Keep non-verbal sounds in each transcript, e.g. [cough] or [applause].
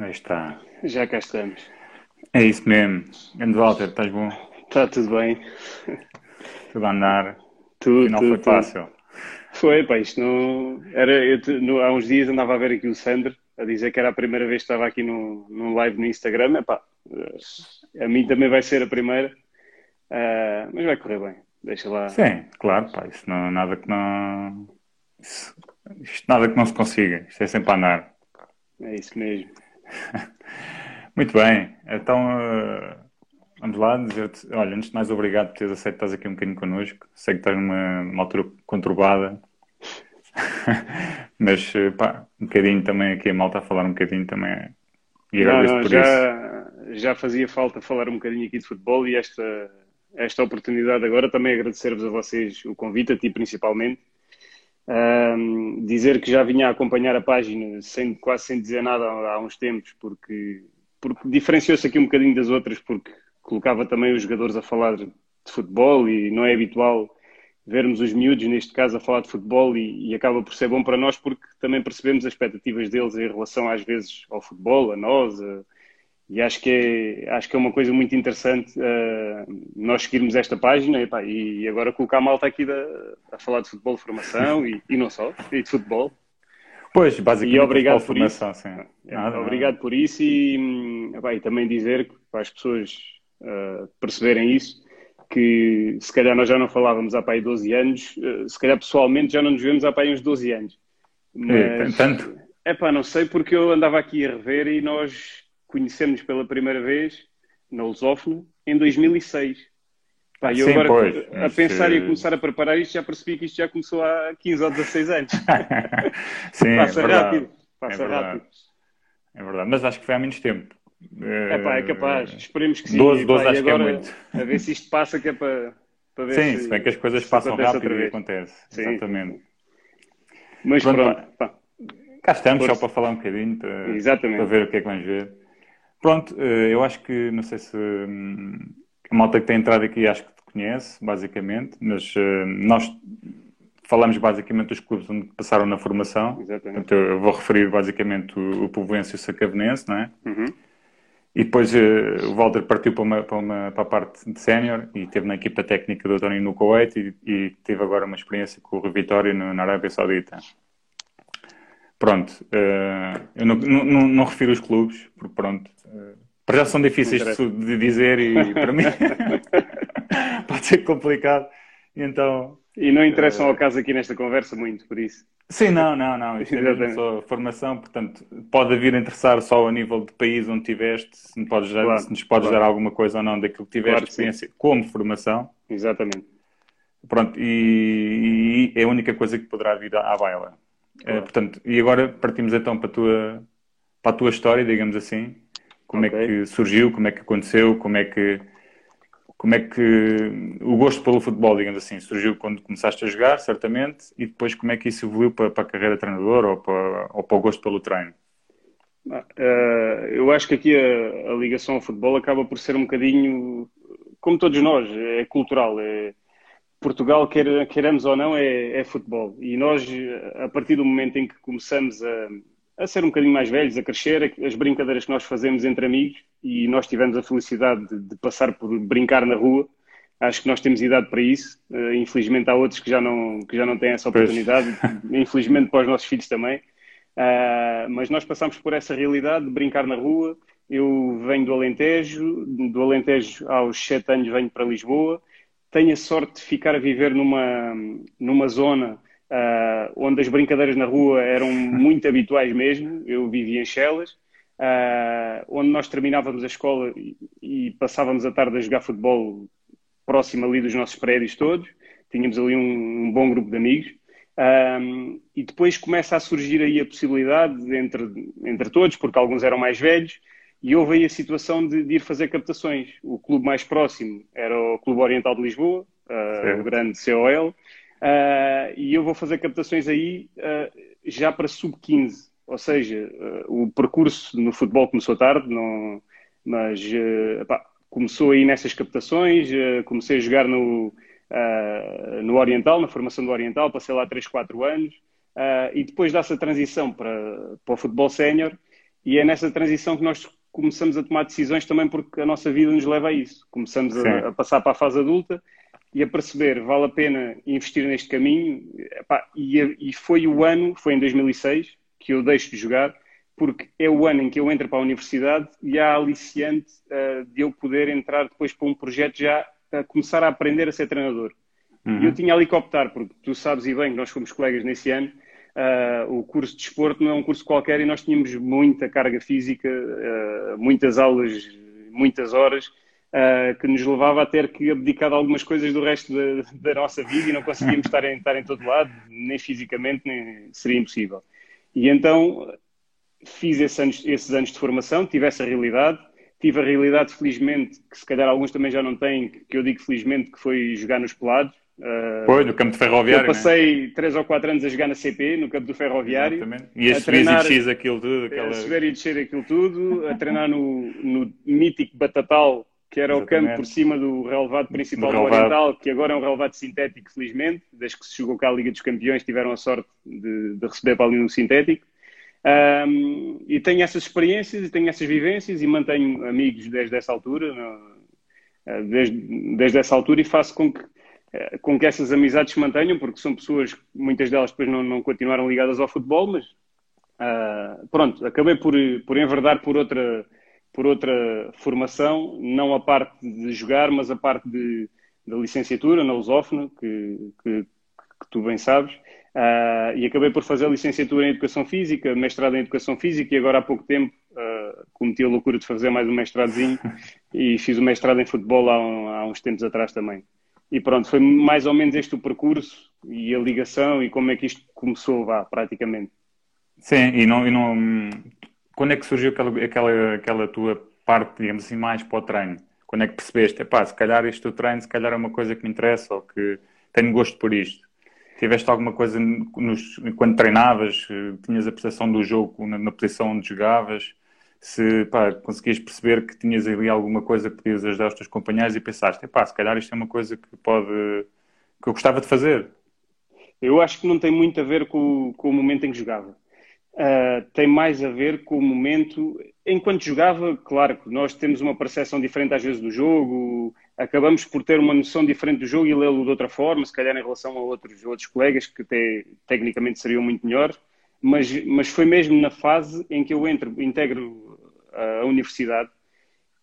Aí está. Já cá estamos. É isso mesmo. Grande Walter, estás bom? Está tudo bem. Tudo a andar. Tudo, Afinal tudo, foi tudo. fácil. Foi, pá, isto não... Era, eu no- há uns dias andava a ver aqui o Sandro a dizer que era a primeira vez que estava aqui no, num live no Instagram. Epá, eh, a mim também vai ser a primeira, Ah, mas vai correr bem. Deixa lá. Sim, claro, pá, isso não nada que não. isso- isto nada que não se consiga. Isto é sempre a andar. É isso mesmo. [laughs] Muito bem, então eh, vamos lá dizer-te, olha, antes de mais obrigado por teres aceito estás aqui um bocadinho connosco. Sei que estás numa, numa altura conturbada, [laughs] mas eh, pá, um bocadinho também aqui a malta a falar um bocadinho também. E Não, não, por isso. já, já fazia falta falar um bocadinho aqui de futebol e esta, esta oportunidade agora também agradecer-vos a vocês o convite, a ti principalmente. Ahm, dizer que já vinha a acompanhar a página sem, quase sem dizer nada há, há uns tempos, porque, porque diferenciou-se aqui um bocadinho das outras, porque colocava também os jogadores a falar de futebol e não é habitual vermos os miúdos, neste caso, a falar de futebol e, e acaba por ser bom para nós porque também percebemos as expectativas deles em relação às vezes ao futebol, a nós, a- e acho que é, acho que é uma coisa muito interessante eh, nós seguirmos esta página epá, e agora colocar a malta aqui da- a falar de futebol de formação e, e não só, e de futebol. Pois, basicamente, E obrigado futebol por sim. É, Nada, nada. Obrigado por isso e, epá, e também dizer que, para as pessoas eh, perceberem isso, que se calhar nós já não falávamos há aí 12 anos, eh, se calhar pessoalmente já não nos vemos há aí uns 12 anos. É, tanto? É pá, não sei porque eu andava aqui a rever e nós conhecemos pela primeira vez na Lusófona em 2006. Pá, e eu Sim, agora pois, a mas, pensar e a eh, começar a preparar isto já percebi que isto já começou há 15 ou 16 anos. [laughs] Sim, Passa é verdade. rápido, passa É verdade. rápido. É verdade, mas acho que foi há menos tempo. É pá, é capaz. Esperemos que sim. 12, E, 12 pá, acho que é agora, muito. A ver se isto passa, que é para, para ver Sim, se, se bem que as coisas passam rápido e acontece. Sim. Exatamente. Mas Pronto, pronto, pá, Cá estamos, Força. só para falar um bocadinho, para, Exatamente. para ver o que é que vamos ver. Pronto, eh, eu acho que, não sei se hum, a malta que tem entrado aqui acho que te conhece, basicamente, mas eh, nós falamos basicamente dos clubes onde passaram na formação. Exatamente. Portanto, eu vou referir basicamente o, o Povoense e o Sacavenense, não é? Uhum. E depois eh, o Walter partiu para, uma, para, uma- para a parte de sénior e esteve na equipa técnica do António no Kuwait e, e teve agora uma experiência com o no- na Arábia Saudita. Pronto, eh, eu não, não, não- refiro os clubes, porque pronto, eh, para já são difíceis de, de dizer e para mim [laughs] pode ser complicado. E então, E não interessam ao caso aqui nesta conversa muito, por isso. Sim, não, não, não. Isto é só formação, portanto, pode vir a interessar só a nível de país onde tiveste, se, me podes dar, Claro, se nos podes claro. dar alguma coisa ou não daquilo que tiveste Claro que sim. experiência como formação. Exatamente. Pronto, e, e é a única coisa que poderá vir à baila. Claro. portanto, e agora partimos então para a tua, para a tua história, digamos assim. Como Ok. é que surgiu, como é que aconteceu, como é que como é que o gosto pelo futebol, digamos assim, surgiu quando começaste a jogar, certamente, e depois como é que isso evoluiu para, para a carreira de treinador ou para, ou para o gosto pelo treino? Ah, eh, eu acho que aqui a, a ligação ao futebol acaba por ser um bocadinho, como todos nós, é cultural. É, Portugal, quer, queiramos ou não, é, é futebol. E nós, a partir do momento em que começamos a, a ser um bocadinho mais velhos, a crescer, as brincadeiras que nós fazemos entre amigos, e nós tivemos a felicidade de, de passar por brincar na rua, acho que nós temos idade para isso. Eh, infelizmente há outros que já não, que já não têm essa Pois. oportunidade, [laughs] infelizmente para os nossos filhos também. Ah, mas nós passamos por essa realidade de brincar na rua. Eu venho do Alentejo, do Alentejo aos sete anos venho para Lisboa. Tenho a sorte de ficar a viver numa, numa zona ah, onde as brincadeiras na rua eram [laughs] muito habituais mesmo. Eu vivia em Chelas, ah, onde nós terminávamos a escola e, e passávamos a tarde a jogar futebol próximo ali dos nossos prédios todos. Tínhamos ali um, um bom grupo de amigos. Um, e depois começa a surgir aí a possibilidade entre, entre todos, porque alguns eram mais velhos, e houve aí a situação de, de ir fazer captações. O clube mais próximo era o Clube Oriental de Lisboa, uh, o grande COL, uh, e eu vou fazer captações aí uh, já para sub-15. Ou seja, o percurso no futebol começou tarde, não, mas epá, começou aí nessas captações, comecei a jogar no, no Oriental, na formação do Oriental, passei lá 3, 4 anos, e depois dá-se a transição para, para o futebol sénior, e é nessa transição que nós começamos a tomar decisões também porque a nossa vida nos leva a isso. Começamos a, a, passar para a fase adulta e a perceber vale a pena investir neste caminho. Epá, e, e, foi o ano, foi em 2006, que eu deixo de jogar, porque é o ano em que eu entro para a universidade e há aliciante uh, de eu poder entrar depois para um projeto já a começar a aprender a ser treinador. Uhum. E eu tinha ali que optar, porque tu sabes e bem que nós fomos colegas nesse ano, uh, o curso de desporto não é um curso qualquer e nós tínhamos muita carga física, uh, muitas aulas, muitas horas, uh, que nos levava a ter que abdicar de algumas coisas do resto da, da nossa vida e não conseguíamos estar em, estar em todo lado, nem fisicamente, nem seria impossível. E então fiz esses anos, esses anos de formação, tive essa realidade, tive a realidade, felizmente, que se calhar alguns também já não têm, que eu digo felizmente, que foi jogar nos pelados, Uh, Foi, no campo de ferroviário. Eu passei né? 3 ou 4 anos a jogar na CP, no campo do ferroviário. Exatamente. E a, a treinar, e descer aquilo tudo. Aquela... A subir e descer aquilo tudo, a treinar no, no mítico Batatal, que era Exatamente. o campo por cima do relevado principal do Oriental, que agora é um relevado sintético, felizmente. Desde que se jogou cá a Liga dos Campeões, tiveram a sorte de, de receber para ali no sintético. Um, e tenho essas experiências e tenho essas vivências e mantenho amigos desde essa altura, no, desde, desde essa altura, e faço com que com que essas amizades se mantenham, porque são pessoas, muitas delas depois não, não continuaram ligadas ao futebol, mas uh, pronto, acabei por, por enverdar por outra, por outra formação, não a parte de jogar, mas a parte de, da licenciatura na Lusófona, que, que, que, tu bem sabes, uh, e acabei por fazer a licenciatura em Educação Física, mestrado em Educação Física, e agora há pouco tempo uh, cometi a loucura de fazer mais um mestradozinho, [laughs] e fiz o mestrado em futebol há, há uns tempos atrás também. E pronto, foi mais ou menos este o percurso e a ligação e como é que isto começou, vá, praticamente. Sim, e não, e não quando é que surgiu aquela, aquela, aquela tua parte, digamos assim, mais para o treino? Quando é que percebeste, pá, se calhar isto do treino, se calhar é uma coisa que me interessa ou que tenho gosto por isto? Tiveste alguma coisa nos, quando treinavas, tinhas a percepção do jogo na, na posição onde jogavas? Se pá, conseguias perceber que tinhas ali alguma coisa que podias ajudar os teus companheiros e pensaste, pá, se calhar isto é uma coisa que pode que eu gostava de fazer. Eu acho que não tem muito a ver com, com o momento em que jogava. Uh, tem mais a ver com o momento. Enquanto jogava, claro que nós temos uma percepção diferente às vezes do jogo, acabamos por ter uma noção diferente do jogo e lê-lo de outra forma, se calhar em relação a outros, outros colegas que até tecnicamente seriam muito melhores mas, mas foi mesmo na fase em que eu entro, integro a universidade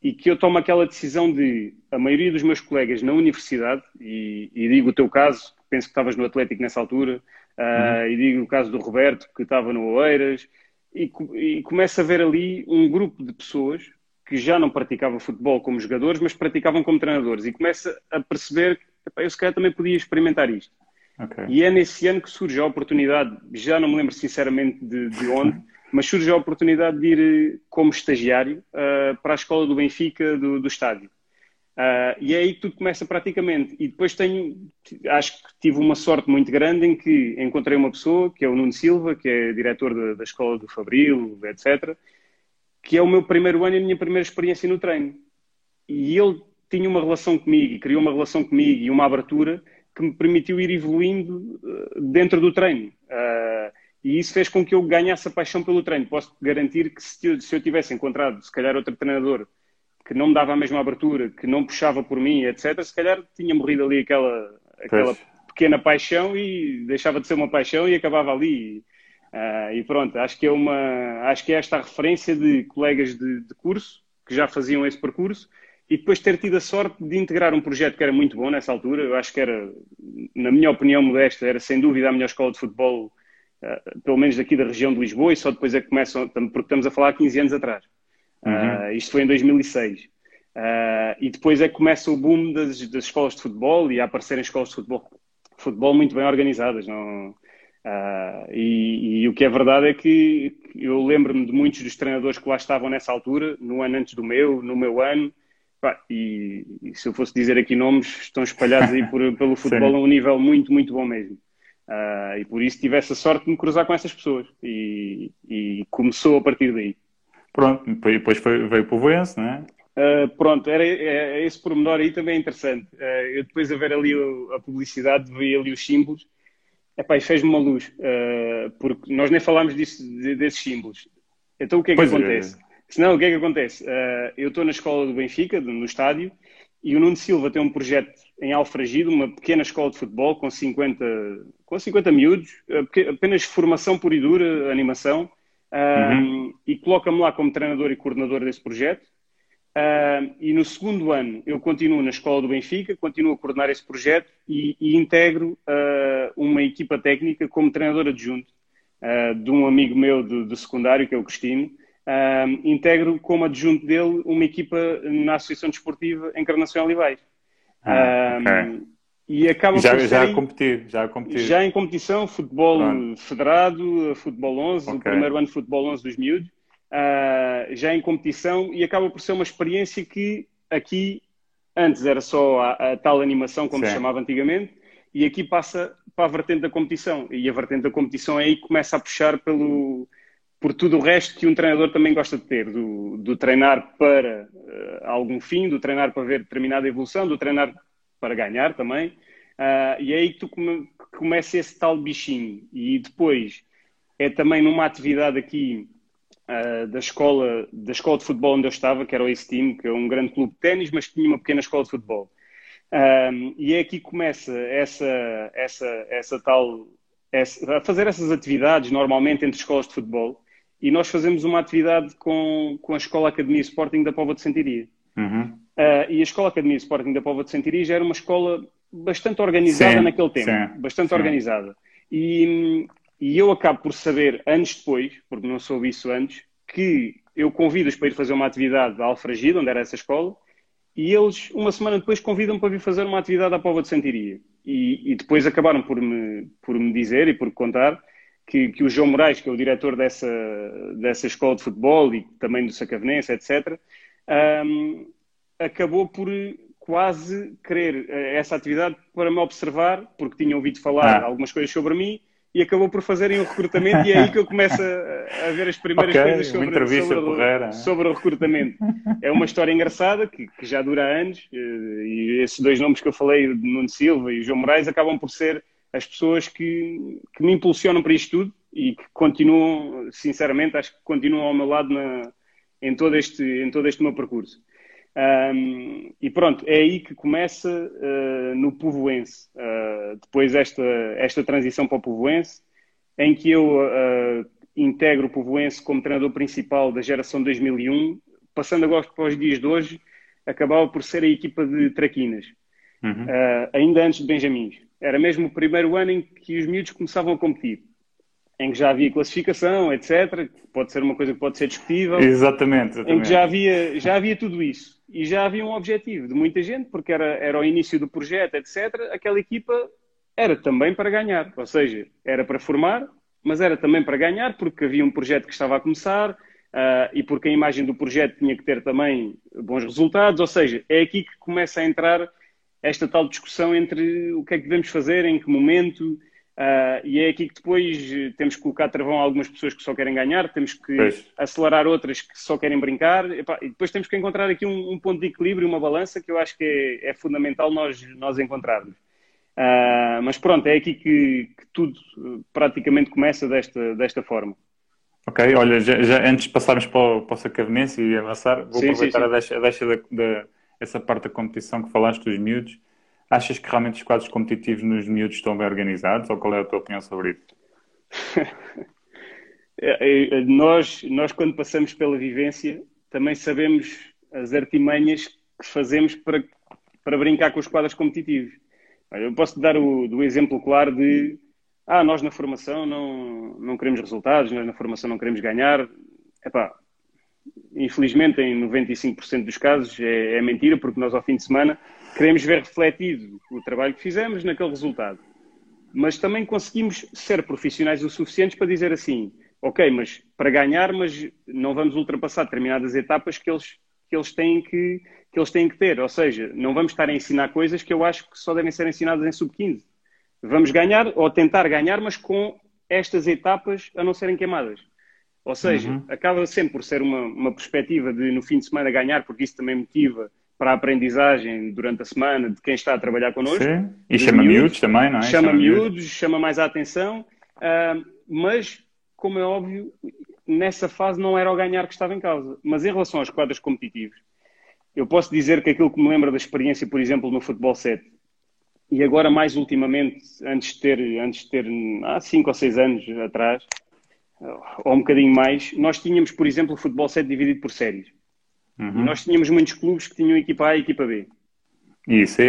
e que eu tomo aquela decisão de a maioria dos meus colegas na universidade, e, e digo o teu caso, penso que estavas no Atlético nessa altura, uh, uhum. e digo o caso do Roberto, que estava no Oeiras, e, e começo a ver ali um grupo de pessoas que já não praticavam futebol como jogadores, mas praticavam como treinadores, e começo a perceber que eu se calhar também podia experimentar isto. Okay. E é nesse ano que surge a oportunidade, já não me lembro sinceramente de, de onde, [laughs] mas surge a oportunidade de ir eh, como estagiário uh, para a escola do Benfica do, do estádio. Uh, e é aí que tudo começa praticamente. E depois tenho, acho que tive uma sorte muito grande em que encontrei uma pessoa, que é o Nuno Silva, que é diretor da, da escola do Fabril, etc., que é o meu primeiro ano e a minha primeira experiência no treino. E ele tinha uma relação comigo, e criou uma relação comigo e uma abertura que me permitiu ir evoluindo dentro do treino. Uh, e isso fez com que eu ganhasse a paixão pelo treino. Posso garantir que se eu, se eu tivesse encontrado, se calhar, outro treinador que não me dava a mesma abertura, que não puxava por mim, etc., se calhar tinha morrido ali aquela, aquela pequena paixão e deixava de ser uma paixão e acabava ali. Uh, e pronto, acho que é uma, acho que é esta a referência de colegas de, de curso que já faziam esse percurso e depois ter tido a sorte de integrar um projeto que era muito bom nessa altura, eu acho que era, na minha opinião modesta, era sem dúvida a melhor escola de futebol, pelo menos daqui da região de Lisboa, e só depois é que começam, porque estamos a falar há 15 anos atrás. Uhum. Uh, isto foi em 2006. Uh, e depois é que começa o boom das, das, escolas de futebol e a aparecerem escolas de futebol, futebol muito bem organizadas. Não, e, e, o que é verdade é que eu lembro-me de muitos dos treinadores que lá estavam nessa altura, no ano antes do meu, no meu ano, Pá, e, e, se eu fosse dizer aqui nomes, estão espalhados aí [laughs] por, pelo futebol a um nível muito, muito bom mesmo. Uh, e por isso tive essa sorte de me cruzar com essas pessoas. E, e começou a partir daí. Pronto, depois foi, veio para o Voense, não é? Uh, pronto, era, é, esse pormenor aí também é interessante. Uh, eu depois a ver ali a publicidade, vi ali os símbolos, epá, e fez-me uma luz, porque nós nem falámos disso, desses símbolos. Então o que é que pois acontece? É. Senão, o que é que acontece? Eu estou na escola do Benfica, no estádio, e o Nuno Silva tem um projeto em Alfragido, uma pequena escola de futebol com 50, com 50 miúdos, apenas formação pura e dura, animação, uhum. e coloca-me lá como treinador e coordenador desse projeto. Uh, e no segundo ano eu continuo na escola do Benfica, continuo a coordenar esse projeto e, e integro uh, uma equipa técnica como treinador adjunto uh, de um amigo meu do, do, secundário, que é o Cristino. integro como adjunto dele uma equipa na Associação Desportiva Encarnação Olivais. Ah, okay. E acaba já, por já a competir, já a competir. Já em competição, futebol Pronto. federado, futebol 11, okay. o primeiro ano de futebol 11 dos miúdos uh, já em competição e acaba por ser uma experiência que aqui antes era só a, a tal animação, como Sim. se chamava antigamente, e aqui passa para a vertente da competição. E a vertente da competição é aí que começa a puxar pelo, por tudo o resto que um treinador também gosta de ter, do, do treinar para uh, algum fim, do treinar para ver determinada evolução, do treinar para ganhar também. Uh, e é aí que tu come, começa esse tal bichinho. E depois é também numa atividade aqui uh, da, escola, da escola de futebol onde eu estava, que era o Ace Team, que é um grande clube de ténis, mas tinha uma pequena escola de futebol. Um, e é aqui que começa essa, essa, essa tal. Essa, a fazer essas atividades normalmente entre escolas de futebol. E nós fazemos uma atividade com, com a Escola Academia Sporting da Póvoa de Sentiria. Uhum. Uh, e a Escola Academia Sporting da Póvoa de Sentiria já era uma escola bastante organizada sim, naquele tempo. Sim, bastante sim. organizada. E, e eu acabo por saber, anos depois, porque não soube isso antes, que eu convido-os para ir fazer uma atividade à Alfragida, onde era essa escola, e eles, uma semana depois, convidam-me para vir fazer uma atividade à Pova de Santiria. E, e, depois acabaram por me, por me dizer e por contar que, que o João Moraes, que é o diretor dessa, dessa escola de futebol e também do Sacavenense, etc., um, acabou por quase querer eh, essa atividade para me observar, porque tinha ouvido falar ah. algumas coisas sobre mim e acabou por fazerem o recrutamento e é aí que eu começo a, a ver as primeiras okay, coisas sobre, sobre, sobre, o recrutamento. É uma história engraçada que, que, já dura anos eh, e esses dois nomes que eu falei, Nuno Silva e João Moraes, acabam por ser as pessoas que, que me impulsionam para isto tudo e que continuam, sinceramente, acho que continuam ao meu lado na, em, todo este, em todo este meu percurso. Um, e pronto, é aí que começa uh, no Povoense. Uh, depois esta, esta transição para o Povoense, em que eu uh, integro o Povoense como treinador principal da geração 2001, passando agora para os dias de hoje, acabava por ser a equipa de Traquinas, uhum. ainda antes de Benjamins. Era mesmo o primeiro ano em que os miúdos começavam a competir em que já havia classificação, etc. Pode ser uma coisa que pode ser discutível. Exatamente, exatamente. Em que já havia, já havia tudo isso. E já havia um objetivo de muita gente, porque era, era o início do projeto, etc. Aquela equipa era também para ganhar. Ou seja, era para formar, mas era também para ganhar, porque havia um projeto que estava a começar uh, e porque a imagem do projeto tinha que ter também bons resultados. Ou seja, é aqui que começa a entrar esta tal discussão entre o que é que devemos fazer, em que momento Uh, e é aqui que depois eh, temos que colocar travão a algumas pessoas que só querem ganhar, temos que pois. acelerar outras que só querem brincar, e, e depois temos que encontrar aqui um, um, ponto de equilíbrio, uma balança que eu acho que é, é fundamental nós, nós encontrarmos. Uh, mas pronto, é aqui que, que, tudo praticamente começa desta, desta forma. Ok, olha, já, já antes de passarmos para o, para o Sacavenense e avançar, vou sim, aproveitar sim, sim. a deixa, a deixa da, da, essa parte da competição que falaste dos miúdos. Achas que realmente os quadros competitivos nos miúdos estão bem organizados ou qual é a tua opinião sobre isso? [laughs] É, é, nós, nós, quando passamos pela vivência, também sabemos as artimanhas que fazemos para, para brincar com os quadros competitivos. Eu posso dar o do exemplo claro de ah, nós na formação não, não queremos resultados, nós na formação não queremos ganhar. Epá, infelizmente, em 95% dos casos é, é mentira, porque nós ao fim de semana queremos ver refletido o trabalho que fizemos naquele resultado. Mas também conseguimos ser profissionais o suficientes para dizer assim, ok, mas para ganhar, mas não vamos ultrapassar determinadas etapas que eles, que eles, têm, que, que eles têm que ter. Ou seja, não vamos estar a ensinar coisas que eu acho que só devem ser ensinadas em sub-15. Vamos ganhar ou tentar ganhar, mas com estas etapas a não serem queimadas. Ou seja, uhum. acaba sempre por ser uma, uma perspectiva de no fim de semana ganhar, porque isso também motiva para a aprendizagem durante a semana de quem está a trabalhar connosco. Sim. E chama miúdos, miúdos, também, não é? Chama, chama miúdos, miúdos, chama mais a atenção, uh, mas, como é óbvio, nessa fase não era o ganhar que estava em causa. Mas em relação aos quadros competitivos, eu posso dizer que aquilo que me lembra da experiência, por exemplo, no futebol 7, e agora mais ultimamente, antes de ter, antes de ter há 5 ou 6 anos atrás, ou um bocadinho mais, nós tínhamos, por exemplo, o futebol 7 dividido por séries. Uhum. E nós tínhamos muitos clubes que tinham equipa A e equipa B. E C.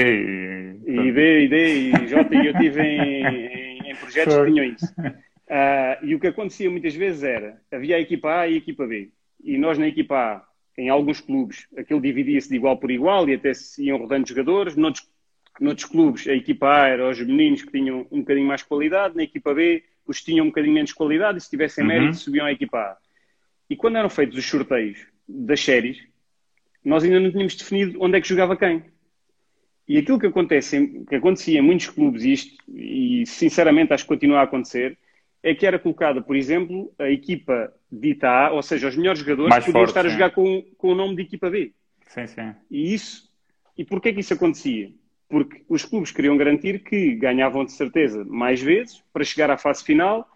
E, e B, e D, e J, e eu estive em, em, em, projetos que tinham isso. Uh, e o que acontecia muitas vezes era, havia a equipa A e a equipa B. E nós na equipa A, em alguns clubes, aquilo dividia-se de igual por igual e até se iam rodando jogadores. Noutros, noutros clubes, a equipa A era os meninos que tinham um bocadinho mais qualidade, na equipa B, os que tinham um bocadinho menos qualidade e se tivessem uhum. mérito subiam à equipa A. E quando eram feitos os sorteios das séries, nós ainda não tínhamos definido onde é que jogava quem. E aquilo que, acontece, que acontecia em muitos clubes, e, isto, e sinceramente acho que continua a acontecer, é que era colocada, por exemplo, a equipa dita A, ou seja, os melhores jogadores Mais podiam forte, estar a jogar com, com o nome de equipa B. Sim, sim. E isso, e porquê que isso acontecia? Porque os clubes queriam garantir que ganhavam de certeza mais vezes para chegar à fase final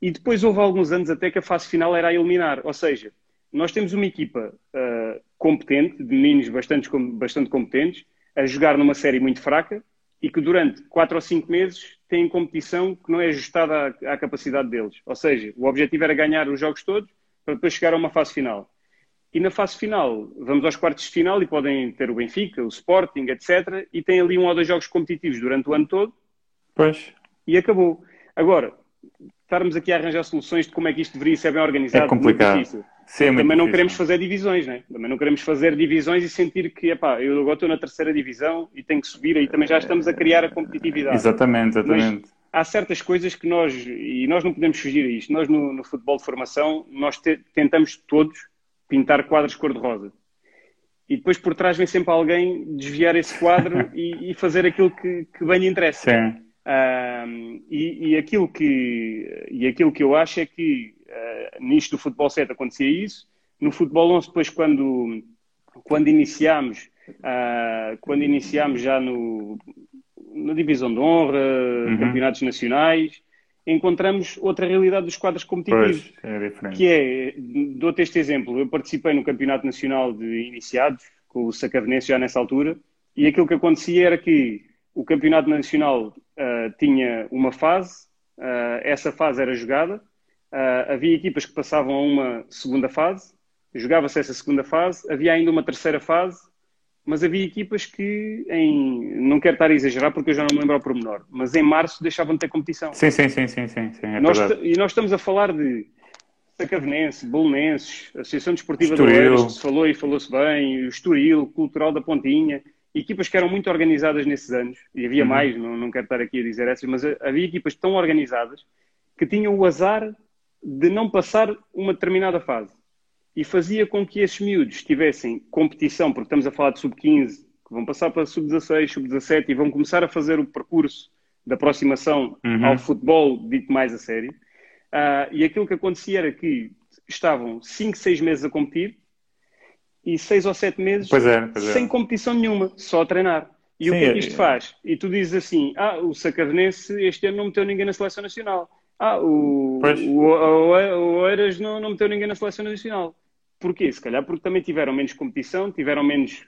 e depois houve alguns anos até que a fase final era a eliminar. Ou seja, nós temos uma equipa uh, competente, de meninos bastante, bastante competentes, a jogar numa série muito fraca e que durante quatro ou cinco meses têm competição que não é ajustada à, à, capacidade deles. Ou seja, o objetivo era ganhar os jogos todos para depois chegar a uma fase final. E na fase final, vamos aos quartos de final e podem ter o Benfica, o Sporting, etc. E tem ali um ou dois jogos competitivos durante o ano todo. Pois. E acabou. Agora, estarmos aqui a arranjar soluções de como é que isto deveria ser bem organizado. É complicado. Sim, é também não queremos fazer divisões, né? Também não queremos fazer divisões e sentir que, epá, eu agora estou na terceira divisão e tenho que subir, aí também já estamos a criar a competitividade. Exatamente, exatamente. Mas há certas coisas que nós, e nós não podemos fugir a isto, nós no, no futebol de formação, nós te, tentamos todos pintar quadros cor-de-rosa. E depois por trás vem sempre alguém desviar esse quadro [laughs] e, e, fazer aquilo que, que bem lhe interessa. Um, e, e, aquilo que, e aquilo que eu acho é que uh, nisto do futebol 7 acontecia isso. No futebol 11, depois, quando, quando iniciámos, uh, quando iniciámos já no, na divisão de honra, uhum. campeonatos nacionais, encontramos outra realidade dos quadros competitivos. Pois, é diferente. Que é, dou-te este exemplo, eu participei no Campeonato Nacional de Iniciados, com o Sacavenense já nessa altura, e aquilo que acontecia era que o Campeonato Nacional uh, tinha uma fase, uh, essa fase era jogada, uh, havia equipas que passavam a uma segunda fase, jogava-se essa segunda fase, havia ainda uma terceira fase, mas havia equipas que, em, não quero estar a exagerar porque eu já não me lembro ao pormenor, mas em março deixavam de ter competição. Sim, sim, sim, sim, sim, sim é nós, e nós estamos a falar de Sacavenense, Bolonenses, Associação Desportiva Estoril. de Oeiras, que se falou e falou-se bem, o Estoril, Cultural da Pontinha, equipas que eram muito organizadas nesses anos, e havia uhum. mais, não, não quero estar aqui a dizer essas, mas havia equipas tão organizadas que tinham o azar de não passar uma determinada fase. E fazia com que esses miúdos tivessem competição, porque estamos a falar de sub-15, que vão passar para sub-16, sub-17 e vão começar a fazer o percurso de aproximação uhum. ao futebol dito mais a sério. Uh, e aquilo que acontecia era que estavam 5, 6 meses a competir, e seis ou sete meses pois é, pois é. sem competição nenhuma, só a treinar. E Sim, o que é que isto é, faz? E tu dizes assim: ah, o Sacavenense este ano não meteu ninguém na seleção nacional. Ah, o, o, o, Oeiras não, não meteu ninguém na seleção nacional. Porquê? Se calhar porque também tiveram menos competição, tiveram menos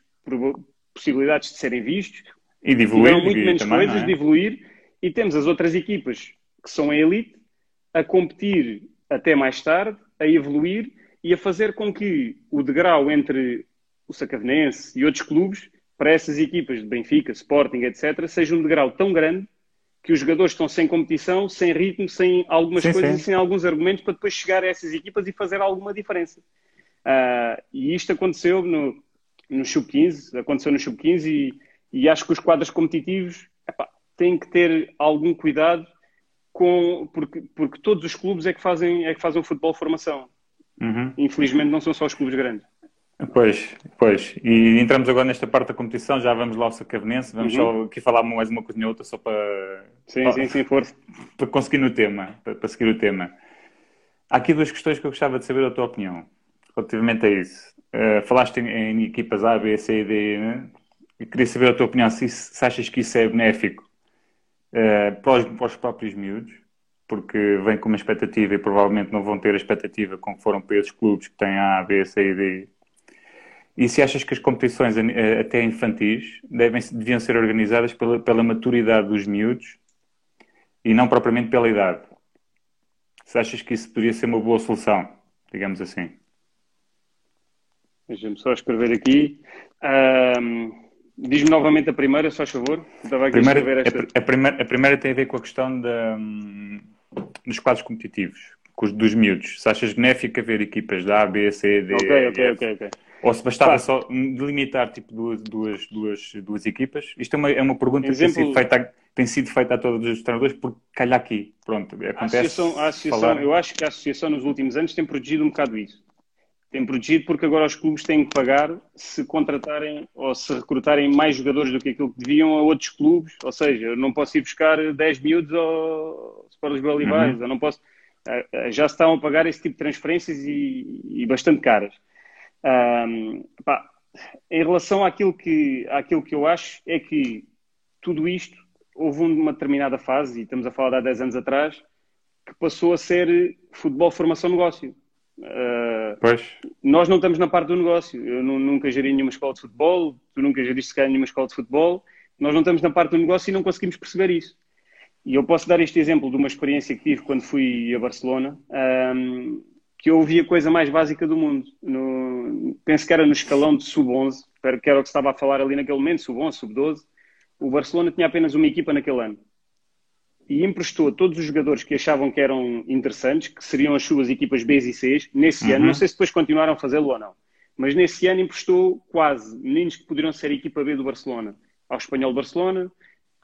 possibilidades de serem vistos, e de evoluir, tiveram muito menos também, coisas é? de evoluir, e temos as outras equipas que são a elite a competir até mais tarde, a evoluir e a fazer com que o degrau entre o Sacavenense e outros clubes, para essas equipas de Benfica, Sporting, etc., seja um degrau tão grande que os jogadores estão sem competição, sem ritmo, sem algumas sim, coisas sim. e sem alguns argumentos para depois chegar a essas equipas e fazer alguma diferença. Uh, e isto aconteceu no, no Sub-15, aconteceu no Sub-15 e, e, acho que os quadros competitivos epá, têm que ter algum cuidado com, porque, porque todos os clubes é que fazem, é que fazem o futebol formação. Uhum. Infelizmente não são só os clubes grandes. Pois, pois. E entramos agora nesta parte da competição, já vamos lá ao Sacavenense, vamos uhum. só aqui falar mais uma coisinha outra só para... Sim, para, sim, sim, força. Para conseguir no tema, para, para, seguir o tema. Há aqui duas questões que eu gostava de saber a tua opinião relativamente a isso. Uh, falaste em, em, equipas A, B, C e D, né? e queria saber a tua opinião, se, se achas que isso é benéfico uh, para, os, para os próprios miúdos, porque vem com uma expectativa e provavelmente não vão ter a expectativa com que foram para esses clubes que têm A, B, C e D. E se achas que as competições até infantis devem, deviam ser organizadas pela, pela maturidade dos miúdos e não propriamente pela idade? Se achas que isso poderia ser uma boa solução, digamos assim? Deixa-me só escrever aqui. Um, Diz-me novamente a primeira, só favor. Estava aqui primeira, a, esta... a, a, primeira, a primeira tem a ver com a questão da, um, dos quadros competitivos, com os, dos miúdos. Se achas benéfico haver equipas da A, B, C, D, Ok, ok, ok. okay. Ou se bastava só delimitar tipo, duas, duas, duas, duas equipas? Isto é uma, é uma pergunta Exemplo... que tem sido, feita, tem sido feita a todos os treinadores por calhar aqui. Pronto, acontece. A associação, a associação eu acho que a associação nos últimos anos tem protegido um bocado isso. Tem protegido porque agora os clubes têm que pagar se contratarem ou se recrutarem mais jogadores do que aquilo que deviam a outros clubes. Ou seja, eu não posso ir buscar 10 miúdos ao Sport Lisboa Olivares, uhum. eu não posso. Eh, eh, já se estão a pagar esse tipo de transferências e, e bastante caras. Um, pá, em relação àquilo que, àquilo que eu acho, é que tudo isto houve uma determinada fase, e estamos a falar de há 10 anos atrás, que passou a ser futebol formação negócio. Uh, pois. Nós não estamos na parte do negócio. Eu nunca geri nenhuma escola de futebol, tu nunca geriste sequer nenhuma escola de futebol. Nós não estamos na parte do negócio e não conseguimos perceber isso. E eu posso dar este exemplo de uma experiência que tive quando fui a Barcelona, um, que eu ouvi a coisa mais básica do mundo. No, penso que era no escalão de sub-11, que era o que estava a falar ali naquele momento, sub-11, sub-12. O Barcelona tinha apenas uma equipa naquele ano. E emprestou todos os jogadores que achavam que eram interessantes, que seriam as suas equipas B e C, nesse uhum. ano. Não sei se depois continuaram a fazê-lo ou não. Mas nesse ano emprestou quase meninos que poderiam ser a equipa B do Barcelona ao Espanhol Barcelona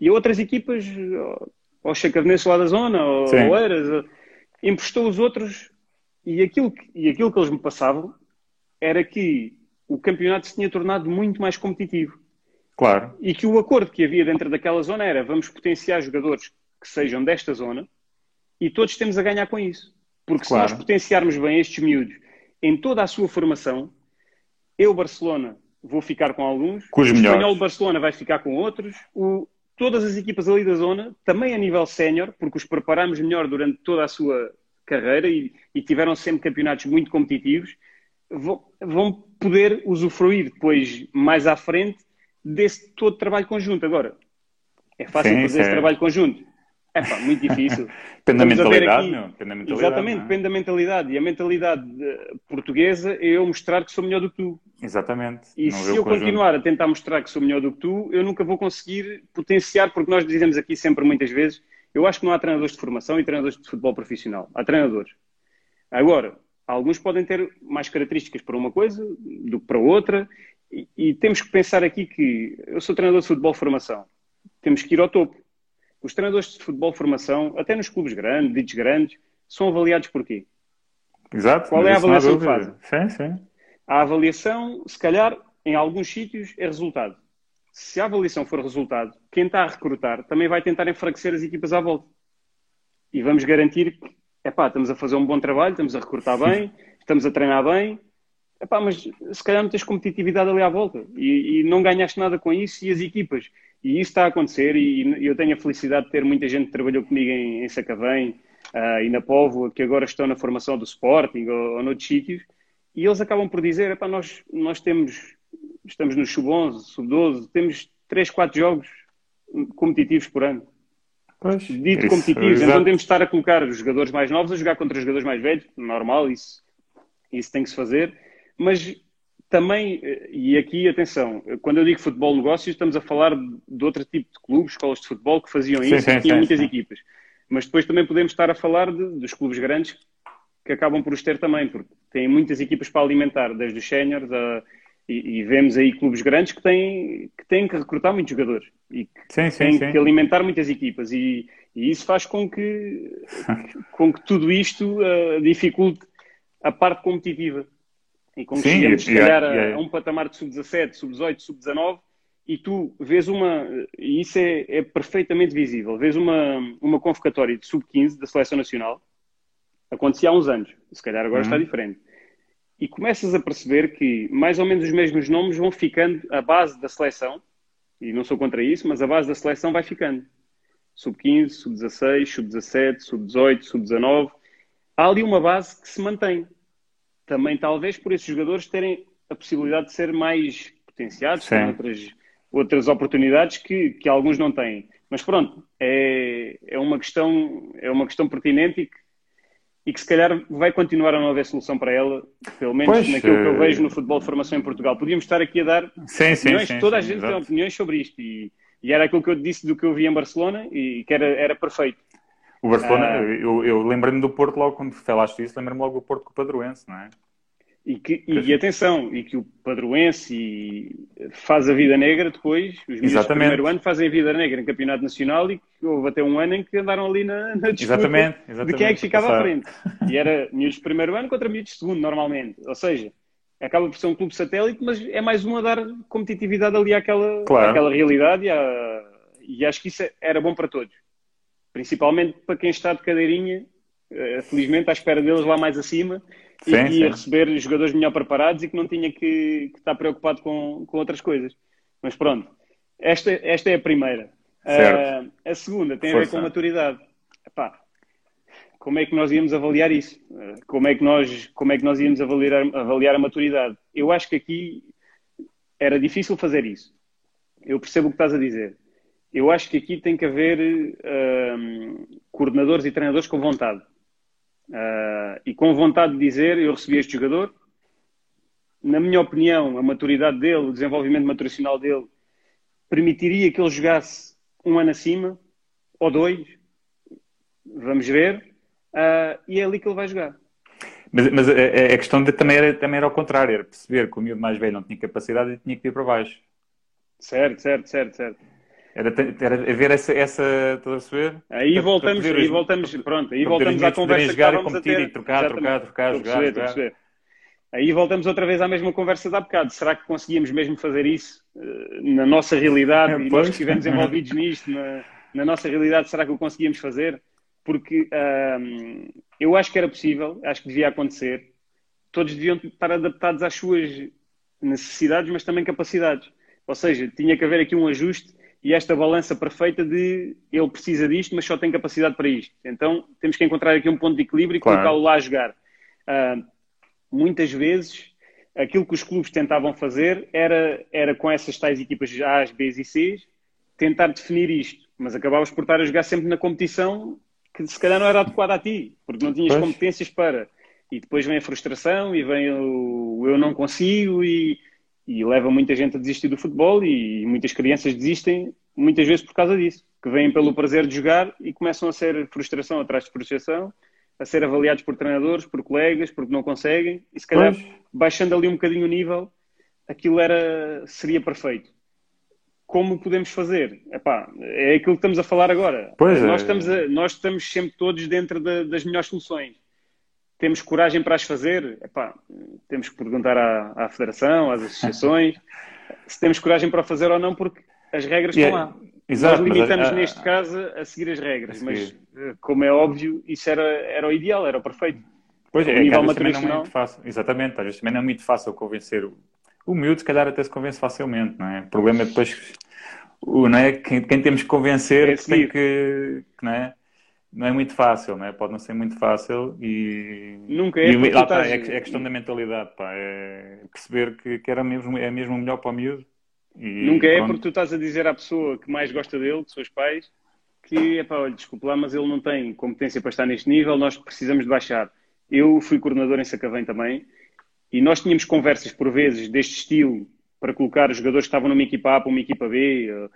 e a outras equipas, ao Chacavenense lá da zona, ao Oeiras. Emprestou os outros e aquilo, que, e aquilo que eles me passavam era que o campeonato se tinha tornado muito mais competitivo. Claro. E que o acordo que havia dentro daquela zona era vamos potenciar jogadores que sejam desta zona e todos temos a ganhar com isso. Porque claro. se nós potenciarmos bem estes miúdos em toda a sua formação, eu, Barcelona, vou ficar com alguns, com o Espanhol Barcelona vai ficar com outros, o, todas as equipas ali da zona, também a nível sénior, porque os preparamos melhor durante toda a sua carreira e, e tiveram sempre campeonatos muito competitivos, vão, vão, poder usufruir depois, mais à frente, desse todo trabalho conjunto. Agora, é fácil Sim, fazer esse trabalho conjunto? É pá, muito difícil. [laughs] depende da mentalidade, aqui... Depende da mentalidade, Exatamente, é? depende da mentalidade. E a mentalidade eh, portuguesa é eu mostrar que sou melhor do que tu. Exatamente. E se eu continuar a tentar mostrar que sou melhor do que tu, eu nunca vou conseguir potenciar, porque nós dizemos aqui sempre muitas vezes eu acho que não há treinadores de formação e treinadores de futebol profissional. Há treinadores. Agora, alguns podem ter mais características para uma coisa do que para outra, e, e temos que pensar aqui que eu sou treinador de futebol formação. Temos que ir ao topo. Os treinadores de futebol formação, até nos clubes grandes, ditos grandes, são avaliados por quê? Exato. Qual é a avaliação que fazem? Sim, sim. A avaliação, se calhar, em alguns sítios, é resultado se a avaliação for resultado, quem está a recrutar também vai tentar enfraquecer as equipas à volta. E vamos garantir que, epá, estamos a fazer um bom trabalho, estamos a recrutar bem, estamos a treinar bem, epá, mas se calhar não tens competitividade ali à volta e, e, não ganhaste nada com isso e as equipas. E isso está a acontecer e, e eu tenho a felicidade de ter muita gente que trabalhou comigo em, em Sacavém uh, e na Povo, que agora estão na formação do Sporting ou, ou noutros sítios, e eles acabam por dizer, nós, nós temos estamos no sub-11, sub-12, temos 3, 4 jogos competitivos por ano. Pois, Dito isso, competitivos, então temos de estar a colocar os jogadores mais novos a jogar contra os jogadores mais velhos, normal, isso, isso tem que se fazer, mas também, e aqui atenção, quando eu digo futebol negócios, estamos a falar de outro tipo de clubes, escolas de futebol que faziam isso sim, sim, e tinham sim, muitas equipas. Mas depois também podemos estar a falar de, dos clubes grandes que acabam por os ter também, porque têm muitas equipas para alimentar, desde os séniores a e, e, vemos aí clubes grandes que têm que, têm que recrutar muitos jogadores e que sim, sim, têm sim. que alimentar muitas equipas. E, e, isso faz com que, [laughs] com que tudo isto uh, dificulte a parte competitiva. E com que chegamos, se calhar, a, a um patamar de sub-17, sub-18, sub-19 e tu vês uma, e isso é, é, perfeitamente visível, vês uma, uma convocatória de sub-15 da Seleção Nacional, acontecia há uns anos, se calhar agora uhum. está diferente e começas a perceber que mais ou menos os mesmos nomes vão ficando a base da seleção, e não sou contra isso, mas a base da seleção vai ficando. sub-15, sub-16, sub-17, sub-18, sub-19. Há ali uma base que se mantém. Também, talvez, por esses jogadores terem a possibilidade de ser mais potenciados, com outras, outras oportunidades que, que alguns não têm. Mas pronto, é, é, uma, questão, é uma questão pertinente e que, e que se calhar vai continuar a não haver solução para ela, pelo menos pois, naquilo que eu vejo no futebol de formação em Portugal. Podíamos estar aqui a dar sim, opiniões, sim, toda sim, a gente tem opiniões sobre isto e, e, era aquilo que eu disse do que eu vi em Barcelona e que era, era perfeito. O Barcelona, ah, eu, eu lembrei-me do Porto logo quando falaste isso, lembrei-me logo do Porto com o Padroense, não é? E, que, e, e, atenção, e que o padroense faz a vida negra depois, os miúdos do primeiro ano fazem a vida negra em campeonato nacional e houve até um ano em que andaram ali na, na disputa exatamente, exatamente, de quem é que ficava à frente. E era miúdos de primeiro ano contra miúdos de segundo, normalmente. Ou seja, acaba por ser um clube satélite, mas é mais um a dar competitividade ali àquela, claro. àquela realidade e, à, e acho que isso era bom para todos. Principalmente para quem está de cadeirinha, eh, felizmente à espera deles lá mais acima sim, e ia receber jogadores melhor preparados e que não tinha que, que estar preocupado com, com outras coisas. Mas pronto, esta, esta é a primeira. Uh, a segunda tem Força. a ver com maturidade. Epá, como é que nós íamos avaliar isso? Uh, como, é que nós, como é que nós íamos avaliar, avaliar a maturidade? Eu acho que aqui era difícil fazer isso. Eu percebo o que estás a dizer. Eu acho que aqui tem que haver uh, coordenadores e treinadores com vontade. Uh, e com vontade de dizer, eu recebi este jogador, na minha opinião, a maturidade dele, o desenvolvimento maturacional dele, permitiria que ele jogasse um ano acima, ou dois, vamos ver, uh, e é ali que ele vai jogar. Mas, mas a, a, questão de, também, era, também era ao contrário, era perceber que o miúdo mais velho não tinha capacidade e tinha que ir para baixo. Certo, certo, certo, certo. Era, era ver essa, essa estás a perceber? Aí para, voltamos, para aí voltamos, pronto, aí voltamos à conversa jogar que a ter. E trocar, trocar, trocar, jogar, perceber, jogar. Aí voltamos outra vez à mesma conversa de há bocado. Será que conseguíamos mesmo fazer isso uh, na nossa realidade? É, e nós que estivemos envolvidos nisto, na, na, nossa realidade, será que o conseguíamos fazer? Porque uh, eu acho que era possível, acho que devia acontecer. Todos deviam estar adaptados às suas necessidades, mas também capacidades. Ou seja, tinha que haver aqui um ajuste e esta balança perfeita de ele precisa disto, mas só tem capacidade para isto. Então temos que encontrar aqui um ponto de equilíbrio e claro. colocá-lo lá a jogar. Uh, muitas vezes aquilo que os clubes tentavam fazer era, era com essas tais equipas A, B e C tentar definir isto, mas acabavas por estar a jogar sempre na competição que se calhar não era adequada a ti, porque não tinhas pois. competências para. E depois vem a frustração e vem o eu não consigo e e leva muita gente a desistir do futebol e muitas crianças desistem muitas vezes por causa disso, que vêm pelo prazer de jogar e começam a ser frustração atrás de frustração, a ser avaliados por treinadores, por colegas, porque não conseguem, e se calhar pois. baixando ali um bocadinho o nível, aquilo era, seria perfeito. Como podemos fazer? Epá, é aquilo que estamos a falar agora. Pois nós, é. estamos a, nós estamos sempre todos dentro de, das melhores soluções temos coragem para as fazer? Epá, temos que perguntar à, à Federação, às associações, [laughs] se temos coragem para fazer ou não, porque as regras estão lá. Exato, Nós limitamos, mas, neste caso, a seguir as regras, mas, eh, como é óbvio, isso era, era o ideal, era o perfeito. Pois é, nível também não é muito fácil. Exatamente, às vezes também não é muito fácil convencer o, o miúdo, se calhar até se convence facilmente, não é? O problema é depois, o, não é? Quem, quem temos que convencer é tem que, não é? Não é muito fácil, não é? Pode não ser muito fácil e. Nunca é. E, lá, estás... é, é questão da mentalidade, pá. É perceber que, que era mesmo, é mesmo melhor para o miúdo. E, Nunca é porque tu estás a dizer à pessoa que mais gosta dele, que são os pais, que, é pá, olha, desculpe lá, mas ele não tem competência para estar neste nível, nós precisamos de baixar. Eu fui coordenador em Sacavém também e nós tínhamos conversas por vezes deste estilo para colocar os jogadores que estavam numa equipa A para uma equipa B.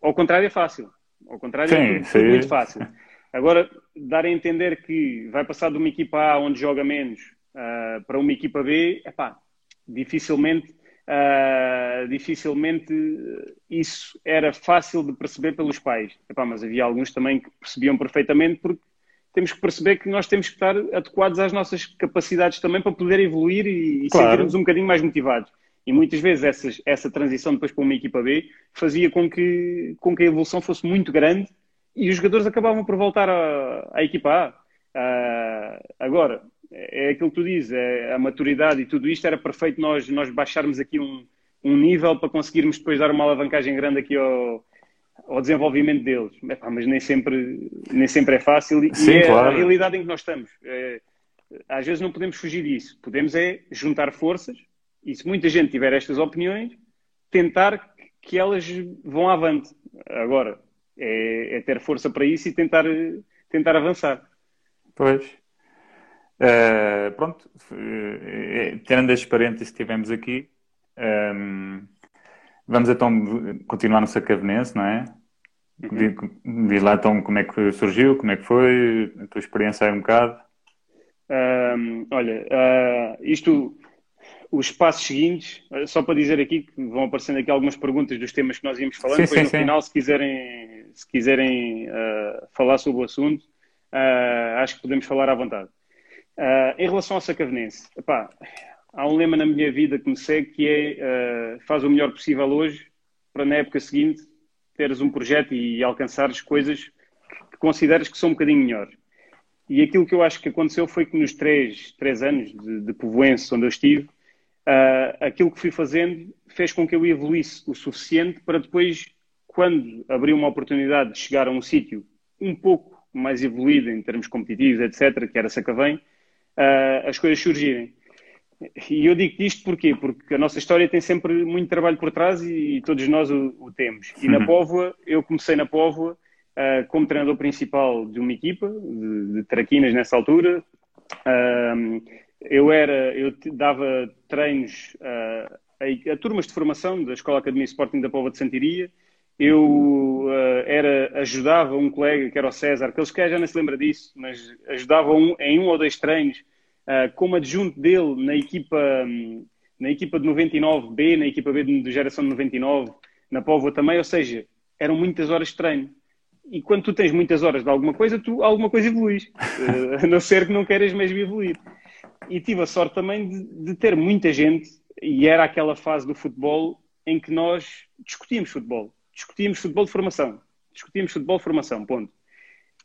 Ao contrário é fácil. Ao contrário é sim, é tudo, muito fácil. [laughs] Agora, dar a entender que vai passar de uma equipa A onde joga menos uh, para uma equipa B, epá, dificilmente, uh, dificilmente isso era fácil de perceber pelos pais. Epá, mas havia alguns também que percebiam perfeitamente porque temos que perceber que nós temos que estar adequados às nossas capacidades também para poder evoluir e, e claro. sentirmos um bocadinho mais motivados. E muitas vezes essas, essa transição depois para uma equipa B fazia com que, com que a evolução fosse muito grande e os jogadores acabavam por voltar à, à equipa A. Uh, agora, é aquilo que tu dizes, é a maturidade e tudo isto era perfeito nós, nós baixarmos aqui um, um nível para conseguirmos depois dar uma alavancagem grande aqui ao, ao desenvolvimento deles. Mas nem sempre, nem sempre é fácil e Sim, é claro. a realidade em que nós estamos. É, às vezes não podemos fugir disso. Podemos é juntar forças e se muita gente tiver estas opiniões, tentar que elas vão avante. Agora, é, é ter força para isso e tentar, tentar avançar. Pois. Uh, pronto, uh, tendo estes parênteses que tivemos aqui, um, vamos então continuar no Sacavenense, não é? Uhum. Diz lá então como é que surgiu, como é que foi, a tua experiência aí um bocado. Um, olha, uh, isto, os passos seguintes, só para dizer aqui que vão aparecendo aqui algumas perguntas dos temas que nós íamos falando, sim, depois sim, no sim. final, se quiserem, se quiserem uh, falar sobre o assunto, uh, acho que podemos falar à vontade. em relação ao Sacavenense, epá, há um lema na minha vida que me segue que é faz o melhor possível hoje para na época seguinte teres um projeto e alcançares coisas que consideras que são um bocadinho melhores. E aquilo que eu acho que aconteceu foi que nos três, três anos de, de Povoense, onde eu estive, uh, aquilo que fui fazendo fez com que eu evoluísse o suficiente para depois, quando abri uma oportunidade de chegar a um sítio um pouco mais evoluído em termos competitivos, etc., que era Sacavém, uh, as coisas surgirem. E eu digo isto porquê? Porque a nossa história tem sempre muito trabalho por trás e, e todos nós o, o temos. E na Póvoa, eu comecei na Póvoa uh, como treinador principal de uma equipa de, de traquinas nessa altura. Uh, eu era, eu dava treinos uh, a, a, turmas de formação da Escola Academia Sporting da Póvoa de Santiria. Eu era, ajudava um colega que era o César, que já não se lembra disso, mas ajudava um, em um ou dois treinos Uh, como adjunto dele na equipa, um, na equipa de 99B, na equipa B de, de geração de 99, na Póvoa também, ou seja, eram muitas horas de treino. E quando tu tens muitas horas de alguma coisa, tu alguma coisa evoluís. Uh, [laughs] a não ser que não queiras mesmo evoluir. E tive a sorte também de, de, ter muita gente, e era aquela fase do futebol em que nós discutíamos futebol. Discutíamos futebol de formação. Discutíamos futebol de formação, ponto.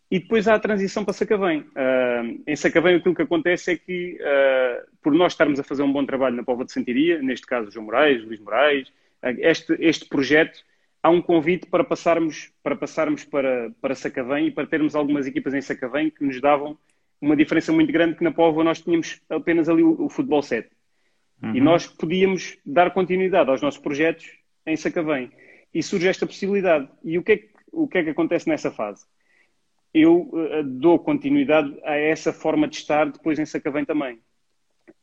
E depois há a transição para Sacavém. Uh, em Sacavém aquilo que acontece é que, uh, por nós estarmos a fazer um bom trabalho na Póvoa de Santiria, neste caso João Moraes, Luís Moraes, uh, este, este projeto, há um convite para passarmos para, passarmos para, para Sacavém e para termos algumas equipas em Sacavém que nos davam uma diferença muito grande que na Póvoa nós tínhamos apenas ali o, o futebol 7. Uhum. E nós podíamos dar continuidade aos nossos projetos em Sacavém. E surge esta possibilidade. E o que é que, o que, é que acontece nessa fase? eu uh, dou continuidade a essa forma de estar depois em Sacavém também.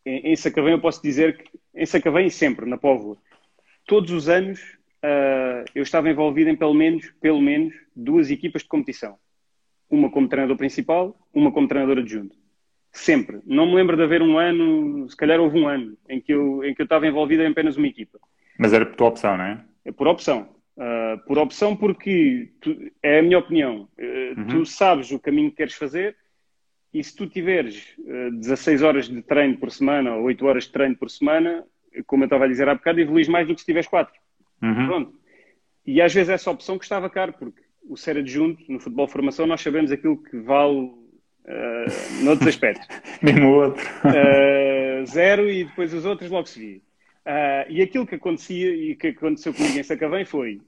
Em, em Sacavém eu posso dizer que, em Sacavém e sempre, na Póvoa, todos os anos uh, eu estava envolvido em pelo menos, pelo menos duas equipas de competição. Uma como treinador principal, uma como treinador adjunto. Sempre. Não me lembro de haver um ano, se calhar houve um ano, em que eu, em que eu estava envolvido em apenas uma equipa. Mas era por tua opção, não é? É por opção. Uh, por opção, porque tu, é a minha opinião. Uh, uhum. Tu sabes o caminho que queres fazer e se tu tiveres uh, 16 horas de treino por semana ou 8 horas de treino por semana, como eu estava a dizer há bocado, evoluís mais do que se tiveres 4. Uhum. Pronto. E às vezes essa opção custava caro, porque o ser adjunto no futebol formação nós sabemos aquilo que vale uh, noutros aspectos. [laughs] Mesmo o outro. zero e depois os outros logo se via. Uh, e aquilo que acontecia e que aconteceu comigo em Sacavém foi: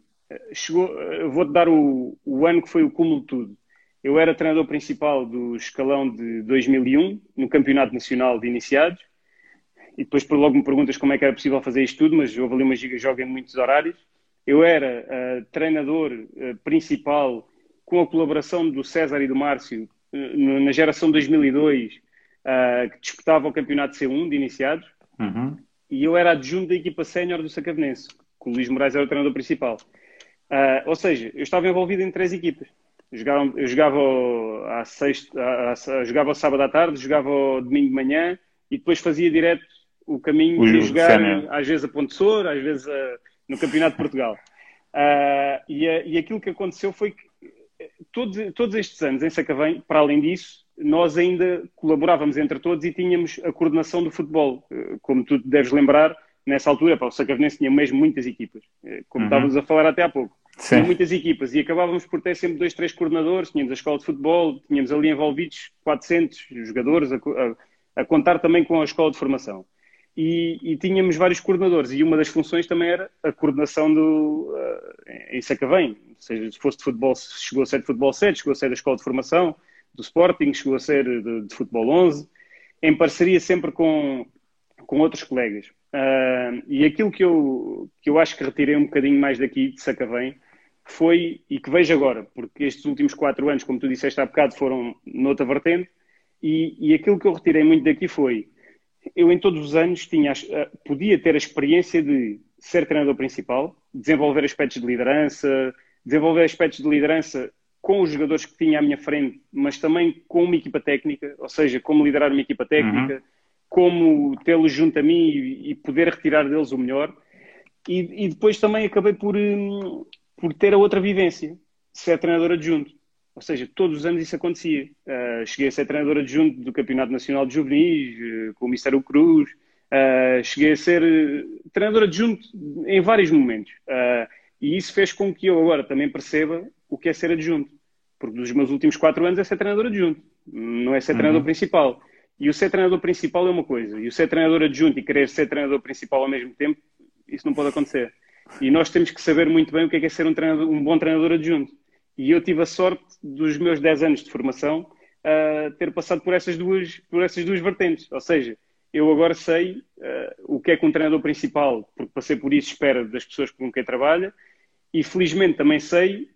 chegou, vou-te dar o, o, ano que foi o cúmulo de tudo. Eu era treinador principal do escalão de 2001, no Campeonato Nacional de Iniciados, e depois por logo me perguntas como é que era possível fazer isto tudo, mas houve ali uma giga joga em muitos horários. Eu era uh, treinador uh, principal com a colaboração do César e do Márcio na geração 2002, que disputava o Campeonato C1 de Iniciados. Uhum. E eu era adjunto da equipa sénior do Sacavenense, que o Luís Moraes era o treinador principal. Ou seja, eu estava envolvido em três equipas. Eu jogava, eu jogava à sexta, à, à, jogava ao sábado à tarde, jogava ao domingo de manhã e depois fazia direto o caminho de jogar, às vezes a Ponte Sor, às vezes a, no Campeonato de Portugal. Uh, e, e aquilo que aconteceu foi que todos, todos estes anos em Sacavém, para além disso, nós ainda colaborávamos entre todos e tínhamos a coordenação do futebol. Como tu deves lembrar, nessa altura, pá, o Sacavenense tinha mesmo muitas equipas, como uhum. estávamos a falar até há pouco. Sim. Tinha muitas equipas e acabávamos por ter sempre dois, três coordenadores, tínhamos a escola de futebol, tínhamos ali envolvidos 400 jogadores, a, a, a contar também com a escola de formação. E, e, tínhamos vários coordenadores e uma das funções também era a coordenação do uh, em Sacavém, ou seja, se fosse de futebol, chegou a ser de futebol 7, chegou a ser da escola de formação do Sporting, chegou a ser de, de futebol 11, em parceria sempre com, com outros colegas. Uh, e aquilo que eu, que eu acho que retirei um bocadinho mais daqui de Sacavém foi, e que vejo agora, porque estes últimos quatro anos, como tu disseste há bocado, foram noutra vertente, e, e aquilo que eu retirei muito daqui foi eu em todos os anos tinha, eh, podia ter a experiência de ser treinador principal, desenvolver aspectos de liderança, desenvolver aspectos de liderança com os jogadores que tinha à minha frente, mas também com uma equipa técnica, ou seja, como liderar uma equipa técnica, uhum. como tê-los junto a mim e, poder retirar deles o melhor. E, e, depois também acabei por, hum, por ter a outra vivência, ser treinador adjunto. Ou seja, todos os anos isso acontecia. Uh, cheguei a ser treinador adjunto do Campeonato Nacional de Juvenis, uh, com o Mister Cruz. Uh, cheguei a ser treinador adjunto em vários momentos. e isso fez com que eu agora também perceba o que é ser adjunto. Porque dos meus últimos quatro anos é ser treinador adjunto, não é ser uhum. treinador principal. E o ser treinador principal é uma coisa, e o ser treinador adjunto e querer ser treinador principal ao mesmo tempo, isso não pode acontecer. E nós temos que saber muito bem o que é, que é ser um, um bom treinador adjunto. E eu tive a sorte dos meus 10 anos de formação uh, ter passado por essas, duas, por essas duas vertentes. Ou seja, eu agora sei uh, o que é que um treinador principal, porque passei por isso, espera das pessoas com quem trabalha, e felizmente também sei,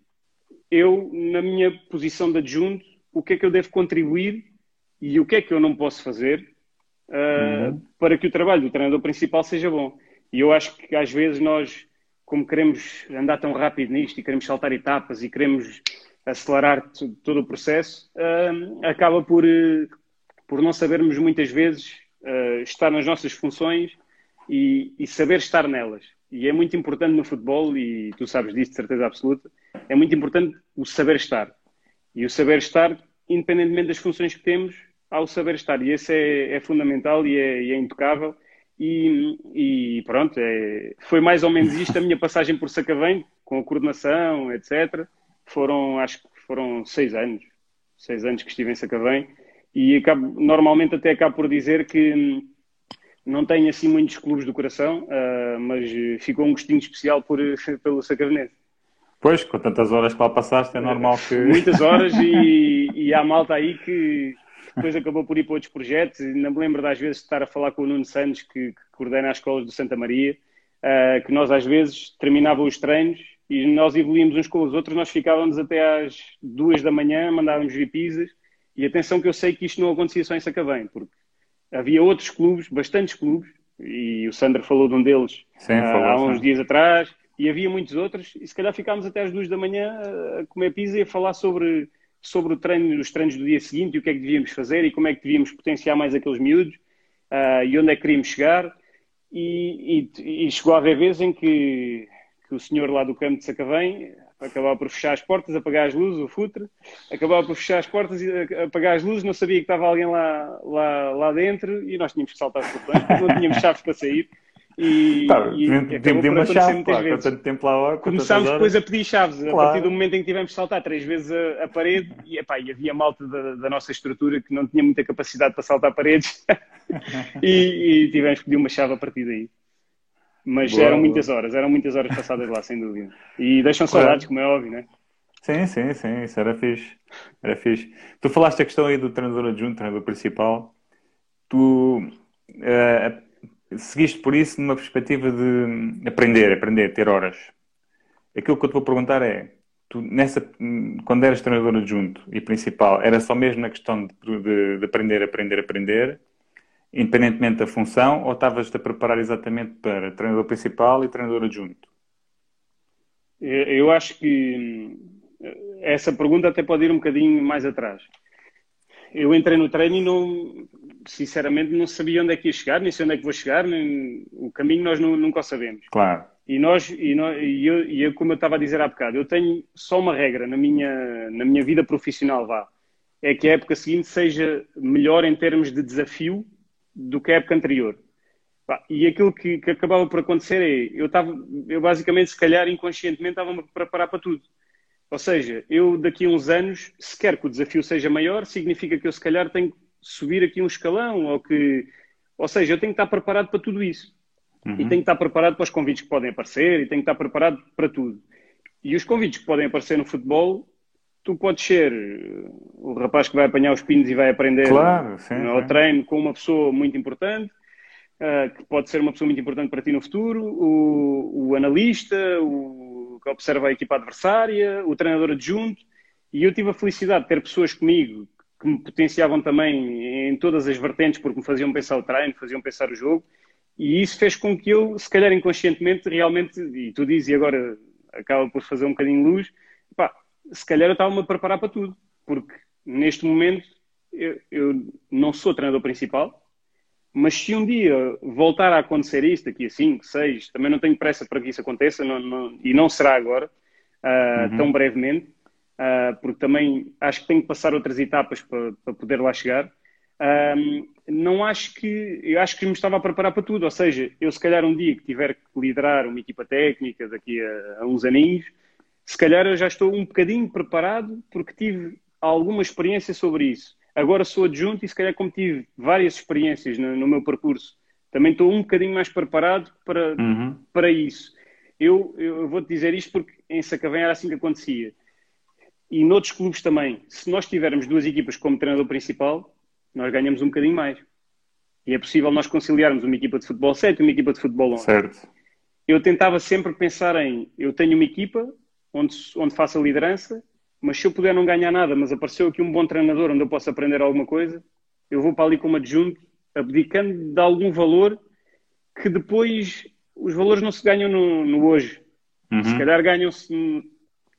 eu, na minha posição de adjunto, o que é que eu devo contribuir e o que é que eu não posso fazer uh, uhum. para que o trabalho do treinador principal seja bom. E eu acho que às vezes nós como queremos andar tão rápido nisto e queremos saltar etapas e queremos acelerar todo o processo, uh, acaba por, uh, por não sabermos muitas vezes uh, estar nas nossas funções e, e, saber estar nelas. E é muito importante no futebol, e tu sabes disso de certeza absoluta, é muito importante o saber estar. E o saber estar, independentemente das funções que temos, há o saber estar. E esse é, é fundamental e é, e é intocável. E, e pronto, é, foi mais ou menos isto a minha passagem por Sacavém, com a coordenação, etc. Foram, acho que foram seis anos, seis anos que estive em Sacavém, e acabo, normalmente até acabo por dizer que não tenho assim muitos clubes do coração, uh, mas ficou um gostinho especial por, [laughs] pelo Sacavenense. Pois, com tantas horas que lá passaste, é normal que. Muitas horas e, e há malta aí que, depois acabou por ir para outros projetos. Não me lembro das vezes de estar a falar com o Nuno Santos, que, que coordena as escolas do Santa Maria, uh, que nós às vezes terminavam os treinos e nós evoluímos uns com os outros, nós ficávamos até às duas da manhã, mandávamos vir pizzas. E atenção que eu sei que isto não acontecia só em Sacavém, porque havia outros clubes, bastantes clubes, e o Sandro falou de um deles Sim, uh, há uns dias atrás, e havia muitos outros, e se calhar ficámos até às duas da manhã a comer pizza e a falar sobre sobre o treino, os treinos do dia seguinte e o que é que devíamos fazer e como é que devíamos potenciar mais aqueles miúdos uh, e onde é que queríamos chegar. E, e, e, chegou a haver vezes em que, que o senhor lá do campo de Sacavém acabava por fechar as portas, apagar as luzes, o futre, acabava por fechar as portas e apagar as luzes, não sabia que estava alguém lá, lá, lá dentro e nós tínhamos que saltar porque não tínhamos [laughs] chaves para sair. E, tá, e uma chave, claro, com tanto tempo lá Começámos depois a pedir chaves, claro. a partir do momento em que tivemos de saltar três vezes a, a parede, e, epá, e havia malta da, da, nossa estrutura que não tinha muita capacidade para saltar paredes, [laughs] e, e, tivemos que pedir uma chave a partir daí. Mas boa, eram boa. muitas horas, eram muitas horas passadas lá, sem dúvida. E deixam saudades, como é óbvio, né? Sim, sim, sim, isso era fixe. Era fixe. Tu falaste a questão aí do treinador adjunto, treinador principal. Tu, uh, seguiste por isso numa perspectiva de aprender, aprender, ter horas. Aquilo que eu te vou perguntar é, tu nessa, quando eras treinador adjunto e principal, era só mesmo na questão de, de, de aprender, aprender, aprender, independentemente da função, ou estavas-te a preparar exatamente para treinador principal e treinador adjunto? Eu acho que hum, essa pergunta até pode ir um bocadinho mais atrás. Eu entrei no treino e não, sinceramente não sabia onde é que ia chegar, nem sei onde é que vou chegar, nem, o caminho nós não, nunca o sabemos. Claro. E nós, e, nós, e, eu, e eu, como eu estava a dizer há bocado, eu tenho só uma regra na minha, na minha vida profissional, vá, é que a época seguinte seja melhor em termos de desafio do que a época anterior. E aquilo que, que acabava por acontecer é, eu estava, eu basicamente, se calhar, inconscientemente, estava-me a preparar para tudo. Ou seja, eu daqui a uns anos, se quer que o desafio seja maior, significa que eu se calhar tenho subir aqui um escalão ou que, Ou seja, eu tenho que estar preparado para tudo isso. Uhum. E tenho que estar preparado para os convites que podem aparecer e tenho que estar preparado para tudo. E os convites que podem aparecer no futebol, tu podes ser o rapaz que vai apanhar os pinos e vai aprender claro, sim, ao sim. treino com uma pessoa muito importante, uh, que pode ser uma pessoa muito importante para ti no futuro, o, o analista, o que observa a equipa adversária, o treinador adjunto. E eu tive a felicidade de ter pessoas comigo que me potenciavam também em todas as vertentes, porque me faziam pensar o treino, faziam pensar o jogo. E isso fez com que eu, se calhar inconscientemente, realmente, e tu dizes, e agora acaba por fazer um bocadinho de luz, pá, se calhar eu estava-me a preparar para tudo, porque neste momento eu, eu, não sou treinador principal, mas se um dia voltar a acontecer isto, daqui a 5, 6, também não tenho pressa para que isso aconteça, não, não, e não será agora, uh, uhum. tão brevemente, uh, porque também acho que tenho que passar outras etapas para, para poder lá chegar. Um, não acho que eu acho que me estava a preparar para tudo, ou seja, eu se calhar um dia que tiver que liderar uma equipa técnica daqui a, a uns aninhos, se calhar eu já estou um bocadinho preparado porque tive alguma experiência sobre isso. Agora sou adjunto e se calhar como tive várias experiências no, no meu percurso, também estou um bocadinho mais preparado para, uhum. para isso. Eu, eu vou-te dizer isto porque em Sacavém era assim que acontecia. E noutros clubes também. Se nós tivermos duas equipas como treinador principal, nós ganhamos um bocadinho mais. E é possível nós conciliarmos uma equipa de futebol 7 e uma equipa de futebol 11. Certo. Eu tentava sempre pensar em, eu tenho uma equipa onde, onde faço a liderança, mas se eu puder não ganhar nada, mas apareceu aqui um bom treinador onde eu posso aprender alguma coisa, eu vou para ali como adjunto, abdicando de algum valor que depois os valores não se ganham no, no hoje. Uhum. Se calhar ganham-se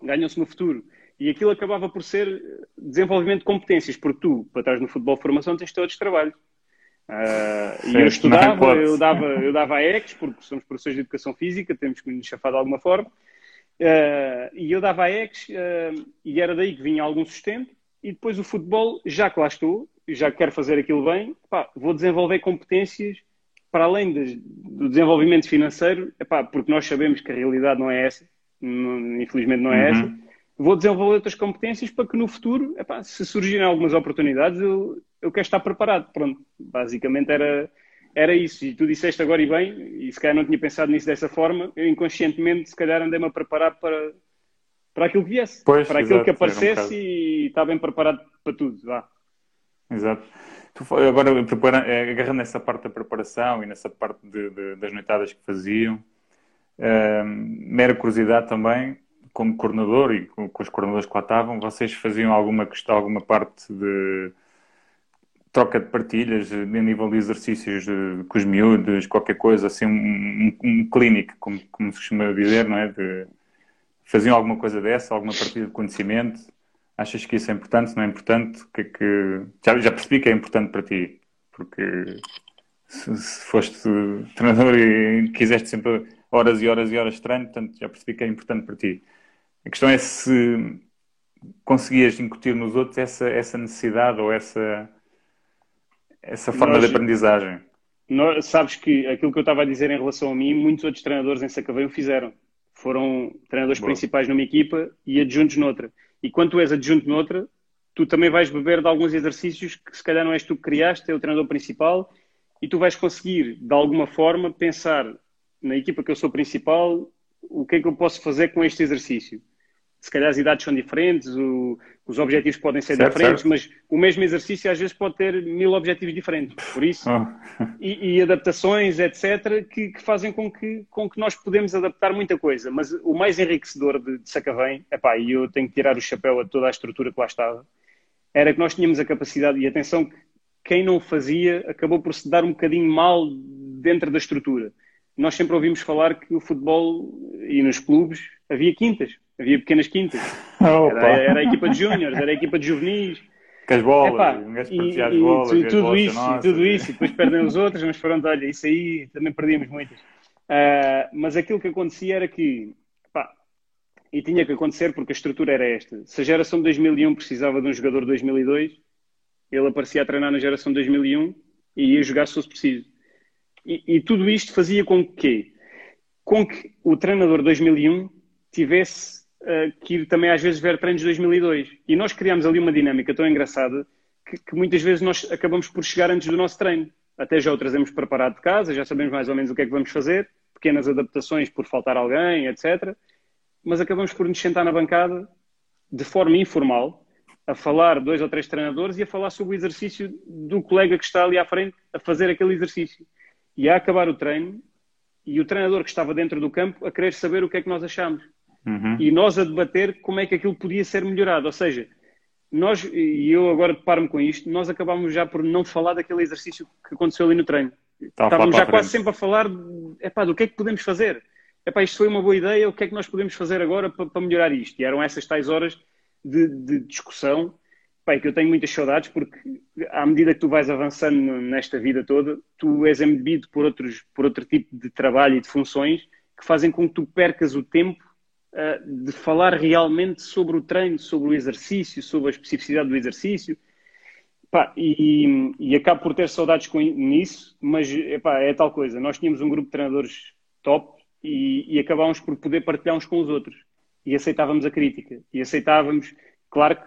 ganham no futuro. E aquilo acabava por ser desenvolvimento de competências, porque tu, para trás no futebol de formação, tens todos trabalho. Uh, e eu estudava, eu dava, eu dava a EX, porque somos professores de educação física, temos que nos chafar de alguma forma. Uh, e eu dava a EX, uh, e era daí que vinha algum sustento. E depois o futebol, já que lá estou, já quero fazer aquilo bem, pá, vou desenvolver competências para além de, do desenvolvimento financeiro, epá, porque nós sabemos que a realidade não é essa, não, infelizmente não é uhum. essa vou desenvolver outras competências para que no futuro, epá, se surgirem algumas oportunidades, eu, eu quero estar preparado. Pronto, basicamente era, era isso. E tu disseste agora e bem, e se calhar não tinha pensado nisso dessa forma, eu inconscientemente, se calhar, andei-me a preparar para, para aquilo que viesse, pois, para aquilo que aparecesse um e está bem preparado para tudo. Vá. Exato. Tu, agora, eh, agarrando nessa parte da preparação e nessa parte de, de, das noitadas que faziam, uh, mera curiosidade também, como coordenador e com, com os coordenadores que lá estavam, vocês faziam alguma questão, alguma parte de troca de partilhas a nível de exercícios de, com os miúdos, qualquer coisa, assim, um, um, um clínico, como, como se costuma dizer, não é? De, faziam alguma coisa dessa, alguma partilha de conhecimento? Achas que isso é importante? Não é importante? Que, é que... Já, já percebi que é importante para ti, porque se, se foste treinador e quiseste sempre horas e horas e horas de treino, portanto já percebi que é importante para ti. A questão é se conseguias incutir nos outros essa, essa necessidade ou essa, essa forma Nós, de aprendizagem. Nós, sabes que aquilo que eu estava a dizer em relação a mim, muitos outros treinadores em Sacavém o fizeram. Foram treinadores Boa. principais numa equipa e adjuntos noutra. E quando tu és adjunto noutra, tu também vais beber de alguns exercícios que se calhar não és tu que criaste, é o treinador principal, e tu vais conseguir, de alguma forma, pensar na equipa que eu sou principal, o que é que eu posso fazer com este exercício se calhar as idades são diferentes, o, os objetivos podem ser certo, diferentes, certo. mas o mesmo exercício às vezes pode ter mil objetivos diferentes. Por isso, oh. e, e, adaptações, etc., que, que, fazem com que, com que nós podemos adaptar muita coisa. Mas o mais enriquecedor de, de Sacavém, epá, e eu tenho que tirar o chapéu a toda a estrutura que lá estava, era que nós tínhamos a capacidade, e atenção, que quem não fazia acabou por se dar um bocadinho mal dentro da estrutura. Nós sempre ouvimos falar que o futebol e nos clubes havia quintas Havia pequenas quintas. Era, era, a equipa de júniores, era a equipa de juvenis. Com as bolas, Epá, um gajo e, as bolas, e, tudo bolas isso, tudo isso, e depois perdem os outros, mas pronto, olha, isso aí também perdíamos muitas. Uh, mas aquilo que acontecia era que, pá, e tinha que acontecer porque a estrutura era esta. Se a geração de 2001 precisava de um jogador de 2002, ele aparecia a treinar na geração de 2001 e ia jogar se fosse preciso. E, e tudo isto fazia com que, com que o treinador de 2001 tivesse que ir também às vezes ver treinos de 2002. E nós criamos ali uma dinâmica tão engraçada que, que, muitas vezes nós acabamos por chegar antes do nosso treino. até já o trazemos preparado de casa, já sabemos mais ou menos o que é que vamos fazer, pequenas adaptações por faltar alguém, etc. Mas acabamos por nos sentar na bancada de forma informal, a falar dois ou três treinadores e a falar sobre o exercício do colega que está ali à frente a fazer aquele exercício. E a acabar o treino, e o treinador que estava dentro do campo a querer saber o que é que nós achamos. Uhum. E nós a debater como é que aquilo podia ser melhorado. Ou seja, nós, e eu agora deparo-me com isto, nós acabámos já por não falar daquele exercício que aconteceu ali no treino. Estávamos já quase sempre a falar epá, do que é que podemos fazer. Epá, isto foi uma boa ideia, o que é que nós podemos fazer agora para, para melhorar isto? E eram essas tais horas de, de discussão que eu tenho muitas saudades porque à medida que tu vais avançando nesta vida toda, tu és embebido por, outros, por outro tipo de trabalho e de funções que fazem com que tu percas o tempo uh, de falar realmente sobre o treino, sobre o exercício, sobre a especificidade do exercício Pá, e, e acabo por ter saudades com nisso, mas epá, é tal coisa. Nós tínhamos um grupo de treinadores top e, e acabámos por poder partilhar uns com os outros. E aceitávamos a crítica. E aceitávamos, claro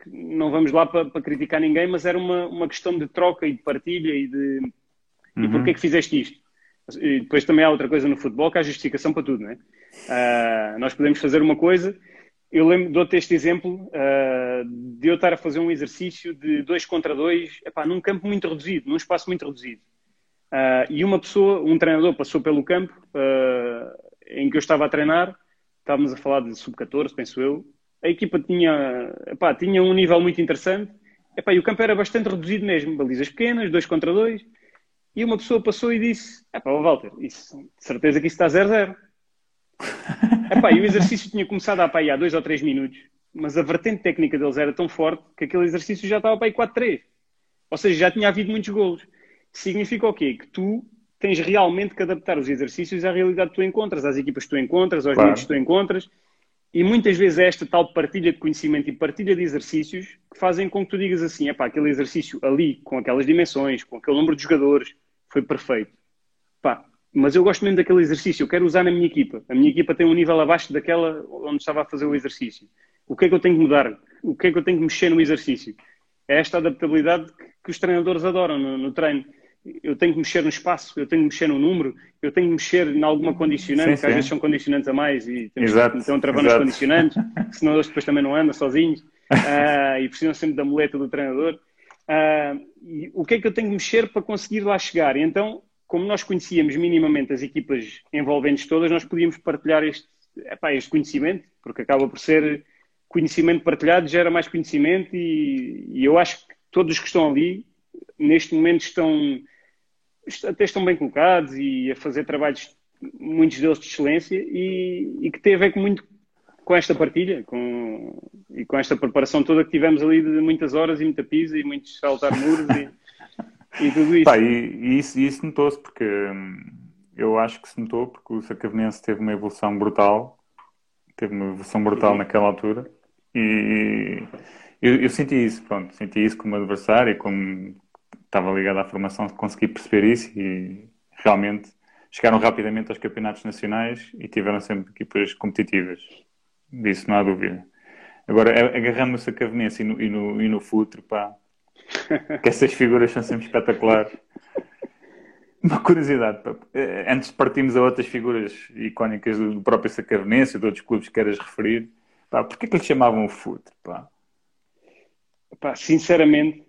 que não vamos lá para, para criticar ninguém, mas era uma, uma questão de troca e de partilha e de uhum. e porquê é que fizeste isto? E depois também há outra coisa no futebol que há justificação para tudo, não é? Uh, nós podemos fazer uma coisa eu lembro, dou-te este exemplo uh, de eu estar a fazer um exercício de dois contra dois, epá, num campo muito reduzido, num espaço muito reduzido. Uh, e uma pessoa, um treinador, passou pelo campo em que eu estava a treinar, estávamos a falar de sub-14, penso eu. A equipa tinha, epá, tinha um nível muito interessante epá, e o campo era bastante reduzido mesmo, balizas pequenas, dois contra dois. E uma pessoa passou e disse: Epá, Walter, isso, de certeza que isso está 0-0. [laughs] Epá, e o exercício tinha começado a apanhar dois ou três minutos, mas a vertente técnica deles era tão forte que aquele exercício já estava para aí 4-3. Ou seja, já tinha havido muitos golos. Significa o quê? Que tu tens realmente que adaptar os exercícios à realidade que tu encontras, às equipas que tu encontras, aos claro. que tu encontras. E muitas vezes é esta tal partilha de conhecimento e partilha de exercícios que fazem com que tu digas assim: pá, aquele exercício ali, com aquelas dimensões, com aquele número de jogadores, foi perfeito. Mas eu gosto mesmo daquele exercício, eu quero usar na minha equipa. A minha equipa tem um nível abaixo daquela onde estava a fazer o exercício. O que é que eu tenho que mudar? O que é que eu tenho que mexer no exercício? É esta adaptabilidade que, os treinadores adoram no, no, treino. Eu tenho que mexer no espaço, eu tenho que mexer no número, eu tenho que mexer em alguma condicionante, sim, que às vezes são condicionantes a mais e temos exato, que então travar nos condicionantes, senão eles depois também não andam sozinhos uh, [laughs] e precisam sempre da muleta do treinador. Uh, e o que é que eu tenho que mexer para conseguir lá chegar? E então como nós conhecíamos minimamente as equipas envolventes todas, nós podíamos partilhar este, epá, este conhecimento, porque acaba por ser conhecimento partilhado, gera mais conhecimento e, e, eu acho que todos os que estão ali, neste momento, estão até estão bem colocados e a fazer trabalhos, muitos deles de excelência e, e que tem a ver com muito com esta partilha com, e com esta preparação toda que tivemos ali de muitas horas e muita pisa e muitos saltar muros e e tudo isso. Pá, e, e isso, isso notou-se, porque hum, eu acho que se notou, porque o Sacavenense teve uma evolução brutal, teve uma evolução brutal uhum. naquela altura, e eu, eu, senti isso, pronto, senti isso como adversário, como estava ligado à formação, consegui perceber isso e realmente chegaram rapidamente aos campeonatos nacionais e tiveram sempre equipas competitivas. Disso não há dúvida. Agora, agarrando no Sacavenense e no, e no, e no Futre, pá, [laughs] que essas figuras são sempre espetaculares. Uma curiosidade, eh, antes de partirmos a outras figuras icónicas do próprio Sacavenense e de outros clubes que queres referir, pá, porquê que lhe chamavam o FUT? Pá? Pá, sinceramente,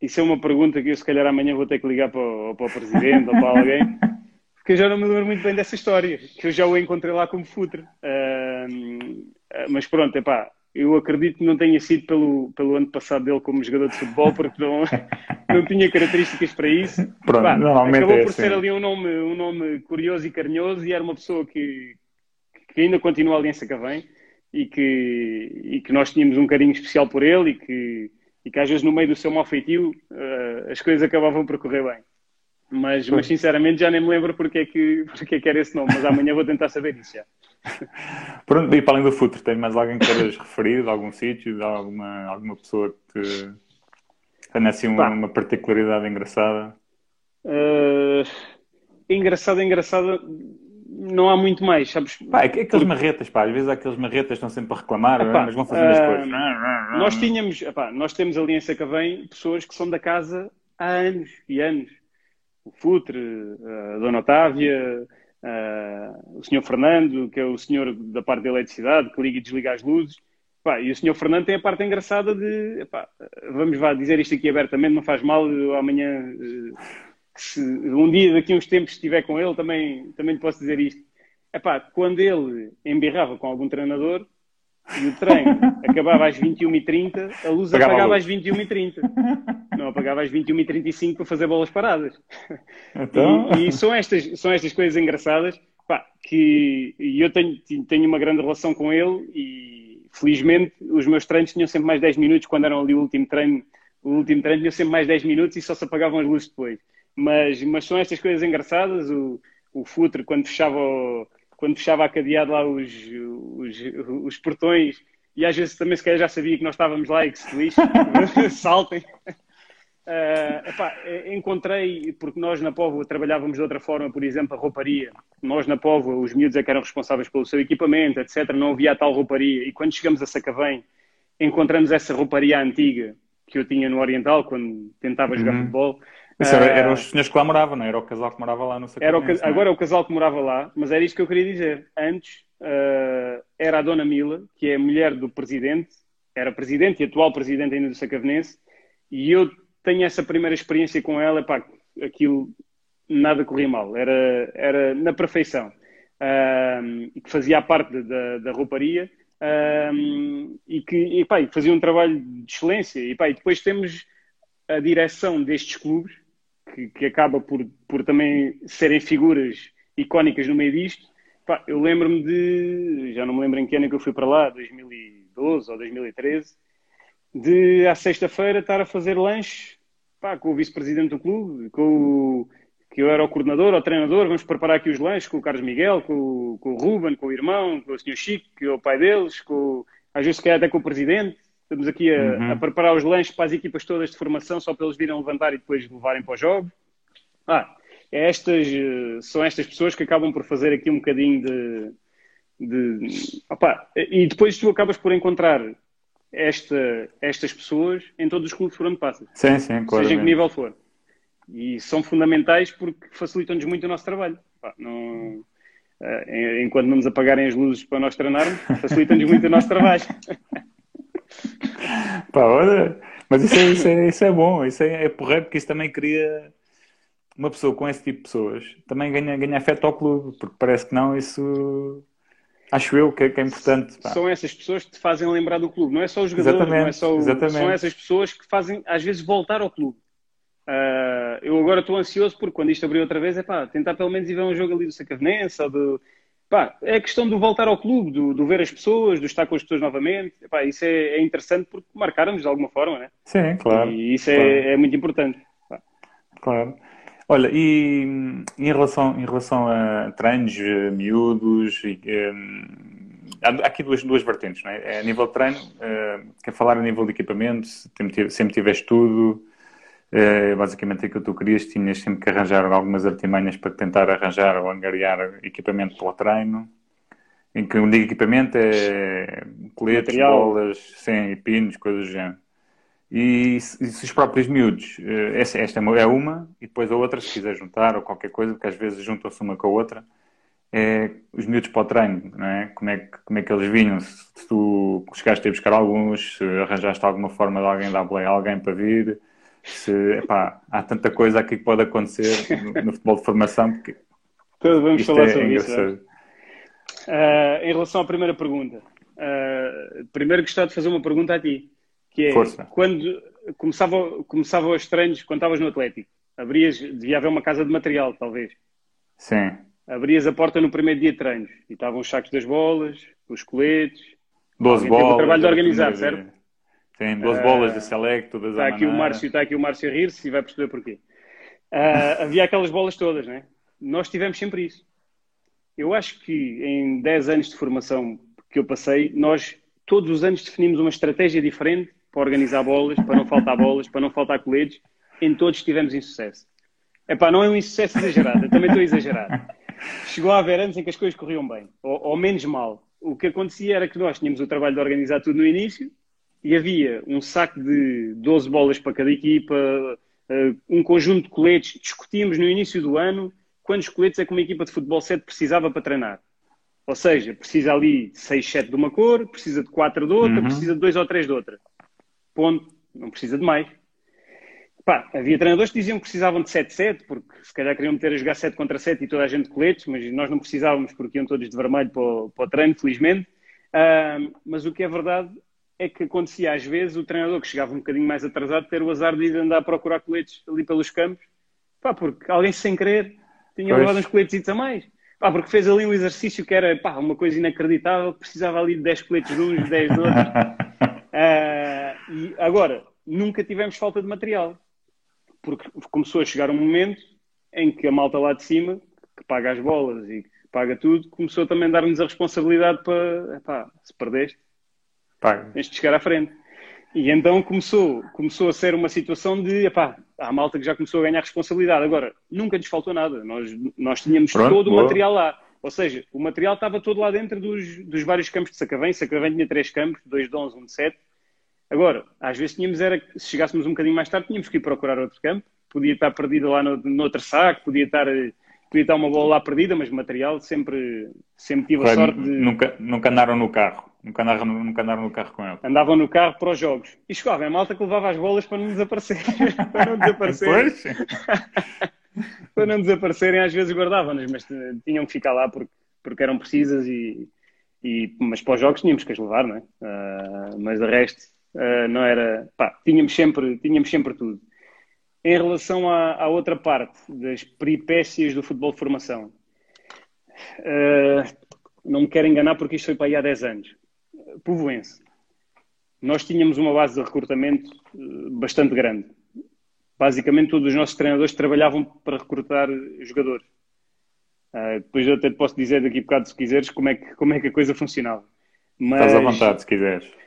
isso é uma pergunta que eu se calhar amanhã vou ter que ligar para o, para o presidente ou para alguém, [laughs] porque eu já não me lembro muito bem dessa história, que eu já o encontrei lá como futre. Uh, mas pronto, é pá, eu acredito que não tenha sido pelo, pelo ano passado dele como jogador de futebol, porque não, [laughs] não tinha características para isso. Pronto, Pá, acabou é por assim. ser ali um nome, um nome curioso e carinhoso e era uma pessoa que, que ainda continua ali em Sacavém e que, e que nós tínhamos um carinho especial por ele e que, e que às vezes no meio do seu mau feitio uh, as coisas acabavam por correr bem. Mas, mas sinceramente já nem me lembro porque é, que, porque é que era esse nome, mas amanhã vou tentar saber isso já. [laughs] Pronto, e para além do futuro, tem mais alguém que queiras referir de algum sítio, de alguma, alguma pessoa que tenha assim uma, uma particularidade engraçada? Uh, engraçada, engraçada, não há muito mais, sabes? Pá, é aqueles Porque... marretas, pá, às vezes aqueles marretas estão sempre a reclamar, epá, mas vão fazendo uh, as coisas. Nós tínhamos, epá, nós temos ali em Sacavém pessoas que são da casa há anos e anos o Futre, a Dona Otávia, uh, o Sr. Fernando, que é o senhor da parte da eletricidade, que liga e desliga as luzes. Pá, e o Sr. Fernando tem a parte engraçada de, epá, vamos vá dizer isto aqui abertamente, não faz mal, amanhã, uh, se, um dia daqui a uns tempos estiver com ele, também, também lhe posso dizer isto. Epá, quando ele embirrava com algum treinador, e o treino acabava às 21h30, a luz apagava, apagava às 21h30. Não apagava às 21h35 para fazer bolas paradas. Então... E, e, são, estas, são estas coisas engraçadas pá, que eu tenho, tenho uma grande relação com ele e felizmente os meus treinos tinham sempre mais 10 minutos quando eram ali o último treino. O último treino tinha sempre mais 10 minutos e só se apagavam as luzes depois. Mas, mas são estas coisas engraçadas. O, o Futre, quando fechava o, quando fechava a cadeado lá os, os, os, portões, e às vezes também se calhar já sabia que nós estávamos lá e que se lixem, [laughs] [laughs] saltem. Uh, epá, encontrei, porque nós na Póvoa trabalhávamos de outra forma, por exemplo, a rouparia. Nós na Póvoa, os miúdos é que eram responsáveis pelo seu equipamento, etc. Não havia tal rouparia. E quando chegamos a Sacavém, encontramos essa rouparia antiga que eu tinha no Oriental, quando tentava jogar uhum. futebol. Isso era, eram os senhores que lá moravam, não era o casal que morava lá no era o, é? Agora é o casal que morava lá, mas era isto que eu queria dizer. Antes uh, era a Dona Mila, que é a mulher do presidente, era presidente e atual presidente ainda do Sacavenense, e eu tenho essa primeira experiência com ela, pá, aquilo nada corria mal, era, era na perfeição. Uh, que fazia parte da, da rouparia uh, e que e, pá, fazia um trabalho de excelência. E, pá, e depois temos a direção destes clubes, que, que acaba por, por também serem figuras icónicas no meio disto. Pá, eu lembro-me de, já não me lembro em que ano que eu fui para lá, 2012 ou 2013, de à sexta-feira estar a fazer lanche pá, com o vice-presidente do clube, com o, que eu era o coordenador, o treinador, vamos preparar aqui os lanches com o Carlos Miguel, com, com o Ruben, com o irmão, com o senhor Chico, que é o pai deles, com, às vezes se calhar até com o presidente. Estamos aqui a, uhum. a, preparar os lanches para as equipas todas de formação, só para eles virem levantar e depois levarem para o jogo. Ah, é estas, eh, são estas pessoas que acabam por fazer aqui um bocadinho de. de opa, e depois tu acabas por encontrar esta, estas pessoas em todos os clubes por onde passas. Sim, sim, claro. Seja em que nível for. E são fundamentais porque facilitam-nos muito o nosso trabalho. Pá, não, eh, enquanto não nos apagarem as luzes para nós treinarmos, facilitam-nos muito o nosso trabalho. [laughs] Pá, olha, mas isso é, isso é, isso é bom, isso é, é porreiro, porque isso também cria uma pessoa com esse tipo de pessoas também ganha, ganha afeto ao clube, porque parece que não, isso acho eu que é, que é importante. Pá. São essas pessoas que te fazem lembrar do clube, não é só os jogadores, exatamente, não é só o... exatamente. são essas pessoas que fazem às vezes voltar ao clube. Uh, eu agora estou ansioso porque quando isto abrir outra vez é pá, tentar pelo menos ir ver um jogo ali do Sacavenense ou do, Pá, é a questão do voltar ao clube, do, do, ver as pessoas, do estar com as pessoas novamente. Pá, isso é, é interessante porque marcaram-nos de alguma forma, né? Sim, claro. E isso é, claro. é, é muito importante. Pá. Claro. Olha, e em relação, em relação a treinos, miúdos, e, um, há aqui duas, duas vertentes, não é? é a nível de treino, uh, quer falar a nível de equipamento, sempre, sempre tiveste tudo, Uh, basicamente aquilo que tu querias, tinhas sempre que arranjar algumas artimanhas para tentar arranjar ou angariar equipamento para o treino. Em que o digo equipamento é coletes, bolas, sem pinos, coisas do género. E se, se os próprios miúdos, uh, esta, esta é uma, e depois a outra, se quiser juntar ou qualquer coisa, porque às vezes juntam-se uma com a outra, é os miúdos para o treino, não é? Como é que, como é que eles vinham? Se, se tu chegaste a buscar alguns, se arranjaste alguma forma de alguém dar play a alguém para vir, se, epá, há tanta coisa aqui que pode acontecer no, no futebol de formação porque Todos vamos falar é sobre isso. Uh, em relação à primeira pergunta, uh, primeiro gostava de fazer uma pergunta a ti, que é Força. quando começava, começava os treinos, quando estavas no Atlético, abrias, devia haver uma casa de material, talvez. Sim. Abrias a porta no primeiro dia de treinos e estavam os sacos das bolas, os coletes. 12 bolas. o trabalho de organizar, certo? Tem 12 uh, bolas de select, todas está aqui o Márcio Está aqui o Márcio a rir-se e vai perceber porquê. Uh, havia aquelas bolas todas, né? Nós tivemos sempre isso. Eu acho que em 10 anos de formação que eu passei, nós todos os anos definimos uma estratégia diferente para organizar bolas, para não faltar bolas, para não faltar coletes. Em todos tivemos insucesso. Epá, não é um insucesso exagerado, eu também estou a exagerar. Chegou a haver anos em que as coisas corriam bem, ou, ou menos mal. O que acontecia era que nós tínhamos o trabalho de organizar tudo no início, e havia um saco de 12 bolas para cada equipa, uh, um conjunto de coletes. Discutíamos no início do ano quantos coletes é que uma equipa de futebol 7 precisava para treinar. Ou seja, precisa ali de 6, 7 de uma cor, precisa de 4 de outra, uhum. precisa de 2 ou 3 de outra. Ponto. Não precisa de mais. Pá, havia treinadores que diziam que precisavam de 7-7, porque se calhar queriam meter a jogar 7 contra 7 e toda a gente de coletes, mas nós não precisávamos porque iam todos de vermelho para o, para o treino, felizmente. Uh, mas o que é verdade é que acontecia às vezes o treinador que chegava um bocadinho mais atrasado ter o azar de ir andar a procurar coletes ali pelos campos, pá, porque alguém sem querer tinha pois. levado uns coletes a mais. Pá, porque fez ali um exercício que era pá, uma coisa inacreditável, precisava ali de 10 coletes de uns, 10 de outros. uh, [laughs] e agora, nunca tivemos falta de material porque começou a chegar um momento em que a malta lá de cima, que paga as bolas e que paga tudo, começou também a dar-nos a responsabilidade para, epá, se perdeste, paga. tens de chegar à frente. E então começou, começou a ser uma situação de, epá, há malta que já começou a ganhar responsabilidade. Agora, nunca nos faltou nada. Nós, nós tínhamos Pronto, todo boa. o material lá. Ou seja, o material estava todo lá dentro dos, dos vários campos de Sacavém. Sacavém tinha três campos, dois de 11, um de 7. Agora, às vezes tínhamos era, se chegássemos um bocadinho mais tarde, tínhamos que ir procurar outro campo, podia estar perdido lá no, no outro saco, podia estar, podia estar uma bola lá perdida, mas material sempre, sempre tive a sorte de... Nunca, nunca andaram no carro, nunca andaram, nunca andaram no carro com ele. Andavam no carro para os jogos. E chegava a malta que levava as bolas para não desaparecer. [laughs] para não desaparecerem. [laughs] para não desaparecerem, às vezes guardavam-nas, mas tinham que ficar lá porque, porque eram precisas e... E, mas para os jogos tínhamos que as levar, não é? Uh, mas de resto, Uh, não era. Pá, tínhamos sempre, tínhamos sempre tudo. Em relação à, à outra parte, das peripécias do futebol de formação, uh, não me quero enganar porque isto foi para aí há 10 anos. Povoense. Nós tínhamos uma base de recrutamento uh, bastante grande. Basicamente, todos os nossos treinadores trabalhavam para recrutar jogadores. Uh, depois eu até te posso dizer daqui a bocado, se quiseres, como é que, como é que a coisa funcionava. Mas, Estás à vontade, se quiseres.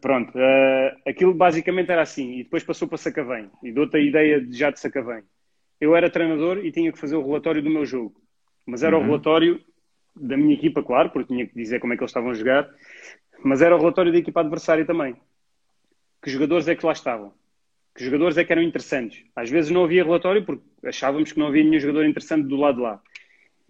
Pronto, uh, aquilo basicamente era assim, e depois passou para Sacavém, e dou-te a ideia de, já de Sacavém. Eu era treinador e tinha que fazer o relatório do meu jogo, mas era uhum. o relatório da minha equipa, claro, porque tinha que dizer como é que eles estavam a jogar, mas era o relatório da equipa adversária também. Que jogadores é que lá estavam? Que jogadores é que eram interessantes? Às vezes não havia relatório porque achávamos que não havia nenhum jogador interessante do lado de lá.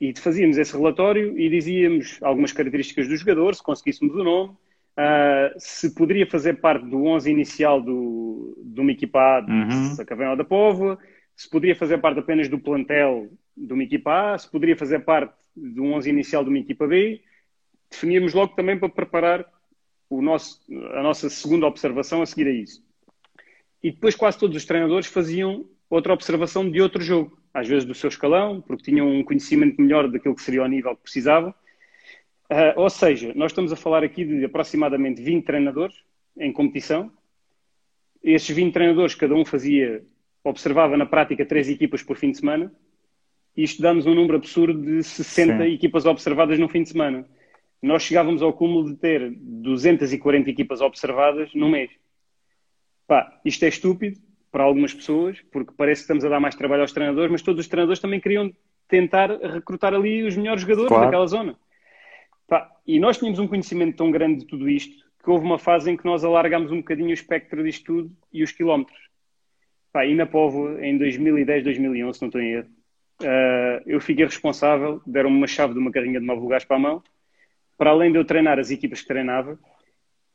E fazíamos esse relatório e dizíamos algumas características do jogador, se conseguíssemos o nome, Uh, se poderia fazer parte do 11 inicial do, de uma equipa A de uhum. Sacavém ou da Póvoa, se poderia fazer parte apenas do plantel de uma equipa A, se poderia fazer parte do 11 inicial de uma equipa B. Definíamos logo também para preparar o nosso, a nossa segunda observação a seguir a isso. E depois quase todos os treinadores faziam outra observação de outro jogo, às vezes do seu escalão, porque tinham um conhecimento melhor daquilo que seria o nível que precisavam Uh, ou seja, nós estamos a falar aqui de aproximadamente 20 treinadores em competição. Esses 20 treinadores, cada um fazia, observava na prática três equipas por fim de semana. E isto dá-nos um número absurdo de 60 Sim. equipas observadas no fim de semana. Nós chegávamos ao cúmulo de ter 240 equipas observadas no mês. Pá, isto é estúpido para algumas pessoas, porque parece que estamos a dar mais trabalho aos treinadores, mas todos os treinadores também queriam tentar recrutar ali os melhores jogadores claro. daquela zona. E nós tínhamos um conhecimento tão grande de tudo isto que houve uma fase em que nós alargámos um bocadinho o espectro disto tudo e os quilómetros. Pá, e na Povo, em 2010, 2011, se não estou em erro, uh, eu fiquei responsável, deram-me uma chave de uma carrinha de nove lugares para a mão, para além de eu treinar as equipas que treinava.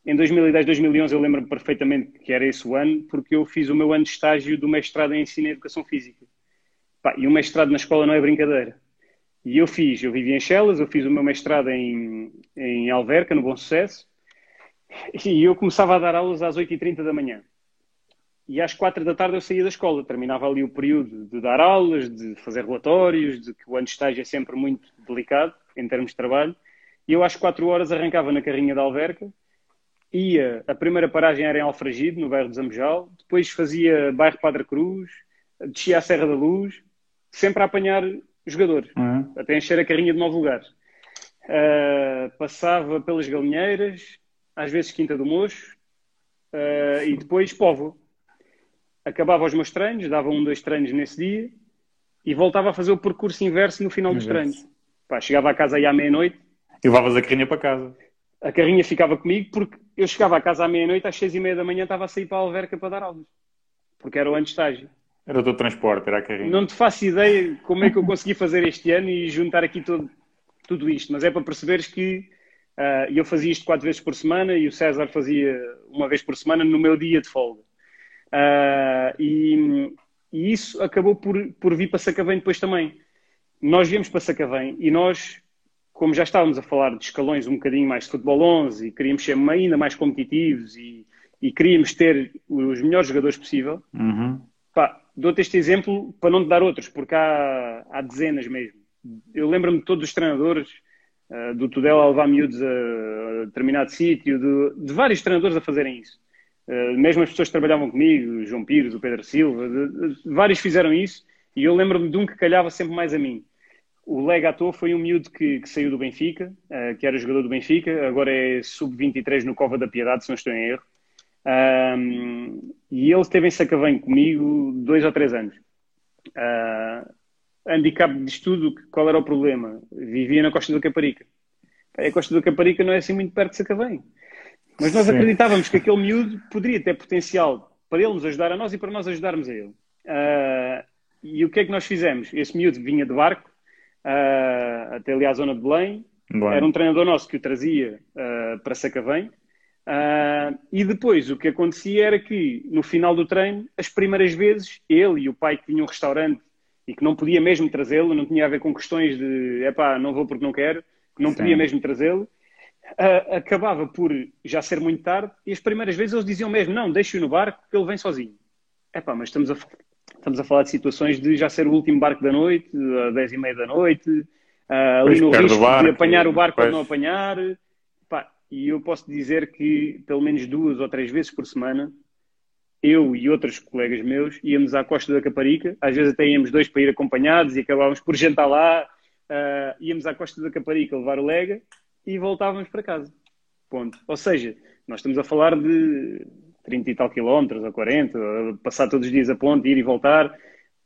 Em 2010, 2011, eu lembro-me perfeitamente que era esse o ano, porque eu fiz o meu ano de estágio do mestrado em Ensino e Educação Física. Pá, e o mestrado na escola não é brincadeira. E eu fiz, eu vivi em Chelas, eu fiz o meu mestrado em, em Alverca, no Bom Sucesso, e eu começava a dar aulas às 8h30 da manhã. E às 4 da tarde eu saía da escola, terminava ali o período de dar aulas, de fazer relatórios, de que o ano de estágio é sempre muito delicado em termos de trabalho. E eu às 4 horas arrancava na carrinha da Alverca, ia, a primeira paragem era em Alfragide, no bairro de Zambojal, depois fazia bairro Padre Cruz, descia a Serra da Luz, sempre a apanhar jogadores, uhum. até encher a carrinha de nove lugares. Uh, passava pelas galinheiras, às vezes Quinta do Mocho, uh, e depois Povo. Acabava os meus treinos, dava um, dois treinos nesse dia, e voltava a fazer o percurso inverso no final dos treinos. Pá, chegava a casa aí à meia-noite. E levavas a carrinha para casa. A carrinha ficava comigo porque eu chegava a casa à meia-noite, às seis e meia da manhã estava a sair para a Alverca para dar aulas. Porque era o ano de estágio. Era o teu transporte, era a carrinha. Não te faço ideia como é que eu consegui fazer este ano e juntar aqui todo, tudo isto, mas é para perceberes que uh, eu fazia isto quatro vezes por semana e o César fazia uma vez por semana no meu dia de folga. Uh, e, e, isso acabou por, por vir para Sacavém depois também. Nós viemos para Sacavém e nós, como já estávamos a falar de escalões um bocadinho mais de futebol 11 e queríamos ser ainda mais competitivos e, e queríamos ter os melhores jogadores possível, uhum. Dou-te este exemplo para não te dar outros, porque há, há dezenas mesmo. Eu lembro-me de todos os treinadores, uh, do Tudela a levar miúdos a, a determinado sítio, de, de, vários treinadores a fazerem isso. Uh, mesmo as pessoas que trabalhavam comigo, o João Pires, o Pedro Silva, de, de, vários fizeram isso e eu lembro-me de um que calhava sempre mais a mim. O Legato foi um miúdo que, que saiu do Benfica, uh, que era jogador do Benfica, agora é sub-23 no Cova da Piedade, se não estou em erro. Um, e ele esteve em Sacavém comigo dois ou três anos. Uh, handicap disto tudo, qual era o problema? Vivia na Costa da Caparica. A Costa da Caparica não é assim muito perto de Sacavém. Mas nós Sim. acreditávamos que aquele miúdo poderia ter potencial para ele nos ajudar a nós e para nós ajudarmos a ele. Uh, e o que é que nós fizemos? Esse miúdo vinha de barco uh, até ali à zona de Belém. Bem. Era um treinador nosso que o trazia uh, para Sacavém. Uh, e depois o que acontecia era que no final do treino, as primeiras vezes, ele e o pai que tinha um restaurante e que não podia mesmo trazê-lo, não tinha a ver com questões de epá, não vou porque não quero, que não Sim. podia mesmo trazê-lo, uh, acabava por já ser muito tarde e as primeiras vezes eles diziam mesmo: não, deixe-o no barco que ele vem sozinho. Epá, mas estamos a, estamos a falar de situações de já ser o último barco da noite, às 10 e meia da noite, uh, ali no risco de apanhar o barco ou não apanhar. E eu posso dizer que pelo menos duas ou três vezes por semana eu e outros colegas meus íamos à Costa da Caparica, às vezes até íamos dois para ir acompanhados e acabávamos por jantar lá, uh, íamos à Costa da Caparica levar o lega e voltávamos para casa. Ponto. Ou seja, nós estamos a falar de 30 e tal quilómetros, ou 40, passar todos os dias a ponte, ir e voltar.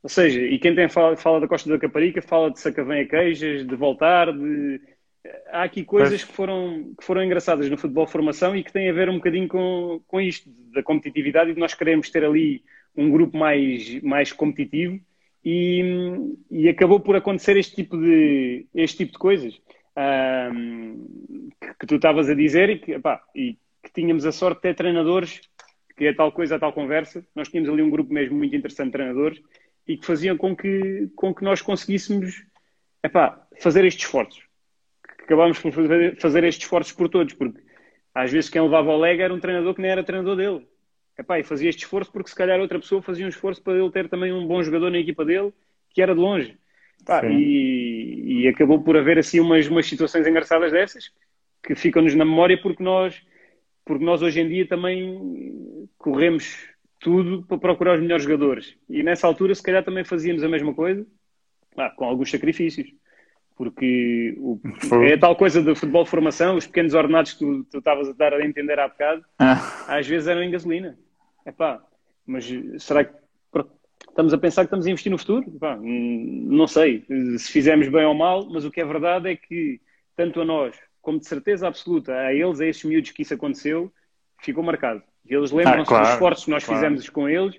Ou seja, e quem tem fala, fala da Costa da Caparica fala de Sacavém a Queijas, de voltar, de há aqui coisas que foram, que foram engraçadas no futebol formação e que têm a ver um bocadinho com, com isto, da competitividade e de nós queremos ter ali um grupo mais, mais competitivo e, e acabou por acontecer este tipo de, este tipo de coisas. Um, que, que, tu estavas a dizer e que, epá, e que tínhamos a sorte de ter treinadores, que é tal coisa, a tal conversa. Nós tínhamos ali um grupo mesmo muito interessante de treinadores e que faziam com que, com que nós conseguíssemos epá, fazer estes esforços acabámos por fazer, estes esforços por todos, porque às vezes quem levava o lega era um treinador que nem era treinador dele. Epá, e fazia este esforço porque se calhar outra pessoa fazia um esforço para ele ter também um bom jogador na equipa dele, que era de longe. E, e, acabou por haver assim umas, umas situações engraçadas dessas que ficam-nos na memória porque nós, porque nós hoje em dia também corremos tudo para procurar os melhores jogadores. E nessa altura se calhar também fazíamos a mesma coisa, ah, com alguns sacrifícios porque o, é a tal coisa do futebol de formação, os pequenos ordenados que tu estavas a dar a entender há bocado, ah. às vezes eram em gasolina. Epá, mas será que estamos a pensar que estamos a investir no futuro? Epá, não sei se fizemos bem ou mal, mas o que é verdade é que tanto a nós, como de certeza absoluta a eles, a esses miúdos que isso aconteceu, ficou marcado. Eles lembram-se ah, claro, dos esforços que nós claro. fizemos com eles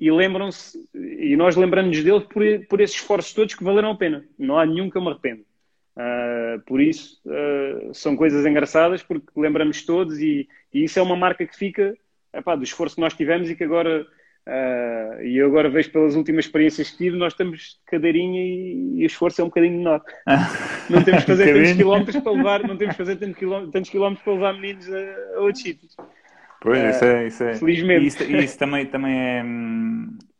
e lembram-se, e nós lembramos-nos dele por, por esses esforços todos que valeram a pena. Não há nenhum que eu me arrependo. Uh, por isso, uh, são coisas engraçadas porque lembramos todos e, e, isso é uma marca que fica epá, do esforço que nós tivemos e que agora, uh, e eu agora vejo pelas últimas experiências que tive, nós estamos de cadeirinha e, e o esforço é um bocadinho menor. [laughs] não temos que fazer tantos quilómetros para levar, não temos que fazer tantos quilómetros, tantos quilómetros para levar meninos a, a outros sítios. Pois, isso é. Isso é. Felizmente. E isso, isso, também, também é,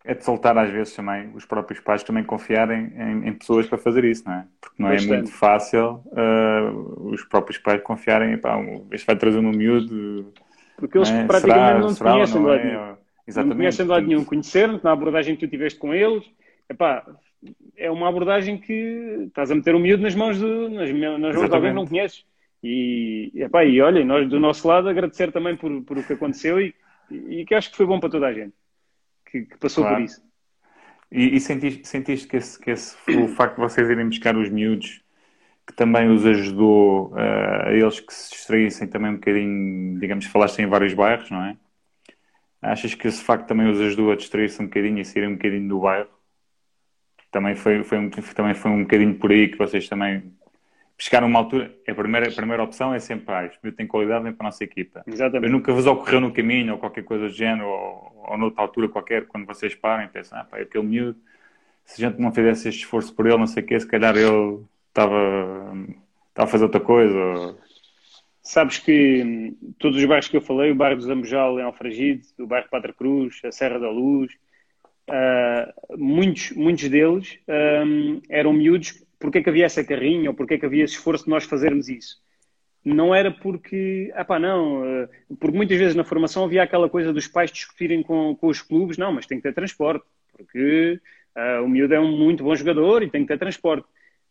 é de soltar às vezes também os próprios pais também confiarem em, em pessoas para fazer isso, não é? Porque não Bastante. é muito fácil uh, os próprios pais confiarem, pá, este vai trazer um miúdo. Porque eles é? praticamente será, não te conhecem de lado nenhum. Exatamente. Não conhecem de lado nenhum. Conheceram-te na abordagem que tu tiveste com eles, epá, é uma abordagem que estás a meter o miúdo nas mãos, de, nas, nas mãos de alguém que não conheces. E, epá, e olhem, nós do nosso lado agradecer também por, por o que aconteceu e, e que acho que foi bom para toda a gente que, que passou claro. por isso. E, e sentiste, sentiste que, esse, que esse, o facto de vocês irem buscar os miúdos que também os ajudou uh, a eles que se distraíssem também um bocadinho, digamos, falassem em vários bairros, não é? Achas que esse facto também os ajudou a distrair-se um bocadinho e saírem um bocadinho do bairro? Também foi, foi, um, também foi um bocadinho por aí que vocês também pescar numa altura, a primeira, a primeira opção é sempre, ah, este tem qualidade, vem para a nossa equipa. Exatamente. Mas nunca vos ocorreu no caminho ou qualquer coisa do género, ou, ou noutra altura qualquer, quando vocês parem, pensam, ah, pá, aquele miúdo, se a gente não fizesse este esforço por ele, não sei o quê, se calhar ele estava, estava a fazer outra coisa. Ou... Sabes que hum, todos os bairros que eu falei, o bairro do Zambujal em Alfragide, o bairro Pátria Cruz, a Serra da Luz, uh, muitos, muitos deles um, eram miúdos porque é que havia essa carrinha ou porque é que havia esse esforço de nós fazermos isso. Não era porque, ah pá, não, eh, porque muitas vezes na formação havia aquela coisa dos pais discutirem com, com os clubes, não, mas tem que ter transporte, porque uh, o miúdo é um muito bom jogador e tem que ter transporte.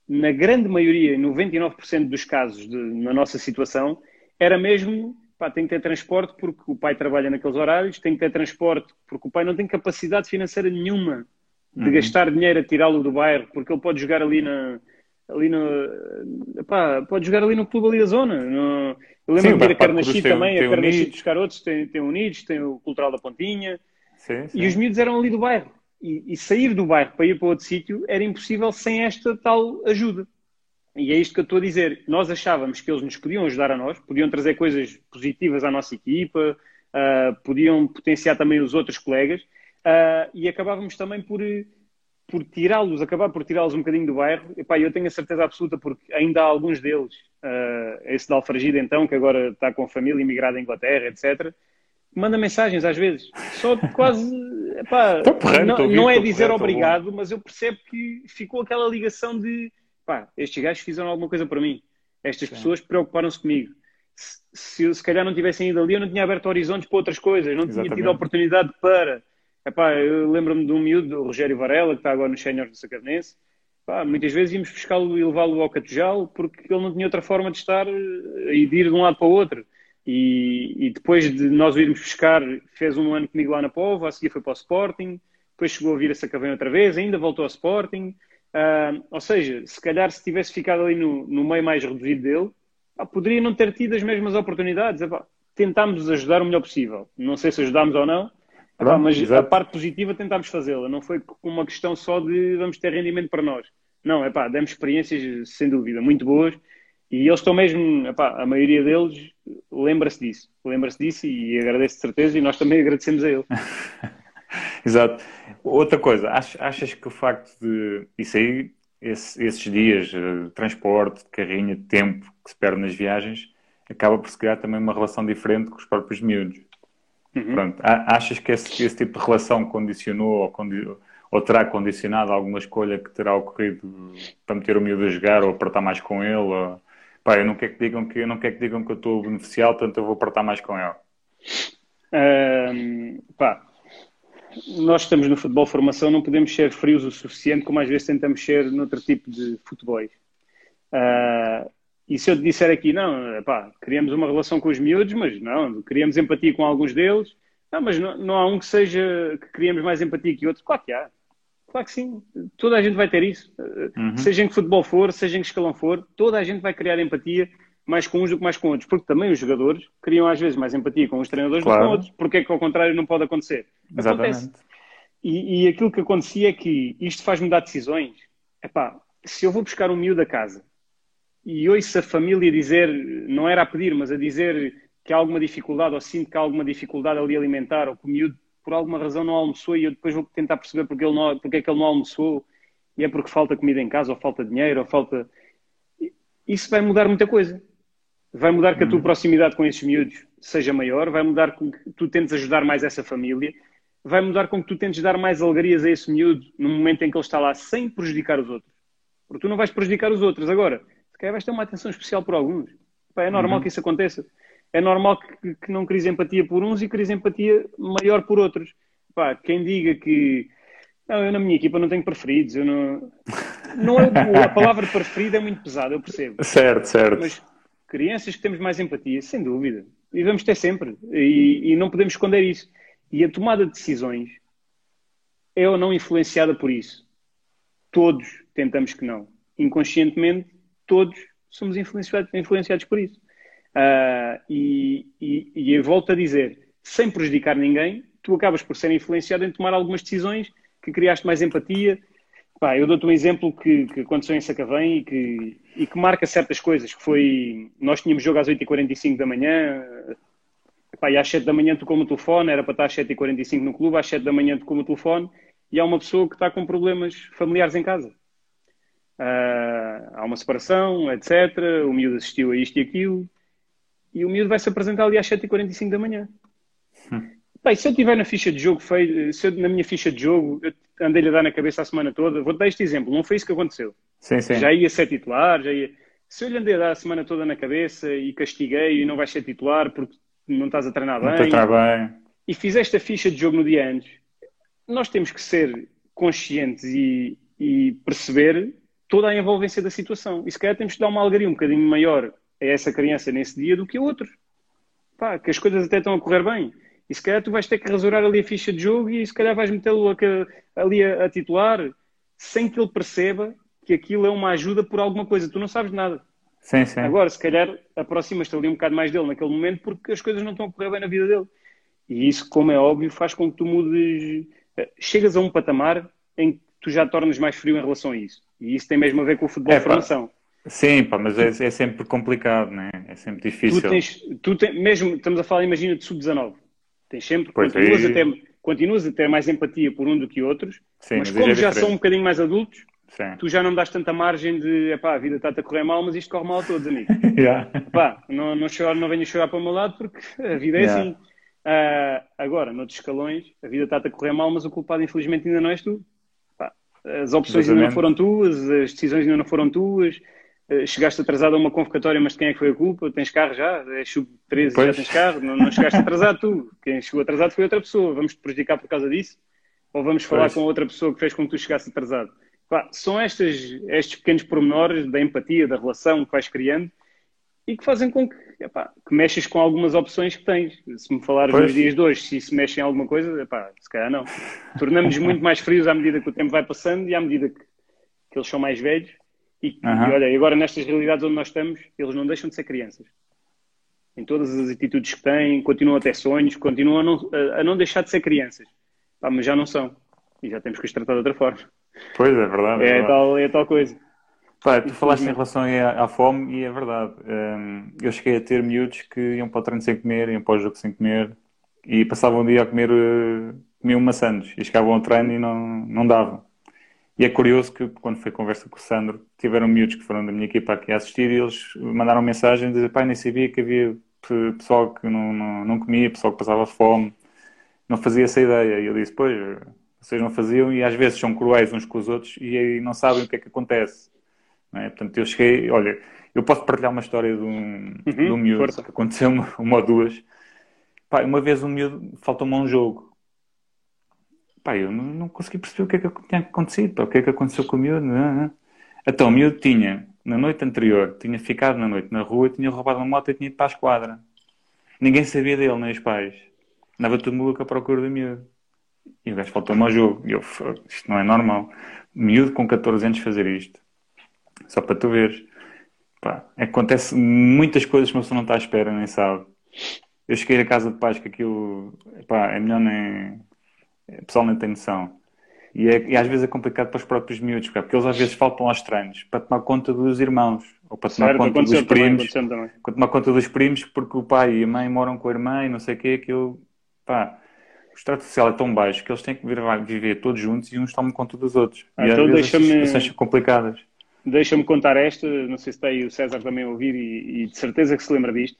Na grande maioria, 99% dos casos de, na nossa situação, era mesmo, pá, tem que ter transporte porque o pai trabalha naqueles horários, tem que ter transporte porque o pai não tem capacidade financeira nenhuma de uhum. gastar dinheiro a tirá-lo do bairro, porque ele pode jogar ali na. Ali no, epá, pode jogar ali no clube ali da zona. No, eu lembro de ir a Carnaxi também, tem a Carnaxi dos Carotos tem, tem Unidos, tem o Cultural da Pontinha. Sim, sim. E os miúdos eram ali do bairro. E, e, sair do bairro para ir para outro sítio era impossível sem esta tal ajuda. E é isto que eu estou a dizer. Nós achávamos que eles nos podiam ajudar a nós, podiam trazer coisas positivas à nossa equipa, uh, podiam potenciar também os outros colegas, uh, e acabávamos também por, por tirá-los, acabar por tirá-los um bocadinho do bairro. Epá, eu tenho a certeza absoluta, porque ainda há alguns deles, uh, esse de Alfragida então, que agora está com a família imigrada à Inglaterra, etc., manda mensagens às vezes, só quase, [laughs] epá, não, não, é dizer obrigado, mas eu percebo que ficou aquela ligação de, pá, estes gajos fizeram alguma coisa para mim, estas Sim. pessoas preocuparam-se comigo. Se, se, se calhar não tivessem ido ali, eu não tinha aberto horizontes para outras coisas, não Exatamente. tinha tido oportunidade para Epá, eu lembro-me de um miúdo, o Rogério Varela, que está agora nos séniores do Sacarnense. Epá, muitas vezes íamos buscá-lo e levá-lo ao Catujal porque ele não tinha outra forma de estar eh, e de ir de um lado para o outro. E, e, depois de nós o irmos buscar, fez um ano comigo lá na Pova, a seguir foi para o Sporting, depois chegou a vir a Sacavém outra vez, ainda voltou ao Sporting. Uh, ou seja, se calhar se tivesse ficado ali no, no meio mais reduzido dele, poderia não ter tido as mesmas oportunidades. Epá, tentámos ajudar o melhor possível. Não sei se ajudámos ou não, Pronto, mas exato. a parte positiva tentámos fazê-la, não foi uma questão só de vamos ter rendimento para nós. Não, é pá, demos experiências sem dúvida muito boas e eles estão mesmo, epá, a maioria deles lembra-se disso, lembra-se disso e agradece de certeza e nós também [laughs] agradecemos a ele. [laughs] Exato. Outra coisa, achas que o facto de isso aí, esse, esses dias, de eh, transporte, de carrinha, de tempo que se perde nas viagens, acaba por se criar também uma relação diferente com os próprios miúdos? Uhum. Pronto, achas que esse, esse, tipo de relação condicionou ou, condi ou, terá condicionado alguma escolha que terá ocorrido para meter o miúdo a jogar ou apertar mais com ele? Ou... Pá, eu não quero que digam que, eu não quero que, digam que eu estou beneficial, portanto eu vou apertar mais com ele. Um, pá, nós estamos no futebol formação, não podemos ser frios o suficiente como às vezes tentamos ser noutro tipo de futebol. Uh, e se eu te disser aqui, não, pá, criamos uma relação com os miúdos, mas não, criamos empatia com alguns deles, não, mas não, não há um que seja, que criamos mais empatia que outro. Claro que há. Claro que sim. Toda a gente vai ter isso. Uhum. Seja em que futebol for, seja em que escalão for, toda a gente vai criar empatia mais com uns do que mais com outros. Porque também os jogadores criam às vezes mais empatia com os treinadores claro. do que com outros. Porque é que ao contrário não pode acontecer? Exatamente. Acontece. E, e aquilo que acontecia é que isto faz-me dar decisões. Epá, se eu vou buscar um miúdo a casa e ouço a família dizer, não era a pedir, mas a dizer que há alguma dificuldade ou sinto que há alguma dificuldade ali alimentar ou que o miúdo por alguma razão não almoçou e eu depois vou tentar perceber porque, ele não, porque é que ele não almoçou e é porque falta comida em casa ou falta dinheiro ou falta... Isso vai mudar muita coisa. Vai mudar que a tua uhum. proximidade com esses miúdos seja maior, vai mudar com que tu tentes ajudar mais essa família, vai mudar com que tu tentes dar mais alegrias a esse miúdo no momento em que ele está lá sem prejudicar os outros. Porque tu não vais prejudicar os outros. Agora, calhar vais ter uma atenção especial por alguns. Pá, é normal uhum. que isso aconteça. É normal que, que não cries empatia por uns e cries empatia maior por outros. Pá, quem diga que não, eu na minha equipa não tenho preferidos, eu não. [laughs] não é, a palavra preferido é muito pesada, eu percebo. Certo, certo. Mas crianças que temos mais empatia, sem dúvida. E vamos ter sempre. E, e não podemos esconder isso. E a tomada de decisões é ou não influenciada por isso? Todos tentamos que não. Inconscientemente, todos somos influenciados, influenciados por isso. Uh, e, e, e eu volto a dizer, sem prejudicar ninguém, tu acabas por ser influenciado em tomar algumas decisões que criaste mais empatia. Pá, eu dou-te um exemplo que, que aconteceu em Sacavém e que, e que marca certas coisas, que foi, nós tínhamos jogo às 8h45 da manhã, pá, e às 7 da manhã tocou o telefone, era para estar às 7h45 no clube, às 7 da manhã tocou o telefone, e há uma pessoa que está com problemas familiares em casa. Uh, há uma separação, etc. O miúdo assistiu a isto e aquilo, e o miúdo vai se apresentar ali às 7h45 da manhã. Hum. Bem, se eu tiver na ficha de jogo feio, se eu, na minha ficha de jogo, eu andei-lhe a dar na cabeça a semana toda, vou-te dar este exemplo, não foi isso que aconteceu. Sim, sim. Já ia ser titular, já ia. Se eu lhe andei a dar a semana toda na cabeça e castiguei e não vais ser titular porque não estás a treinar não bem, bem, e fizeste a ficha de jogo no dia antes, nós temos que ser conscientes e, e perceber toda a envolvência da situação. E se calhar temos que dar uma algaria um bocadinho maior a essa criança nesse dia do que a outros. Pá, que as coisas até estão a correr bem. E se calhar tu vais ter que rasurar ali a ficha de jogo e se calhar vais metê-lo ali a, a, titular sem que ele perceba que aquilo é uma ajuda por alguma coisa. Tu não sabes nada. Sim, sim. Agora, se calhar, aproximas-te ali um bocado mais dele naquele momento porque as coisas não estão a correr bem na vida dele. E isso, como é óbvio, faz com que tu mudes. Eh, chegas a um patamar em que tu já tornas mais frio em relação a isso. E isso tem mesmo a ver com o futebol é, de formação. Sim, pá, mas é, é, sempre complicado, né? É sempre difícil. Tu tens, tu tens, mesmo, estamos a falar, imagina, de sub-19 Tens sempre, continuas, aí... a ter, continuas a ter mais empatia por um do que outros, Sim, mas, mas como é já são um bocadinho mais adultos, Sim. tu já não me das tanta margem de, epá, a vida está-te a correr mal, mas isto corre mal a todos, amigo. [laughs] yeah. Epá, não, não, choro, não venho chorar para o meu lado porque a vida é yeah. assim. Uh, agora, noutros escalões, a vida está-te a correr mal, mas o culpado infelizmente ainda não és tu. As opções Exatamente. ainda não foram tuas, as decisões ainda não foram tuas, eh, chegaste atrasado a uma convocatória, mas de quem é que foi a culpa? Tens carro já? É sub-13 já tens carro? Não, não chegaste atrasado tu. Quem chegou atrasado foi outra pessoa. Vamos te prejudicar por causa disso? Ou vamos falar pois. com outra pessoa que fez com que tu chegasse atrasado? Pá, são estes, estes pequenos pormenores da empatia, da relação que vais criando e que fazem com que, epá, que mexas com algumas opções que tens. Se me falares pois. nos dias de hoje, se isso mexe em alguma coisa, epá, se calhar não. Tornamos-nos [laughs] muito mais frios à medida que o tempo vai passando e à medida que, que eles são mais velhos e, uhum. e olha, agora nestas realidades onde nós estamos, eles não deixam de ser crianças. Em todas as atitudes que têm, continuam a ter sonhos, continuam a não, a, a não deixar de ser crianças. Pá, mas já não são. E já temos que os tratar de outra forma. Pois é, verdade. É, é verdade. Tal, é tal coisa. Pá, tu falaste em relação à, à, fome e é verdade. Um, eu cheguei a ter miúdos que iam para o treino sem comer, iam para o jogo sem comer e passavam o dia a comer, uh, comiam maçãs e chegavam ao treino e não, não davam. E é curioso que, quando foi conversa com o Sandro, tiveram miúdos que foram da minha equipa aqui a assistir e eles mandaram mensagem dizer, pai, nem sabia que havia pessoal que não, não, não comia, pessoal que passava fome. Não fazia essa ideia. E eu disse, pois, vocês não faziam e às vezes são cruéis uns com os outros e aí não sabem o que é que acontece. É? Portanto, eu cheguei, olha, eu posso partilhar uma história de um, uhum, de um miúdo força. que aconteceu uma, uma ou duas. Pá, uma vez um miúdo faltou-me um jogo Pá, eu não, não, consegui perceber o que é que tinha acontecido, pá, o que é que aconteceu com o miúdo. Não, Então, o miúdo tinha, na noite anterior, tinha ficado na noite na rua, tinha roubado uma moto e tinha ido para a esquadra. Ninguém sabia dele, nem os pais. Andava tudo maluco à procura do miúdo. E o gajo faltou-me ao jogo. E eu, isto não é normal. Miúdo com 14 anos fazer isto. Só para tu veres. Pá, acontece muitas coisas que uma pessoa não está à espera, nem sabe. Eu cheguei à casa de pais que aquilo, pá, é melhor nem, o pessoal nem tem noção. E, é, e, às vezes é complicado para os próprios miúdos, porque eles às vezes faltam aos treinos para tomar conta dos irmãos, ou para tomar conta dos primos, também, para tomar conta dos primos, porque o pai e a mãe moram com a irmã e não sei o quê, aquilo, pá, o extrato social é tão baixo que eles têm que vir, viver todos juntos e uns tomam conta dos outros. Ah, e então às vezes são complicadas. Deixa-me contar esta, não sei se aí o César também a ouvir e, e de certeza que se lembra disto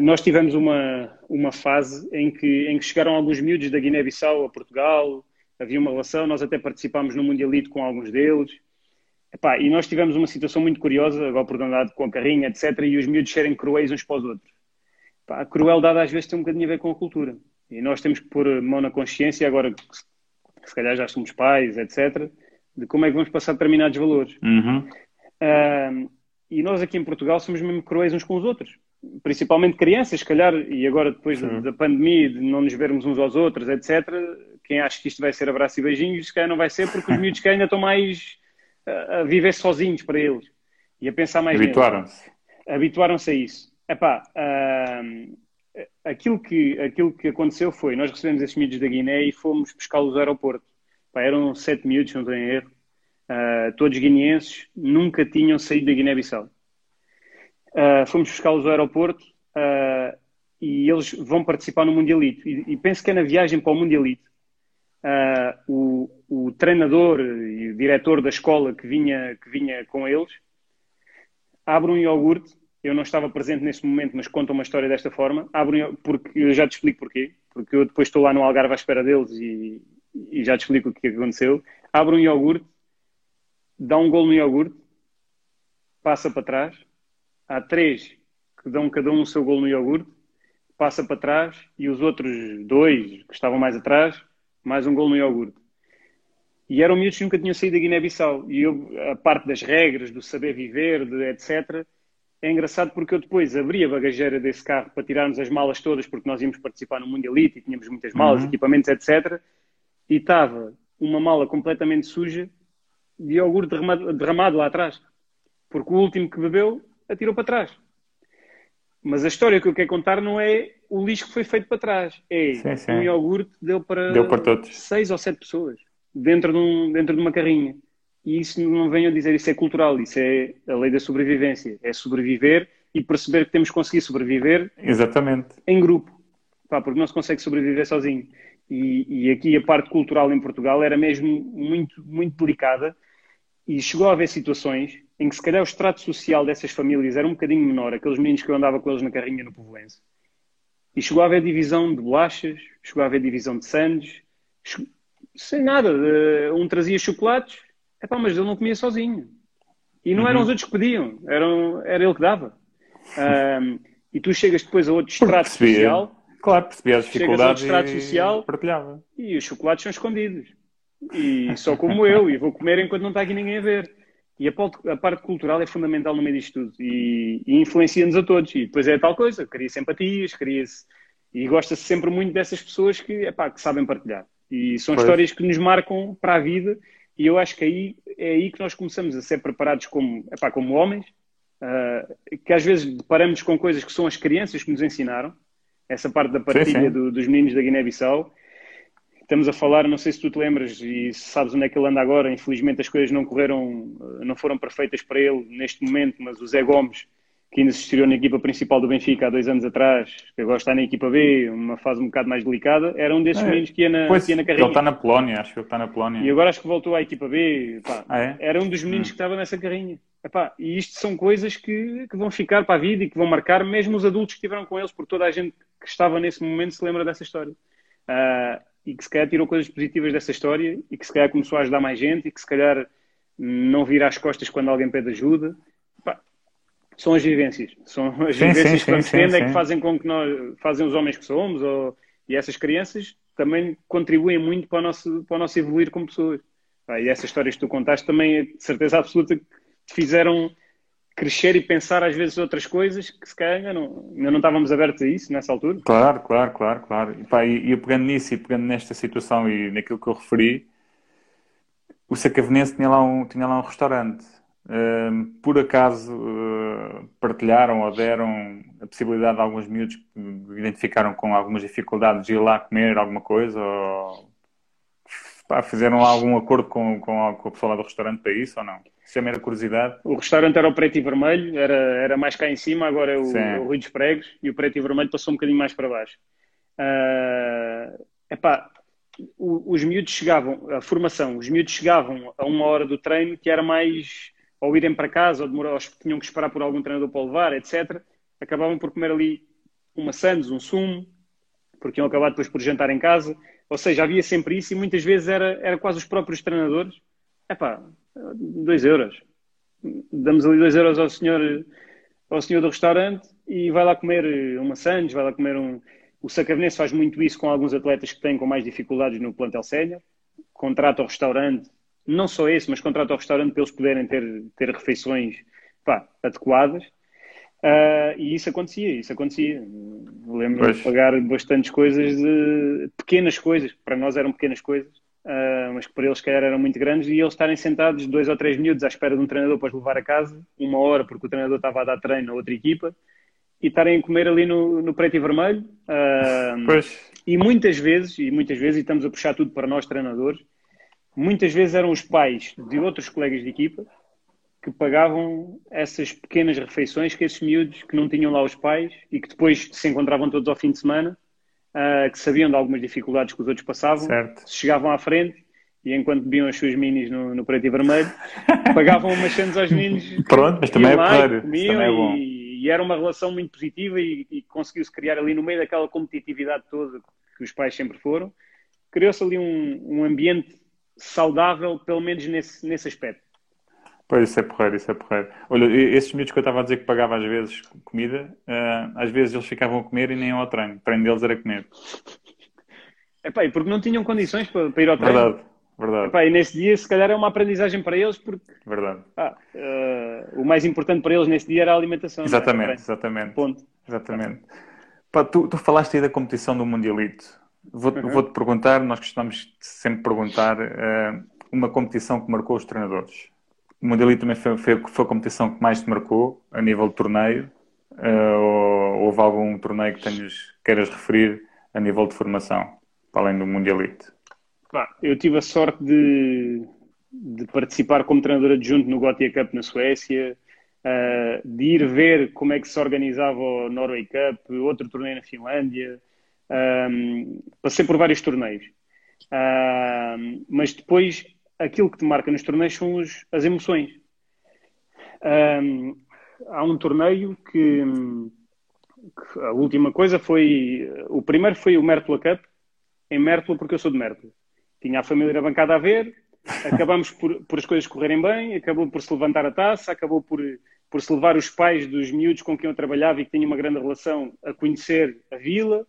nós tivemos uma, uma fase em que, em que chegaram alguns miúdos da Guiné-Bissau a Portugal, havia uma relação, nós até participámos no Mundialito com alguns deles. Epá, e nós tivemos uma situação muito curiosa, a oportunidade com a carrinha, etc., e os miúdos serem cruéis uns para os outros. Epá, a crueldade às vezes tem um bocadinho a ver com a cultura. E nós temos que pôr mão na consciência, agora que se calhar já somos pais, etc., de como é que vamos passar determinados valores. Uhum. Uh, e nós aqui em Portugal somos mesmo cruéis uns com os outros principalmente crianças, se calhar, e agora depois da, da, pandemia, de não nos vermos uns aos outros, etc., quem acha que isto vai ser abraço e beijinhos, se calhar não vai ser, porque os [laughs] miúdos que ainda estão mais a, a viver sozinhos para eles e a pensar mais Habituaram-se. Habituaram-se a isso. Epá, uh, aquilo que, aquilo que aconteceu foi, nós recebemos esses miúdos da Guiné e fomos pescá-los ao aeroporto. Pá, eram sete miúdos, não tenho erro. Uh, todos guineenses, nunca tinham saído da Guiné-Bissau. Uh, fomos buscá-los ao aeroporto uh, e eles vão participar no Mundialito. E, e penso que é na viagem para o Mundialito. o, o treinador e o diretor da escola que vinha, que vinha com eles abre um iogurte eu não estava presente nesse momento, mas conta uma história desta forma. Abro, porque eu já te explico porquê. Porque eu depois estou lá no Algarve à espera deles e, e já te explico o que aconteceu. Abre um iogurte, dá um gol no iogurte, passa para trás. Há três que dão cada um o seu gol no iogurte, passa para trás e os outros dois que estavam mais atrás, mais um gol no iogurte. E eram miúdos que nunca tinham saído da Guiné-Bissau. E eu, a parte das regras, do saber viver, de, etc., é engraçado porque eu depois abri a bagageira desse carro para tirarmos as malas todas, porque nós íamos participar no Mundialite e tínhamos muitas malas, uhum. equipamentos, etc. E estava uma mala completamente suja de iogurte derramado, derramado lá atrás. Porque o último que bebeu atirou para trás. Mas a história que eu quero contar não é o lixo que foi feito para trás. É sim, sim. um iogurte deu para, deu para todos. seis ou sete pessoas dentro de, um, dentro de uma carrinha. E isso não venho a dizer, isso é cultural, isso é a lei da sobrevivência. É sobreviver e perceber que temos que conseguir sobreviver Exatamente. em grupo. Pá, porque não se consegue sobreviver sozinho. E, e, aqui a parte cultural em Portugal era mesmo muito, muito delicada e chegou a haver situações em que se calhar o extrato social dessas famílias era um bocadinho menor, aqueles meninos que eu andava com eles na carrinha no Povoense. E chegou a haver divisão de bolachas, chegou a haver divisão de sandes, sem nada. Um trazia chocolates, Epá, mas ele não comia sozinho. E não uhum. eram os outros que pediam, eram, era ele que dava. [laughs] Um, e tu chegas depois a outro extrato social. Claro, percebia as dificuldades chegas a outro social, partilhava. E os chocolates são escondidos. E só como eu, e vou comer enquanto não está aqui ninguém a ver. E a, a parte cultural é fundamental no meio disto tudo. E, e influencia-nos a todos. E depois é tal coisa, cria-se empatias, cria-se... E gosta-se sempre muito dessas pessoas que, epá, que sabem partilhar. E são pois. histórias que nos marcam para a vida e eu acho que aí, é aí que nós começamos a ser preparados como, epá, como homens, uh, que às vezes deparamos com coisas que são as crianças que nos ensinaram, essa parte da partilha sim, sim. Do, dos meninos da Guiné-Bissau. Estamos a falar, não sei se tu te lembras e sabes onde é que ele anda agora, infelizmente as coisas não correram, não foram perfeitas para ele neste momento, mas o Zé Gomes que ainda se estreou na equipa principal do Benfica há dois anos atrás, que agora está na equipa B, uma fase um bocado mais delicada, era um desses é, meninos que ia na, pois, que ia na carrinha. Ele está na Polónia, acho que ele está na Polónia. E agora acho que voltou à equipa B. Pá, ah, é? Era um dos meninos hum. que estava nessa carrinha. Epá, e isto são coisas que, que vão ficar para a vida e que vão marcar mesmo os adultos que estiveram com eles, porque toda a gente que estava nesse momento se lembra dessa história. Uh, e que se calhar tirou coisas positivas dessa história e que se calhar começou a ajudar mais gente e que se calhar não vira as costas quando alguém pede ajuda são as vivências. São as sim, vivências sim, que vamos tendo é que fazem com que nós fazem os homens que somos ou, e essas crianças também contribuem muito para o nosso, para o nosso evoluir como pessoas. Ah, e essas histórias que tu contaste também, de certeza absoluta, te fizeram crescer e pensar às vezes outras coisas que se calhar ainda não, ainda não estávamos abertos a isso nessa altura. Claro, claro, claro, claro. E, pá, e, e pegando nisso e pegando nesta situação e naquilo que eu referi, o Sacavenense tinha lá um, tinha lá um restaurante por acaso uh, partilharam ou deram a possibilidade de alguns miúdos que identificaram com algumas dificuldades de ir lá comer alguma coisa ou pá, fizeram algum acordo com, com, com a pessoa lá do restaurante para isso ou não? Isso é mera curiosidade. O restaurante era o preto e vermelho, era, era mais cá em cima, agora é o, o Rui dos Pregos e o preto e vermelho passou um bocadinho mais para baixo. Uh, epá, os miúdos chegavam, a formação, os miúdos chegavam a uma hora do treino que era mais ou irem para casa, ou, demorar, ou tinham que esperar por algum treinador para o levar, etc., acabavam por comer ali uma sandes, um sumo, porque iam acabar depois por jantar em casa. Ou seja, havia sempre isso e muitas vezes era, era quase os próprios treinadores. Epá, dois euros. Damos ali dois euros ao senhor, ao senhor do restaurante e vai lá comer uma sandes, vai lá comer um... O Sacavenense faz muito isso com alguns atletas que têm com mais dificuldades no plantel sénior. Contrata o restaurante não só esse, mas contrata o restaurante para eles poderem ter, ter refeições pá, adequadas. Uh, e isso acontecia, isso acontecia. Lembro de pagar bastantes coisas, de, pequenas coisas, que para nós eram pequenas coisas, uh, mas que para eles, se calhar, eram muito grandes, e eles estarem sentados dois ou três minutos à espera de um treinador para os levar a casa, uma hora, porque o treinador estava a dar treino a outra equipa, e estarem a comer ali no, no preto e vermelho. Uh. E muitas vezes, e muitas vezes, e estamos a puxar tudo para nós treinadores, muitas vezes eram os pais de outros colegas de equipa que pagavam essas pequenas refeições que esses miúdos que não tinham lá os pais e que depois se encontravam todos ao fim de semana, uh, que sabiam de algumas dificuldades que os outros passavam, chegavam à frente e enquanto bebiam as suas minis no, no preto e vermelho, [laughs] pagavam umas chances aos minis. Pronto, mas também é claro. Também é bom. E, e, era uma relação muito positiva e, e conseguiu-se criar ali no meio daquela competitividade toda que os pais sempre foram. Criou-se ali um, um ambiente saudável, pelo menos nesse, nesse aspecto. Pois, isso é porreiro, isso é porreiro. Olha, esses miúdos que eu estava a dizer que pagava às vezes comida, uh, às vezes eles ficavam a comer e nem ao treino. O treino deles era comer. Epá, e porque não tinham condições para, para ir ao treino. Verdade, verdade. Epá, e nesse dia, se calhar, é uma aprendizagem para eles, porque verdade. Ah, uh, o mais importante para eles nesse dia era a alimentação. É? Exatamente, é? exatamente. Ponto. Exatamente. Pá, tu, tu falaste aí da competição do Mundialito. Vou-te uhum. vou perguntar, nós costumamos sempre perguntar uh, uma competição que marcou os treinadores. O Mundialito também foi, foi, foi, a competição que mais te marcou a nível de torneio? Uh, ou houve algum torneio que tenhas, queiras referir a nível de formação, para além do Mundialito? eu tive a sorte de, de participar como treinador adjunto no Gothia Cup na Suécia, uh, de ir ver como é que se organizava o Norway Cup, outro torneio na Finlândia, um, passei por vários torneios. Um, mas depois, aquilo que te marca nos torneios são os, as emoções. Um, há um torneio que, que, a última coisa foi. O primeiro foi o Mértola Cup, em Mértola, porque eu sou de Mértola. Tinha a família bancada a ver, [laughs] acabamos por, por as coisas correrem bem, acabou por se levantar a taça, acabou por, por se levar os pais dos miúdos com quem eu trabalhava e que tinha uma grande relação a conhecer a vila.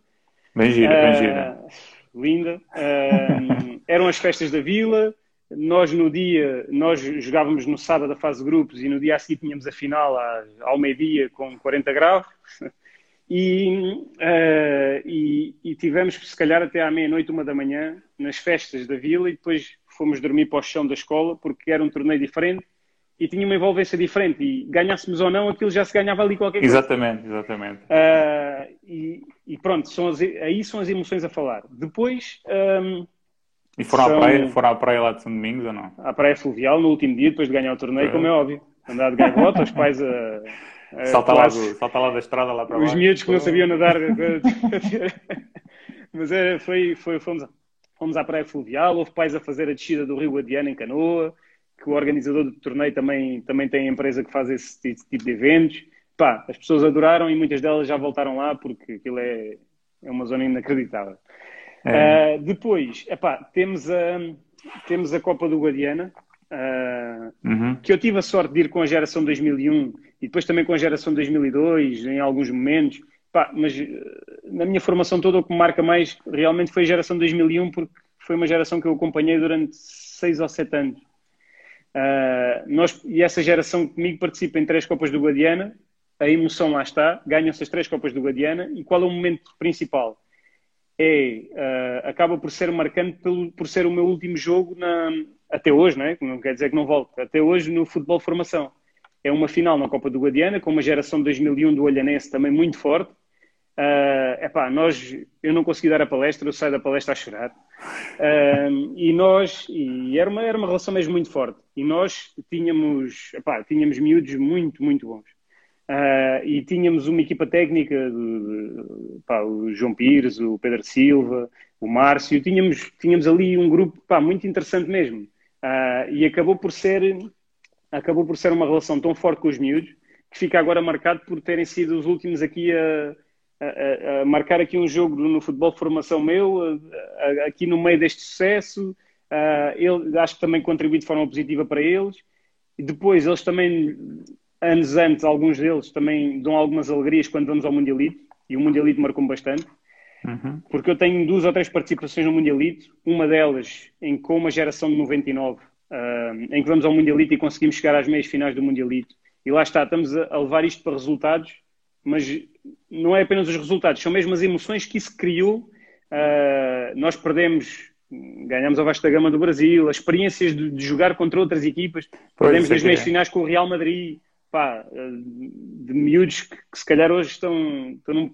Bem gira, bem gira. Uh, linda. Uh, eram as festas da vila. Nós no dia, nós jogávamos no sábado a fase de grupos e no dia a seguir tínhamos a final ao meio-dia com 40 graus. E, uh, e, e, tivemos, se calhar, até à meia-noite, uma da manhã, nas festas da vila, e depois fomos dormir para o chão da escola, porque era um torneio diferente e tinha uma envolvência diferente. E ganhássemos ou não, aquilo já se ganhava ali qualquer coisa. Exatamente, exatamente. Uh, e, e, pronto, são as, aí são as emoções a falar. Depois. Um, e foram, são... à praia, foram à praia lá de São Domingos ou não? À praia fluvial, no último dia, depois de ganhar o torneio, é. como é óbvio. Andar de gaivota, os pais a. salta, lá do, salta lá da estrada lá para Os baixo. miúdos que não sabiam nadar. [laughs] Mas é, foi, foi, fomos, fomos à praia fluvial, houve pais a fazer a descida do Rio Guadiana em canoa que o organizador do torneio também, também tem empresa que faz esse, esse tipo de eventos. Pá, as pessoas adoraram e muitas delas já voltaram lá porque aquilo é, é uma zona inacreditável. É. Uh, depois, epá, temos, a, temos a Copa do Guadiana, uh, uhum. que eu tive a sorte de ir com a geração 2001 e depois também com a geração 2002 em alguns momentos. Pá, mas na minha formação toda o que me marca mais realmente foi a geração 2001 porque foi uma geração que eu acompanhei durante seis ou sete anos. Uh, nós, e essa geração comigo participa em três Copas do Guadiana, a emoção lá está, ganham-se as três Copas do Guadiana, e qual é o momento principal? É, uh, acaba por ser marcante pelo, por ser o meu último jogo na, até hoje, não, é? não quer dizer que não volte, até hoje no futebol formação. É uma final na Copa do Guadiana, com uma geração de 2001 do Olhanense também muito forte, Uh, epá, nós, eu não consegui dar a palestra, eu saio da palestra a chorar. Uh, e nós, e era uma, era uma relação mesmo muito forte. E nós tínhamos, epá, tínhamos miúdos muito, muito bons. Uh, e tínhamos uma equipa técnica, de, epá, o João Pires, o Pedro Silva, o Márcio, tínhamos, tínhamos ali um grupo epá, muito interessante mesmo. e acabou por ser, acabou por ser uma relação tão forte com os miúdos que fica agora marcado por terem sido os últimos aqui a a, a, marcar aqui um jogo no futebol de formação meu, a, aqui no meio deste sucesso. ele, acho que também contribui de forma positiva para eles. E depois, eles também, anos antes, alguns deles também dão algumas alegrias quando vamos ao Mundialito. E o Mundialito marcou-me bastante. Uhum. Porque eu tenho duas ou três participações no Mundialito. Uma delas em com uma geração de 99, uh, em que vamos ao Mundialito e conseguimos chegar às meias finais do Mundialito. E lá está, estamos a, levar isto para resultados mas não é apenas os resultados, são mesmo as emoções que isso criou. Uh, nós perdemos, ganhamos a vasta gama do Brasil, as experiências de, de jogar contra outras equipas, pois perdemos nas meias é. finais com o Real Madrid. Pá, de miúdos que, que, se calhar hoje estão, estão num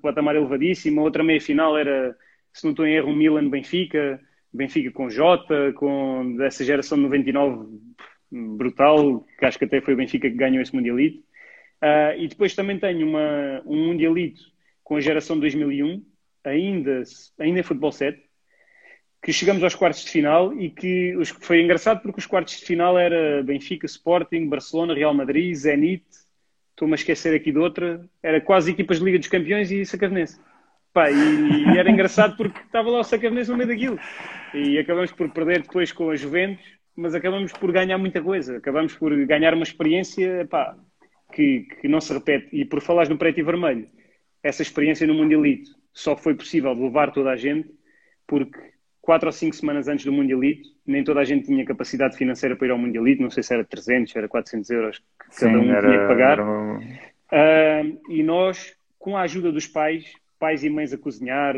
patamar elevadíssimo. A outra meia-final era, se não estou em erro, um Milan-Benfica, Benfica com Jota, com dessa geração de 99 brutal, que acho que até foi o Benfica que ganhou esse Mundialito. Uh, e depois também tenho uma, um Mundialito com a geração de 2001, ainda, ainda em futebol 7, que chegamos aos quartos de final e que foi engraçado porque os quartos de final era Benfica, Sporting, Barcelona, Real Madrid, Zenit, estou-me a esquecer aqui de outra, era quase equipas de Liga dos Campeões e Sacavenense. Pá, e, e, era engraçado porque estava lá o Sacavenense no meio daquilo. E acabamos por perder depois com a Juventus, mas acabamos por ganhar muita coisa. Acabamos por ganhar uma experiência pá, que, que não se repete. E por falares no preto e vermelho, essa experiência no Mundialito só foi possível levar toda a gente porque quatro ou cinco semanas antes do Mundialito, nem toda a gente tinha capacidade financeira para ir ao Mundialito, não sei se era 300, era 400 euros que Sim, cada um era, tinha que pagar. Era... Uh, e nós, com a ajuda dos pais, pais e mães a cozinhar,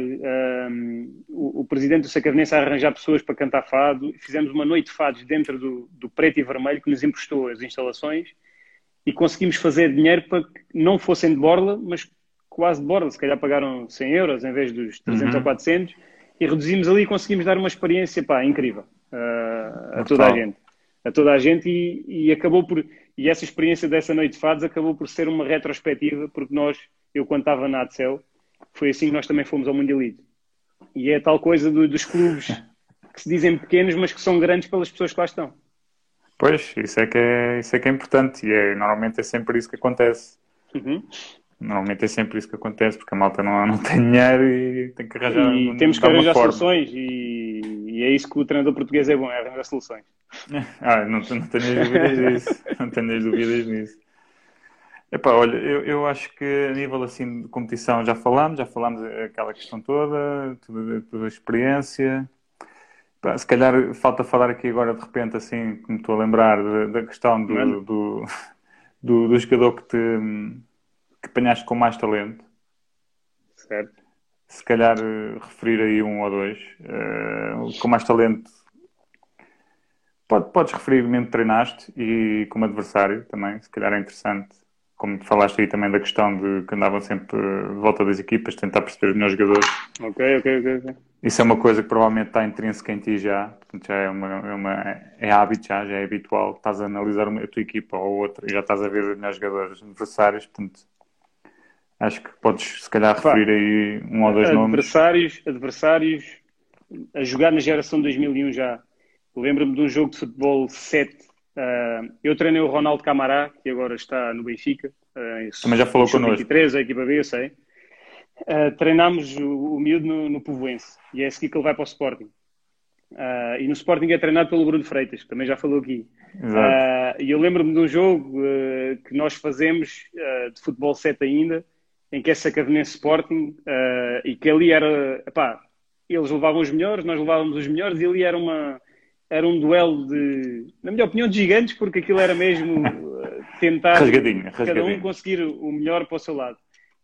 o, o, presidente do Sacavenense a arranjar pessoas para cantar fado, fizemos uma noite de fados dentro do, do Preto e Vermelho, que nos emprestou as instalações, e conseguimos fazer dinheiro para que não fossem de borla, mas quase de borla, se calhar pagaram 100 euros em vez dos 300 uhum. ou 400, e reduzimos ali e conseguimos dar uma experiência pá, incrível uh, a toda a gente. A toda a gente e, e, acabou por. E essa experiência dessa noite de fados acabou por ser uma retrospectiva, porque nós, eu quando estava na ADCEL, foi assim que nós também fomos ao Mundialito. E é tal coisa do, dos clubes [laughs] que se dizem pequenos, mas que são grandes pelas pessoas que lá estão. Pois, isso é que é, isso é, que é importante e é, normalmente é sempre isso que acontece. Uhum. Normalmente é sempre isso que acontece, porque a malta não, não tem dinheiro e tem que arranjar. E temos que arranjar soluções, e, e, é isso que o treinador português é bom, é arranjar soluções. [laughs] ah, não, não tenho dúvidas disso. não tenho dúvidas nisso. Epá, olha, eu, eu acho que a nível assim de competição já falámos, já falámos aquela questão toda, toda, toda a experiência. Epá, se calhar falta falar aqui agora de repente, assim, como estou a lembrar, da, da questão do, do, do, do jogador que te apanhaste com mais talento. Certo. Se calhar uh, referir aí um ou dois. Uh, com mais talento. Pode, podes referir mesmo que treinaste e como adversário também, se calhar é interessante. Como falaste aí também da questão de que andavam sempre de volta das equipas, tentar perceber os melhores jogadores. Ok, ok, ok. okay. Isso é uma coisa que provavelmente está intrínseca em ti já, portanto já é, uma, é, uma, é hábito já, já é habitual. Estás a analisar uma, a tua equipa ou outra e já estás a ver os melhores jogadores adversários, portanto Acho que podes, se calhar, referir aí um ou dois adversários, nomes. Adversários, a jogar na geração 2001 já. Lembro-me de um jogo de futebol 7. Uh, ah, eu treinei o Ronaldo Camará, que agora está no Benfica. Uh, Também já falou connosco. 23, a equipa B, eu sei. Uh, treinámos o, o miúdo no, no Povoense. E é a seguir que ele vai para o Sporting. Uh, e no Sporting é treinado pelo Bruno Freitas, que também já falou aqui. Uh, e eu lembro-me de um jogo uh, que nós fazemos de futebol 7 ainda, em que é Sacavenense Sporting uh, e que ali era, epá, eles levavam os melhores, nós levávamos os melhores e ali era uma era um duelo de, na minha opinião, de gigantes, porque aquilo era mesmo uh, tentar rasgadinho, rasgadinho. cada um conseguir o melhor para o seu lado.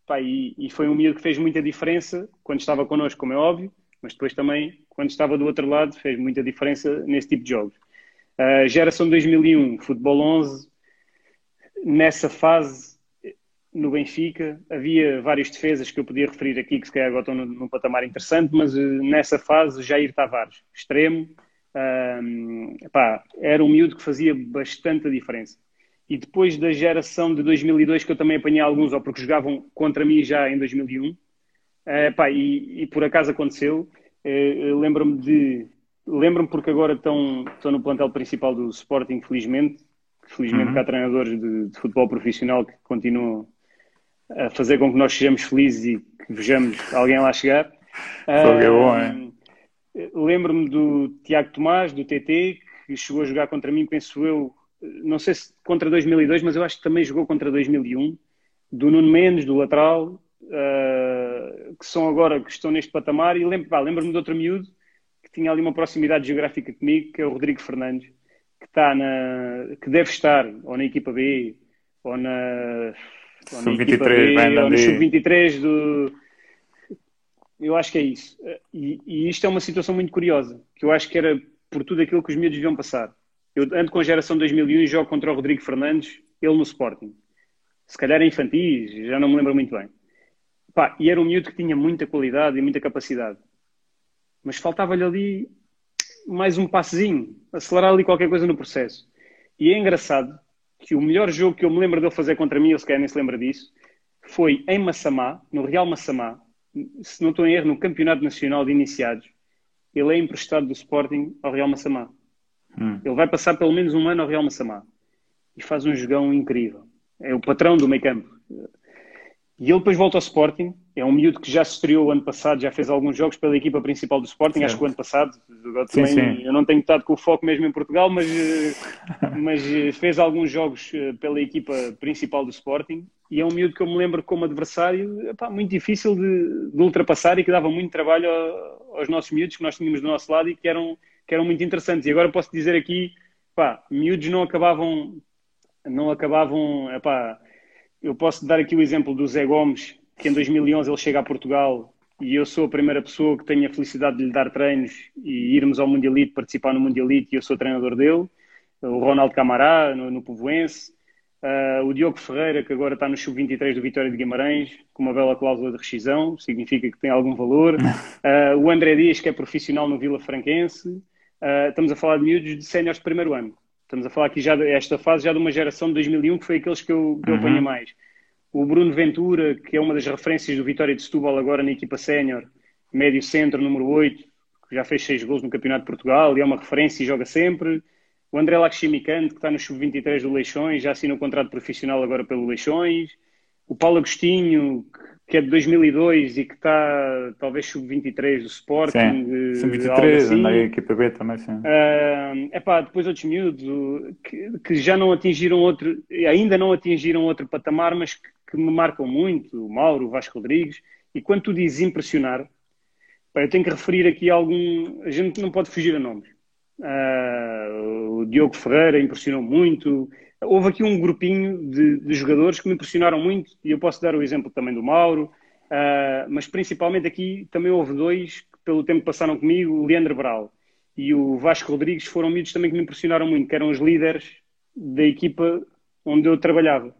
Epá, e, e, foi um miúdo que fez muita diferença quando estava connosco, como é óbvio, mas depois também, quando estava do outro lado, fez muita diferença nesse tipo de jogos. Uh, geração 2001, futebol 11, nessa fase no Benfica. Havia várias defesas que eu podia referir aqui, que se calhar agora estão num, num patamar interessante, mas uh, nessa fase, Jair Tavares, extremo, um, epá, era um miúdo que fazia bastante a diferença. E depois da geração de 2002, que eu também apanhei alguns, ou porque jogavam contra mim já em 2001, uh, epá, e, e, por acaso aconteceu, uh, lembro-me de. Lembro-me porque agora estão, estão no plantel principal do Sporting, felizmente. Felizmente uhum. há treinadores de, de futebol profissional que continuam a fazer com que nós sejamos felizes e que vejamos alguém lá chegar. é bom, é? Lembro-me do Tiago Tomás, do TT, que chegou a jogar contra mim, penso eu, não sei se contra 2002, mas eu acho que também jogou contra 2001. Do Nuno Mendes, do lateral, uh, que são agora, que estão neste patamar. E lembro, lembro-me de outro miúdo que tinha ali uma proximidade geográfica comigo, que é o Rodrigo Fernandes, que, está na, que deve estar ou na equipa B ou na Sub-23, ou no Sub-23 do. Eu acho que é isso. E, e, isto é uma situação muito curiosa, que eu acho que era por tudo aquilo que os miúdos deviam passar. Eu ando com a geração 2001 e jogo contra o Rodrigo Fernandes. ele no Sporting. Se calhar em infantis, já não me lembro muito bem. Pá, e era um miúdo que tinha muita qualidade e muita capacidade. Mas faltava-lhe ali mais um passezinho, acelerar ali qualquer coisa no processo. E é engraçado que o melhor jogo que eu me lembro dele fazer contra mim, ele se calhar nem se lembra disso, foi em Massamá, no Real Massamá, se não estou em erro, no Campeonato Nacional de Iniciados. Ele é emprestado do Sporting ao Real Massamá. Hum. Ele vai passar pelo menos um ano ao Real Massamá. E faz um jogão incrível. É o patrão do meio campo. E ele depois volta ao Sporting. É um miúdo que já se estreou ano passado, já fez alguns jogos pela equipa principal do Sporting, certo. acho que o ano passado. Sim, sim. Eu não tenho estado com o foco mesmo em Portugal, mas, eh, mas eh, fez alguns jogos eh, pela equipa principal do Sporting. E é um miúdo que eu me lembro como adversário epá, muito difícil de, de, ultrapassar e que dava muito trabalho aos nossos miúdos que nós tínhamos do nosso lado e que eram, que eram muito interessantes. E agora posso dizer aqui, pá, miúdos não acabavam, não acabavam, epá, eu posso dar aqui o exemplo do Zé Gomes, que em 2011 ele chega a Portugal e eu sou a primeira pessoa que tenho a felicidade de lhe dar treinos e irmos ao Mundialite, participar no Mundialite e eu sou treinador dele. O Ronaldo Camará, no, no Povoense. Uh, o Diogo Ferreira, que agora está no Sub-23 do Vitória de Guimarães, com uma bela cláusula de rescisão, significa que tem algum valor. [laughs] Uh, o André Dias, que é profissional no Vila Franquense. Uh, estamos a falar de miúdos de séniores de primeiro ano. Estamos a falar aqui já desta fase, já de uma geração de 2001, que foi aqueles que eu, que eu apanhei uhum. mais. O Bruno Ventura, que é uma das referências do Vitória de Setúbal agora na equipa sénior, médio centro, número 8, que já fez seis gols no Campeonato de Portugal e é uma referência e joga sempre. O André Laximicante, que está no sub-23 do Leixões, já assinou um contrato profissional agora pelo Leixões. O Paulo Agostinho, que é de 2002 e que está talvez sub-23 do Sporting. Sub-23, assim. na equipa B também, sim. Uh, epá, depois outros miúdos que, que, já não atingiram outro, ainda não atingiram outro patamar, mas que, que, me marcam muito, o Mauro, o Vasco Rodrigues. E quando tu dizes impressionar, eu tenho que referir aqui algum. A gente não pode fugir a nomes. Uh, o Diogo Ferreira impressionou muito houve aqui um grupinho de, de, jogadores que me impressionaram muito, e eu posso dar o exemplo também do Mauro, uh, mas principalmente aqui também houve dois que, pelo tempo que passaram comigo, o Leandro Brau e o Vasco Rodrigues, foram miúdos também que me impressionaram muito, que eram os líderes da equipa onde eu trabalhava.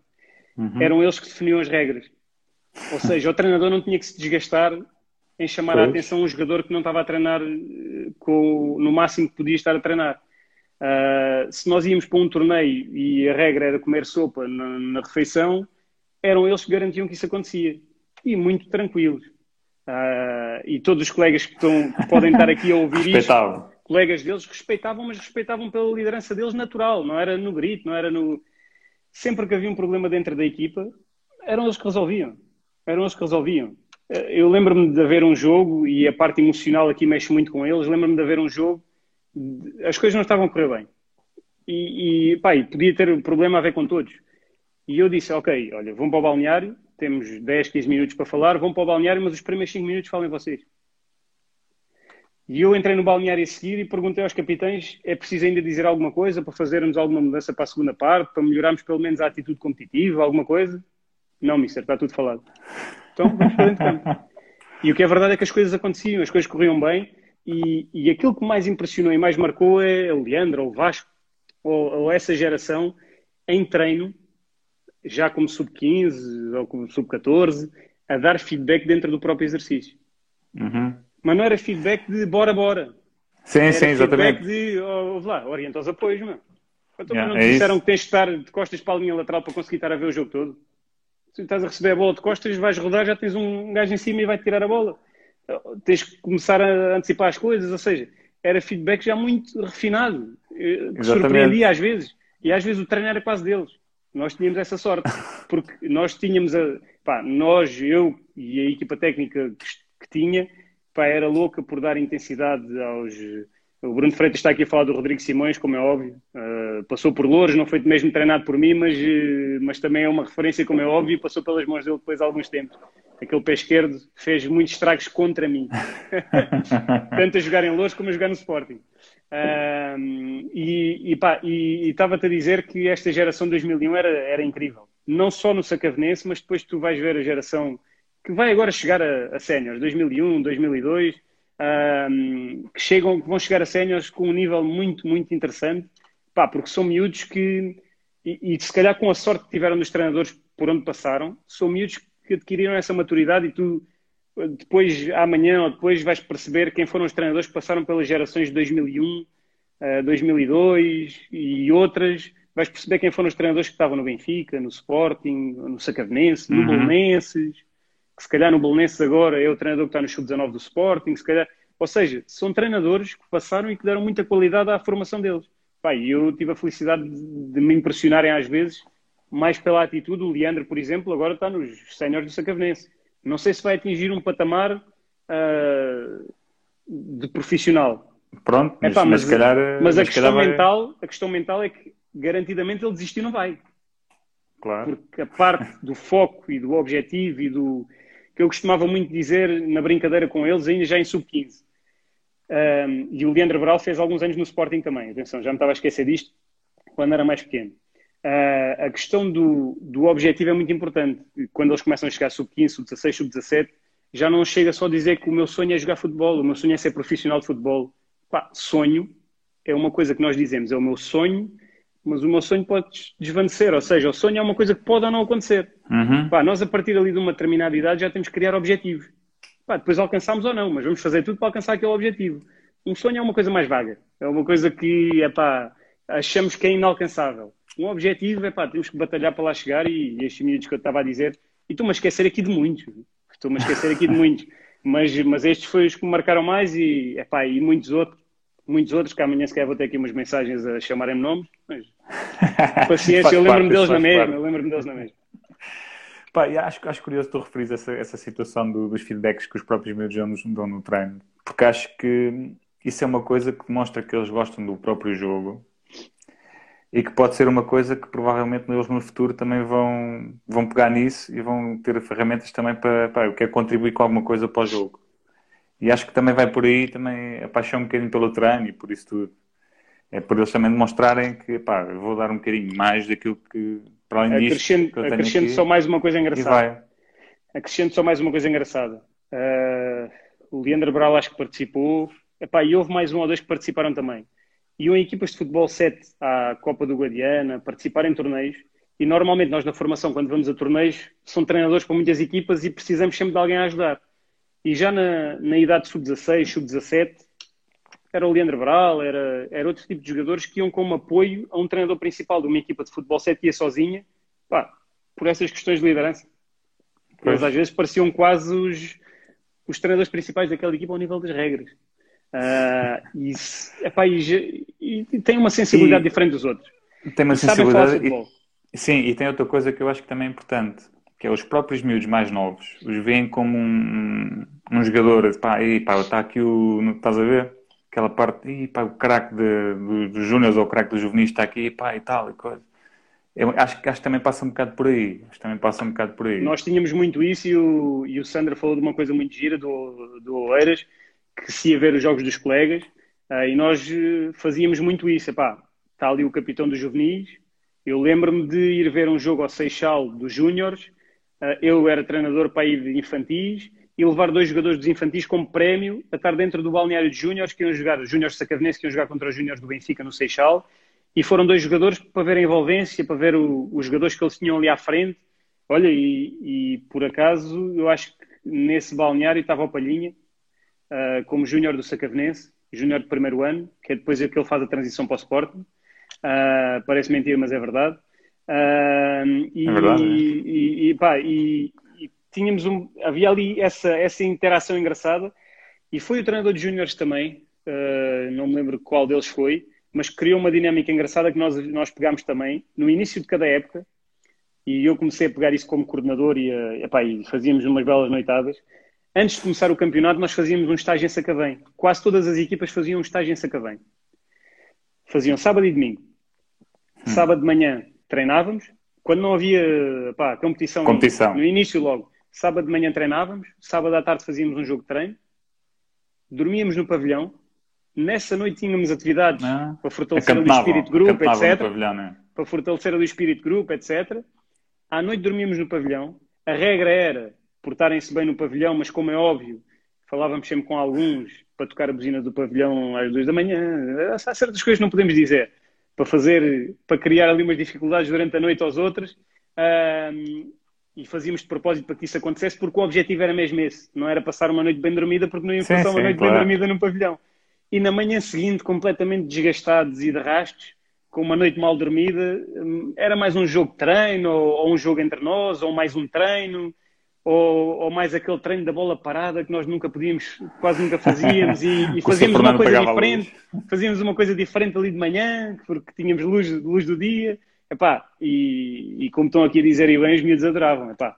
Uhum. Eram eles que definiam as regras. Ou seja, o treinador não tinha que se desgastar em chamar pois. a atenção um jogador que não estava a treinar eh, com, no máximo que podia estar a treinar. Uh, se nós íamos para um torneio e a regra era comer sopa na, na, refeição, eram eles que garantiam que isso acontecia. E muito tranquilos. Uh, e todos os colegas que, estão, que podem estar aqui a ouvir isto, colegas deles respeitavam, mas respeitavam pela liderança deles natural, não era no grito, não era no. Sempre que havia um problema dentro da equipa, eram eles que resolviam. Eram eles que resolviam. Uh, eu lembro-me de haver um jogo, e a parte emocional aqui mexe muito com eles, lembro-me de haver um jogo as coisas não estavam a correr bem. E, e, podia ter problema a ver com todos. E eu disse, ok, olha, vão para o balneário, temos 10, 15 minutos para falar, vão para o balneário, mas os primeiros 5 minutos falem vocês. E eu entrei no balneário a seguir e perguntei aos capitães, é preciso ainda dizer alguma coisa para fazermos alguma mudança para a segunda parte, para melhorarmos pelo menos a atitude competitiva, alguma coisa? Não, mister, está tudo falado. Então, vamos para dentro de campo. E o que é verdade é que as coisas aconteciam, as coisas corriam bem, e, e aquilo que mais impressionou e mais marcou é o Leandro, ou o Vasco, ou, ou essa geração em treino, já como sub-15 ou como sub-14, a dar feedback dentro do próprio exercício. Uhum. Mas não era feedback de bora, bora. Sim, era sim, exatamente. Feedback de, oh, lá, orienta os apoios, mano. Então yeah, não te é disseram isso. que tens de estar de costas para a linha lateral para conseguir estar a ver o jogo todo? Se estás a receber a bola de costas, vais rodar, já tens um gajo em cima e vai tirar a bola tens que começar a antecipar as coisas, ou seja, era feedback já muito refinado, eh, que surpreendia às vezes, e às vezes o treino era quase deles. Nós tínhamos essa sorte, [laughs] porque nós tínhamos, a, pá, nós, eu e a equipa técnica que, que tinha, pá, era louca por dar intensidade aos, o Bruno Freitas está aqui a falar do Rodrigo Simões, como é óbvio. Uh, passou por Louros, não foi mesmo treinado por mim, mas, uh, mas também é uma referência, como é óbvio, e passou pelas mãos dele depois há alguns tempos. Aquele pé esquerdo fez muitos estragos contra mim. [laughs] Tanto a jogar em Louros como a jogar no Sporting. Uh, e estava-te a dizer que esta geração de 2001 era, era incrível. Não só no Sacavenense, mas depois tu vais ver a geração que vai agora chegar a, a séniores, 2001, 2002 um, que, chegam, que vão chegar a séniores com um nível muito, muito interessante, pá, porque são miúdos que e, e, se calhar com a sorte que tiveram dos treinadores por onde passaram, são miúdos que adquiriram essa maturidade e tu depois, amanhã ou depois, vais perceber quem foram os treinadores que passaram pelas gerações de 2001, 2002 e outras. Vais perceber quem foram os treinadores que estavam no Benfica, no Sporting, no Sacavenense, no uhum. Bolonenses, que se calhar no Bolonenses agora é o treinador que está no Sub-19 do Sporting, se calhar... Ou seja, são treinadores que passaram e que deram muita qualidade à formação deles. E eu tive a felicidade de, me impressionarem às vezes, mais pela atitude. O Leandro, por exemplo, agora está nos séniores do Sacavenense. Não sei se vai atingir um patamar uh, de profissional. Pronto, mas, Epá, mas, mas, calhar, mas, mas a, questão vai... mental, a questão mental é que garantidamente ele desistir não vai. Claro. Porque a parte do foco e do objetivo e do que eu costumava muito dizer na brincadeira com eles, ainda já em sub-15. Um, e o Leandro Bral fez alguns anos no Sporting também. Atenção, já me estava a esquecer disto quando era mais pequeno. Uh, a questão do, do objetivo é muito importante. Quando eles começam a chegar sub-15, sub-16, sub-17, já não chega só a dizer que o meu sonho é jogar futebol, o meu sonho é ser profissional de futebol. Pá, sonho é uma coisa que nós dizemos, é o meu sonho, mas o meu sonho pode desvanecer. Ou seja, o sonho é uma coisa que pode ou não acontecer. Uhum. Pá, nós, a partir ali de uma determinada idade, já temos que criar objetivos. Pá, depois alcançamos ou não, mas vamos fazer tudo para alcançar aquele objetivo. Um sonho é uma coisa mais vaga. É uma coisa que, é pá, achamos que é inalcançável. Um objetivo, é pá, temos que batalhar para lá chegar e, e minutos que eu estava a dizer, e estou-me a esquecer aqui de muitos. Estou-me a esquecer aqui de muitos. Mas, mas estes foram os que me marcaram mais e, é pá, e muitos outros. Muitos outros, que amanhã se calhar vou ter aqui umas mensagens a chamarem-me nomes, mas paciência, eu lembro-me deles na mesma, eu lembro-me deles na mesma. Pá, acho, acho curioso tu referires essa, essa situação do, dos feedbacks que os próprios miúdos dão, dão no treino, porque acho que isso é uma coisa que demonstra que eles gostam do próprio jogo e que pode ser uma coisa que provavelmente eles no futuro também vão, vão pegar nisso e vão ter ferramentas também para, para eu quero contribuir com alguma coisa para o jogo. E acho que também vai por aí também a paixão um bocadinho pelo treino e por isso tudo. É por eles também demonstrarem que pá, eu vou dar um bocadinho mais daquilo que para além disso, acrescento, acrescento só mais uma coisa engraçada. Acrescento só mais uma coisa engraçada. Uh, o Leandro Brau acho que participou. Epá, e houve mais um ou dois que participaram também. Iam equipas de futebol 7 à Copa do Guadiana, participar em torneios. E normalmente nós na formação, quando vamos a torneios, são treinadores para muitas equipas e precisamos sempre de alguém a ajudar. E já na, na idade sub-16, sub-17, era o Leandro Bral, era, era outro tipo de jogadores que iam como apoio a um treinador principal de uma equipa de futebol 7 ia sozinha, pá, por essas questões de liderança. Eles às vezes pareciam quase os, os treinadores principais daquela equipa ao nível das regras. Uh, e, epá, e, e, tem uma sensibilidade e, diferente dos outros. Tem uma sensibilidade. E, sim, e tem outra coisa que eu acho que também é importante, que é os próprios miúdos mais novos, os veem como um, um jogador, pá, e, pá, está aqui o. Estás a ver? Aquela parte, e pá, o craque dos do ou o craque do Juvenis está aqui, pá, e tal, e coisa. Eu acho, acho que também passa um bocado por aí. Acho que também passa um bocado por aí. Nós tínhamos muito isso e o, e o Sandra falou de uma coisa muito gira do, do Oeiras, que se ia ver os jogos dos colegas, uh, e nós eh, fazíamos muito isso. Epá, está ali o capitão dos juvenis. Eu lembro-me de ir ver um jogo ao Seixal dos Júniors. Uh, eu era treinador para ir de infantis e levar dois jogadores dos infantis como prémio a estar dentro do balneário de Júniores, que iam jogar, os Júniores Sacavenense, que iam jogar contra os Júniores do Benfica no Seixal, e foram dois jogadores para ver a envolvência, para ver o, os jogadores que eles tinham ali à frente. Olha, e, e, por acaso, eu acho que nesse balneário estava o Palhinha, uh, como Júnior do Sacavenense, Júnior de primeiro ano, que é depois que ele faz a transição para o Sporting. Uh, parece mentira, mas é verdade. Uh, e, é verdade. E, e, pá, e, tínhamos um, havia ali essa, essa interação engraçada e foi o treinador de júniores também, uh, não me lembro qual deles foi, mas criou uma dinâmica engraçada que nós, nós pegámos também no início de cada época e eu comecei a pegar isso como coordenador e, uh, epá, e fazíamos umas belas noitadas. Antes de começar o campeonato, nós fazíamos um estágio em Sacavém. Quase todas as equipas faziam um estágio em Sacavém. Faziam sábado e domingo. Hum. Sábado de manhã treinávamos. Quando não havia pá, competição, competição. no início logo, Sábado de manhã treinávamos, sábado à tarde fazíamos um jogo de treino, dormíamos no pavilhão, nessa noite tínhamos atividades ah, para fortalecer o espírito grupo, etc. Pavilhão, né? Para fortalecer o espírito grupo, etc. À noite dormíamos no pavilhão. A regra era portarem-se bem no pavilhão, mas como é óbvio, falávamos sempre com alguns para tocar a buzina do pavilhão às duas da manhã. Há certas coisas que não podemos dizer. para fazer, para criar ali umas dificuldades durante a noite aos outros. Um, e fazíamos de propósito para que isso acontecesse, porque o objetivo era mesmo esse. Não era passar uma noite bem dormida, porque não íamos passar uma noite claro. bem dormida num pavilhão. E na manhã seguinte, completamente desgastados e de rastos, com uma noite mal dormida, era mais um jogo de treino, ou, ou um jogo entre nós, ou mais um treino, ou, ou, mais aquele treino da bola parada que nós nunca podíamos, quase nunca fazíamos, e, [laughs] e fazíamos uma coisa diferente, fazíamos uma coisa diferente ali de manhã, porque tínhamos luz, luz do dia, epá, e, e como estão aqui a dizer e bem, os miúdos adoravam, epá.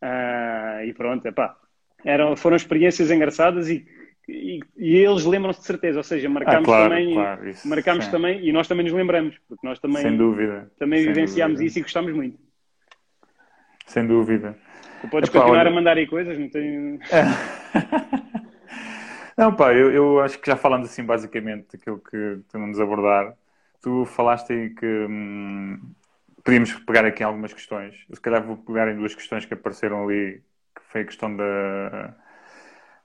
Ah, e pronto, epá. Eram, foram experiências engraçadas e, e, e eles lembram-se de certeza, ou seja, marcámos ah, claro, também, claro, isso, marcámos também, e nós também nos lembramos, porque nós também, Sem dúvida. também Sem vivenciámos dúvida. isso e gostámos muito. Sem dúvida. Tu podes Epá, continuar olha... a mandar aí coisas, não tenho. [laughs] não, pá, eu, eu, acho que já falamos assim basicamente daquilo que temos abordar. Tu falaste aí que hum, podíamos pegar aqui algumas questões. Eu, se calhar vou pegar em duas questões que apareceram ali, que foi a questão da,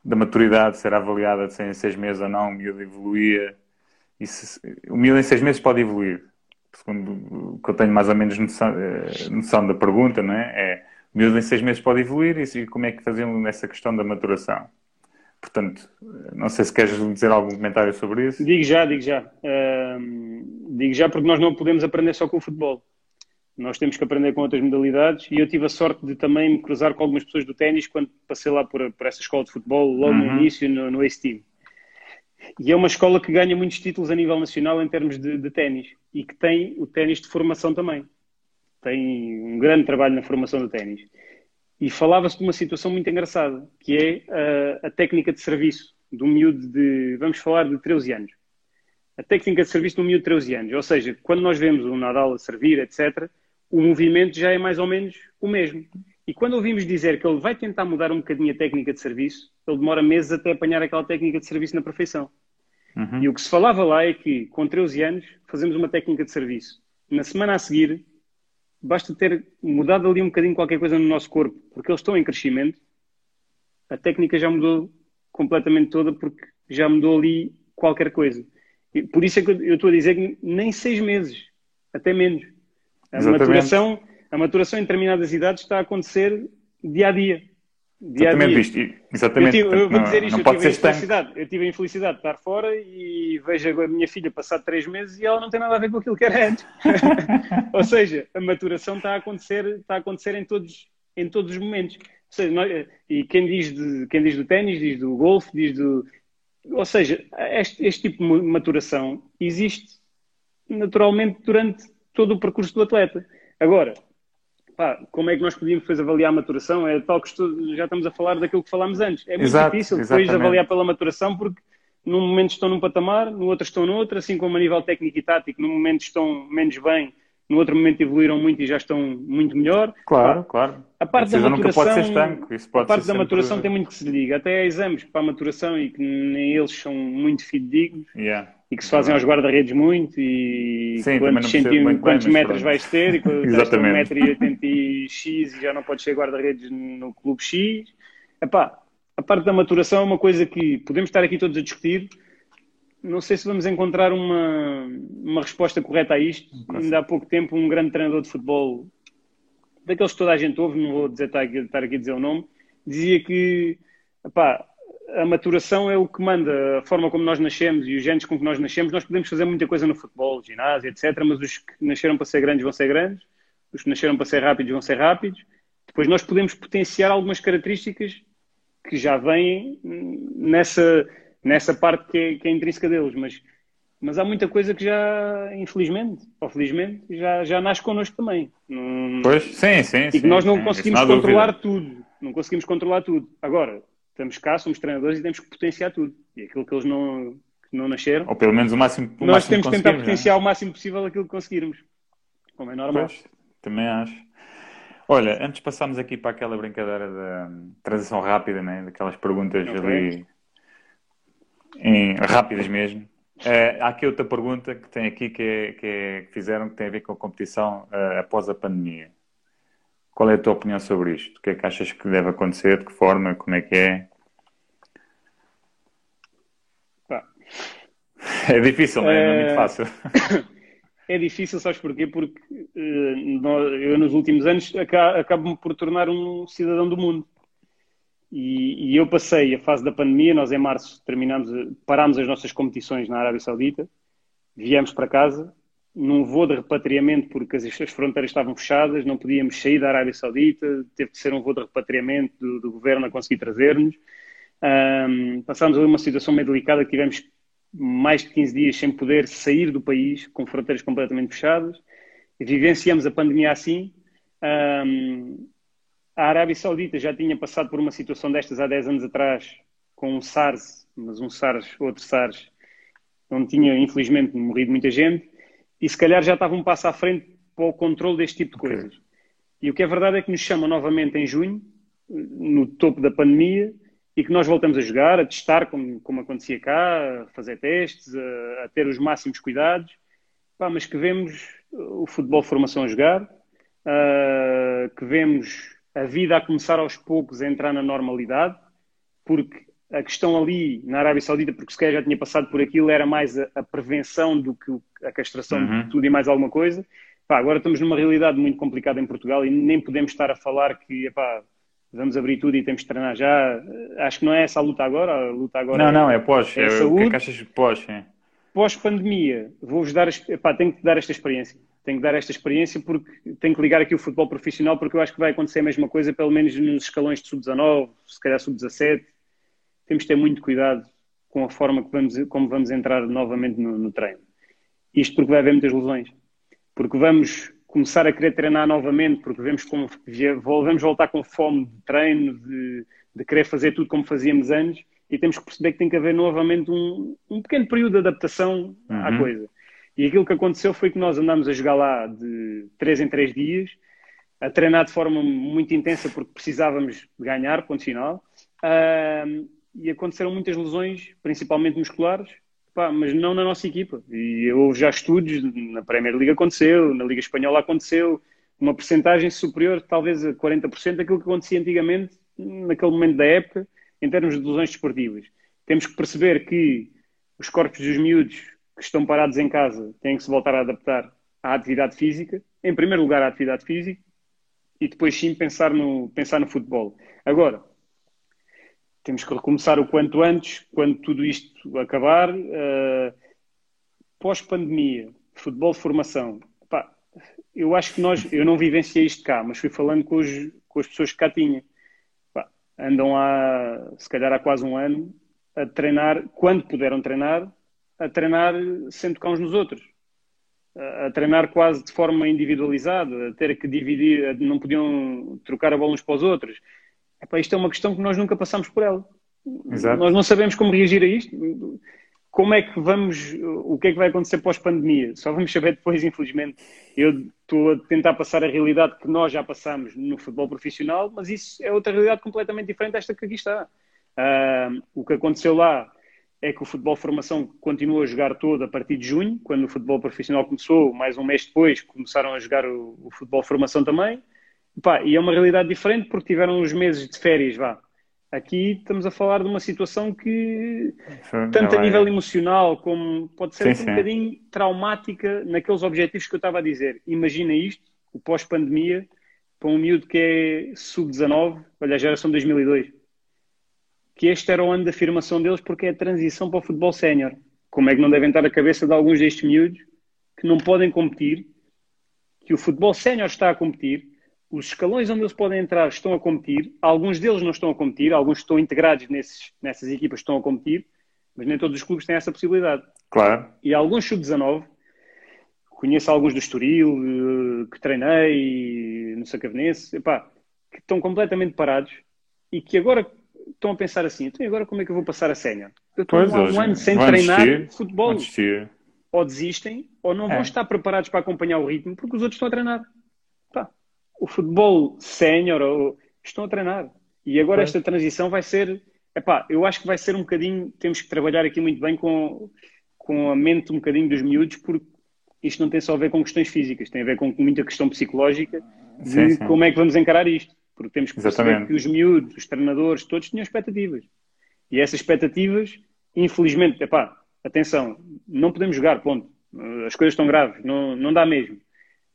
da maturidade ser avaliada de em seis meses ou não, o miúdo evoluía. E se, o miúdo em seis meses pode evoluir. Segundo o que eu tenho mais ou menos noção, eh, noção da pergunta, não é? É o miúdo em seis meses pode evoluir e como é que faziam nessa questão da maturação? Portanto, não sei se queres dizer algum comentário sobre isso. Digo já, digo já. Uh, digo já porque nós não podemos aprender só com o futebol. Nós temos que aprender com outras modalidades e eu tive a sorte de também me cruzar com algumas pessoas do ténis quando passei lá por, por essa escola de futebol, logo uhum. no início, no, no Ace Team. E é uma escola que ganha muitos títulos a nível nacional em termos de, de ténis e que tem o ténis de formação também tem um grande trabalho na formação do ténis. E falava-se de uma situação muito engraçada, que é a, a técnica de serviço um miúdo de, vamos falar de 13 anos. A técnica de serviço um miúdo de 13 anos. Ou seja, quando nós vemos um Nadal a servir, etc., o movimento já é mais ou menos o mesmo. E quando ouvimos dizer que ele vai tentar mudar um bocadinho a técnica de serviço, ele demora meses até apanhar aquela técnica de serviço na perfeição. Uhum. E o que se falava lá é que, com 13 anos, fazemos uma técnica de serviço. Na semana a seguir, basta ter mudado ali um bocadinho qualquer coisa no nosso corpo, porque eles estão em crescimento, a técnica já mudou completamente toda, porque já mudou ali qualquer coisa. E por isso é que eu estou a dizer que nem seis meses, até menos. A maturação, a maturação em determinadas idades está a acontecer dia a dia. Dia exatamente dia. Isto, exatamente. Eu, tive, eu vou dizer isto, não, eu, tive a infelicidade, eu tive a infelicidade de estar fora e vejo a minha filha passar três meses e ela não tem nada a ver com aquilo que era antes. [laughs] Ou seja, a maturação está a acontecer, está a acontecer em todos, em todos os momentos. Seja, nós, e quem diz, de, quem diz do ténis, diz do golfe, diz do. Ou seja, este, este tipo de maturação existe naturalmente durante todo o percurso do atleta. Agora, pá, como é que nós podíamos depois avaliar a maturação? É tal que estou, já estamos a falar daquilo que falámos antes. É muito Exato, difícil depois exatamente. avaliar pela maturação porque num momento estão num patamar, no outro estão no outro, assim como a nível técnico e tático, num momento estão menos bem, no outro momento evoluíram muito e já estão muito melhor. Claro, pá, claro. A parte da maturação, a parte da maturação tem muito que se liga. Até há exames para a maturação e que nem eles são muito fidedignos. Yeah e que se fazem aos guarda-redes muito e Sim, quantos, centímetros, quantos bem, metros vais ter e quando tens 1,80m e já não podes ser guarda-redes no clube X. Epá, a parte da maturação é uma coisa que podemos estar aqui todos a discutir. Não sei se vamos encontrar uma, uma resposta correta a isto. Ainda há pouco tempo, um grande treinador de futebol, daqueles que toda a gente ouve, não vou dizer, estar, aqui, estar aqui a dizer o nome, dizia que epá, a maturação é o que manda, a forma como nós nascemos e os genes com que nós nascemos. Nós podemos fazer muita coisa no futebol, ginásio, etc. Mas os que nasceram para ser grandes vão ser grandes, os que nasceram para ser rápidos vão ser rápidos. Depois nós podemos potenciar algumas características que já vêm nessa, nessa parte que é, que é intrínseca deles. Mas, mas há muita coisa que já, infelizmente ou felizmente, já, já nasce connosco também. Pois, sim, sim. E que nós não conseguimos controlar tudo. Não conseguimos controlar tudo. Agora, estamos cá, somos treinadores e temos que potenciar tudo. E aquilo que eles não, que não nasceram. Ou pelo menos o máximo o Nós máximo temos que tentar potenciar é? o máximo possível aquilo que conseguirmos. Como é normal. Pois, também acho. Olha, antes passamos aqui para aquela brincadeira da transição rápida, né? daquelas perguntas okay. ali em, rápidas mesmo. Uh, há aqui outra pergunta que tem aqui que, é, que, é, que fizeram que tem a ver com a competição uh, após a pandemia. Qual é a tua opinião sobre isto? O que é que achas que deve acontecer? De que forma? Como é que é? É difícil, não é? Não é muito fácil. [laughs] é difícil, sabes porquê? Porque uh, eu, nos últimos anos, acabo-me por tornar um cidadão do mundo. E, e, eu passei a fase da pandemia, nós em março terminamos, parámos as nossas competições na Arábia Saudita, viemos para casa, num voo de repatriamento, porque as, as fronteiras estavam fechadas, não podíamos sair da Arábia Saudita, teve que ser um voo de repatriamento do, do governo a conseguir trazer-nos. Um, passámos ali uma situação meio delicada que tivemos mais de 15 dias sem poder sair do país, com fronteiras completamente fechadas. Vivenciamos a pandemia assim. Um, a Arábia Saudita já tinha passado por uma situação destas há 10 anos atrás, com um SARS, mas um SARS, outro SARS, onde tinha infelizmente morrido muita gente, e se calhar já estava um passo à frente para o controle deste tipo de coisas. Okay. E o que é verdade é que nos chama novamente em junho, no topo da pandemia, e que nós voltamos a jogar, a testar como, como acontecia cá, a fazer testes, a, a ter os máximos cuidados, Pá, mas que vemos o futebol formação a jogar, uh, que vemos a vida a começar aos poucos a entrar na normalidade, porque a questão ali na Arábia Saudita, porque se calhar já tinha passado por aquilo, era mais a, a prevenção do que a castração uhum. de tudo e mais alguma coisa. Pá, agora estamos numa realidade muito complicada em Portugal e nem podemos estar a falar que epá, vamos abrir tudo e temos de treinar já. Acho que não é essa a luta agora. A luta agora não, é, não, é pós. É, é saúde. O que é que achas pós? É? Pós-pandemia, vou-vos dar, epá, tenho que dar esta experiência. Tenho que dar esta experiência porque tenho que ligar aqui o futebol profissional porque eu acho que vai acontecer a mesma coisa, pelo menos nos escalões de sub-19, se calhar sub-17. Temos de ter muito cuidado com a forma que vamos, como vamos entrar novamente no, no treino. Isto porque vai haver muitas lesões. Porque vamos começar a querer treinar novamente, porque vemos como vamos voltar com fome de treino, de, de querer fazer tudo como fazíamos antes, e temos que perceber que tem que haver novamente um, um pequeno período de adaptação uhum. à coisa. E aquilo que aconteceu foi que nós andámos a jogar lá de 3 em 3 dias, a treinar de forma muito intensa porque precisávamos de ganhar, ponto final. Uh, e aconteceram muitas lesões, principalmente musculares, Pá, mas não na nossa equipa. E eu já estudos, na Premier League aconteceu, na Liga Espanhola aconteceu, uma percentagem superior, talvez a 40% daquilo que acontecia antigamente, naquele momento da época, em termos de lesões desportivas. Temos que perceber que os corpos dos miúdos que estão parados em casa têm que se voltar a adaptar à atividade física, em primeiro lugar à atividade física, e depois sim pensar no, pensar no futebol. Agora, temos que recomeçar o quanto antes, quando tudo isto acabar. Uh, Pós-pandemia, futebol de formação. Eu acho que nós, eu não vivenciei isto cá, mas fui falando com, os, com as pessoas que cá tinha. Andam há, se calhar há quase um ano, a treinar, quando puderam treinar, a treinar sem tocar uns nos outros. A, a treinar quase de forma individualizada, a ter que dividir, não podiam trocar a bola uns para os outros Epá, isto é uma questão que nós nunca passamos por ela. Exato. Nós não sabemos como reagir a isto. Como é que vamos, o que é que vai acontecer pós-pandemia? Só vamos saber depois, infelizmente. Eu estou a tentar passar a realidade que nós já passamos no futebol profissional, mas isso é outra realidade completamente diferente desta que aqui está. Uh, o que aconteceu lá é que o futebol formação continuou a jogar todo a partir de junho, quando o futebol profissional começou, mais um mês depois começaram a jogar o, o futebol formação também. Pá, e é uma realidade diferente porque tiveram uns meses de férias, vá. Aqui estamos a falar de uma situação que, tanto a é. nível emocional como pode ser sim, um sim. bocadinho traumática naqueles objetivos que eu estava a dizer. Imagina isto, o pós-pandemia, para um miúdo que é sub-19, olha, a geração 2002. Que este era o ano de afirmação deles porque é a transição para o futebol sénior. Como é que não devem estar a cabeça de alguns destes miúdos que não podem competir, que o futebol sénior está a competir, os escalões onde eles podem entrar estão a competir, alguns deles não estão a competir, alguns estão integrados nesses, nessas equipas estão a competir, mas nem todos os clubes têm essa possibilidade. Claro. E alguns sub-19, conheço alguns do Estoril, eh, que treinei, no Sacavenense, epá, que estão completamente parados e que agora estão a pensar assim, então agora como é que eu vou passar a sénior? Eu estou há um ano sem treinar desistir, futebol. Ou desistem, ou não é. vão estar preparados para acompanhar o ritmo porque os outros estão a treinar o futebol sénior estão a treinar. E agora esta transição vai ser. Epá, eu acho que vai ser um bocadinho. Temos que trabalhar aqui muito bem com, com a mente um bocadinho dos miúdos, porque isto não tem só a ver com questões físicas, tem a ver com muita questão psicológica de sim, sim. como é que vamos encarar isto. Porque temos que perceber que os miúdos, os treinadores, todos tinham expectativas. E essas expectativas, infelizmente, epá, atenção, não podemos jogar, ponto. As coisas estão graves, não, não dá mesmo.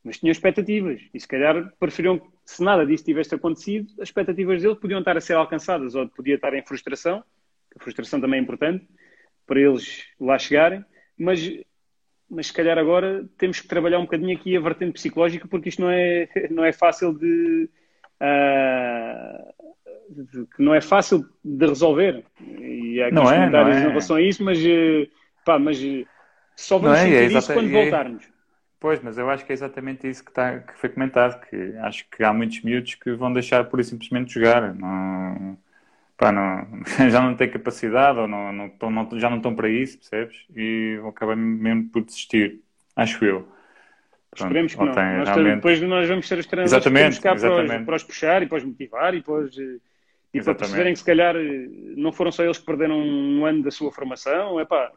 Mas tinham expectativas e se calhar preferiam, se nada disso tivesse acontecido, as expectativas deles podiam estar a ser alcançadas ou podia estar em frustração, que a frustração também é importante para eles lá chegarem, mas, mas se calhar agora temos que trabalhar um bocadinho aqui a vertente psicológica porque isto não é, [laughs] não é fácil de, uh, que não é fácil de resolver. E há aqui não é, comentários é. em relação a isso, mas, pá, mas só vamos não é, sentir é isso quando é- voltarmos. Pois, mas eu acho que é exatamente isso que, está, que foi comentado, que acho que há muitos miúdos que vão deixar por simplesmente jogar. Não, pá, não, [laughs] já não têm capacidade ou não, não, não, já não estão para isso, percebes? E vão acabar mesmo por desistir, acho eu. Pronto, Esperemos que não. Nós realmente... Depois nós vamos ser os treinadores exatamente, que temos cá para os, para os, puxar e para os motivar e para os, eh, e para perceberem que se calhar eh, não foram só eles que perderam um ano da sua formação, epá,